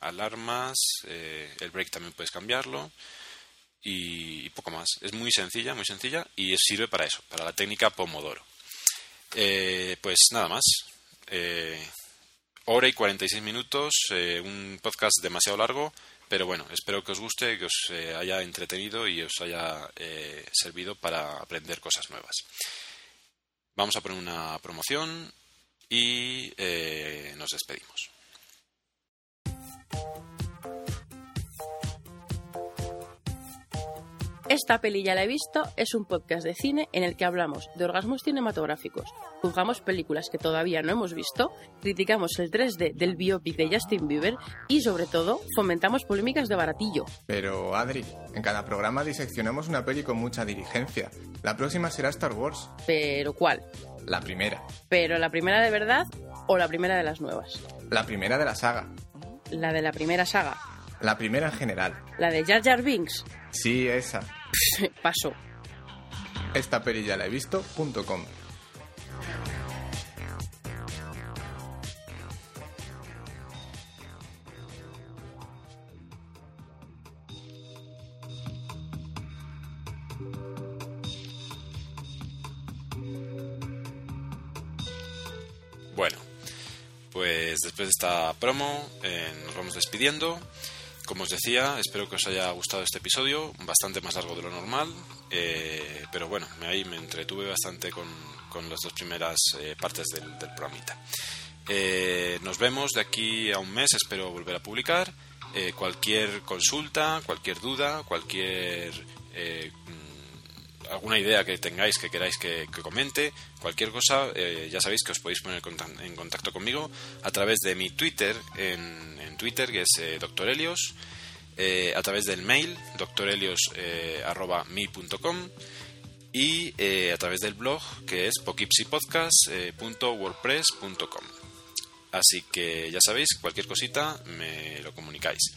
alarmas, eh, el break también puedes cambiarlo y, poco más. Es muy sencilla, muy sencilla y sirve para eso, para la técnica Pomodoro. Eh, pues nada más. Eh, hora y 46 minutos, eh, un podcast demasiado largo, pero bueno, espero que os guste, que os eh, haya entretenido y os haya servido para aprender cosas nuevas. Vamos a poner una promoción y nos despedimos.
Esta peli ya la he visto es un podcast de cine en el que hablamos de orgasmos cinematográficos, juzgamos películas que todavía no hemos visto, criticamos el 3D del biopic de Justin Bieber y sobre todo fomentamos polémicas de baratillo.
Pero, Adri, en cada programa diseccionamos una peli con mucha diligencia. La próxima será Star Wars,
Pero ¿cuál?
la primera.
¿Pero la primera de verdad o la primera de las nuevas?
La primera de la saga.
La de la primera saga.
La primera en general.
La de Jar Jar Binks.
Sí, esa.
Paso.
Esta peli ya la he visto.com.
Bueno, pues después de esta promo eh, nos vamos despidiendo. Como os decía, espero que os haya gustado este episodio, bastante más largo de lo normal, eh, pero bueno, ahí me entretuve bastante con, con las dos primeras eh, partes del, del programita. Eh, nos vemos de aquí a un mes, espero volver a publicar. Cualquier consulta, cualquier duda, cualquier alguna idea que tengáis que queráis que, comente, cualquier cosa, eh, ya sabéis que os podéis poner en contacto conmigo a través de mi Twitter, en, Twitter, que es eh, Dr. Helios, eh, a través del mail, drhelios.me.com y eh, a través del blog, que es pokipsipodcast.wordpress.com. Así que ya sabéis, cualquier cosita me lo comunicáis.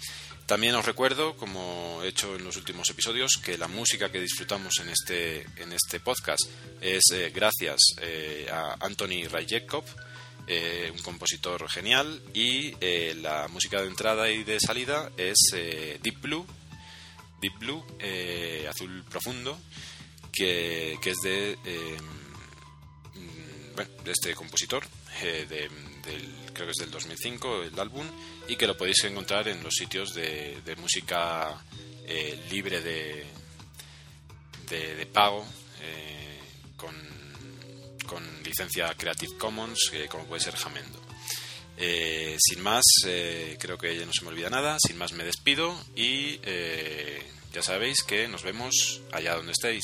También os recuerdo, como he hecho en los últimos episodios, que la música que disfrutamos en este, en este podcast es eh, gracias eh, a Anthony Rajekov, eh, un compositor genial, y la música de entrada y de salida es Deep Blue, Deep Blue, azul profundo, que, que es de, mm, bueno, de este compositor, de- creo que es del 2005 el álbum, y que lo podéis encontrar en los sitios de, música eh, libre de, de, pago, eh, con, con licencia Creative Commons, eh, como puede ser Jamendo. Sin más, creo que ya no se me olvida nada. Sin más, me despido y ya sabéis que nos vemos allá donde estéis.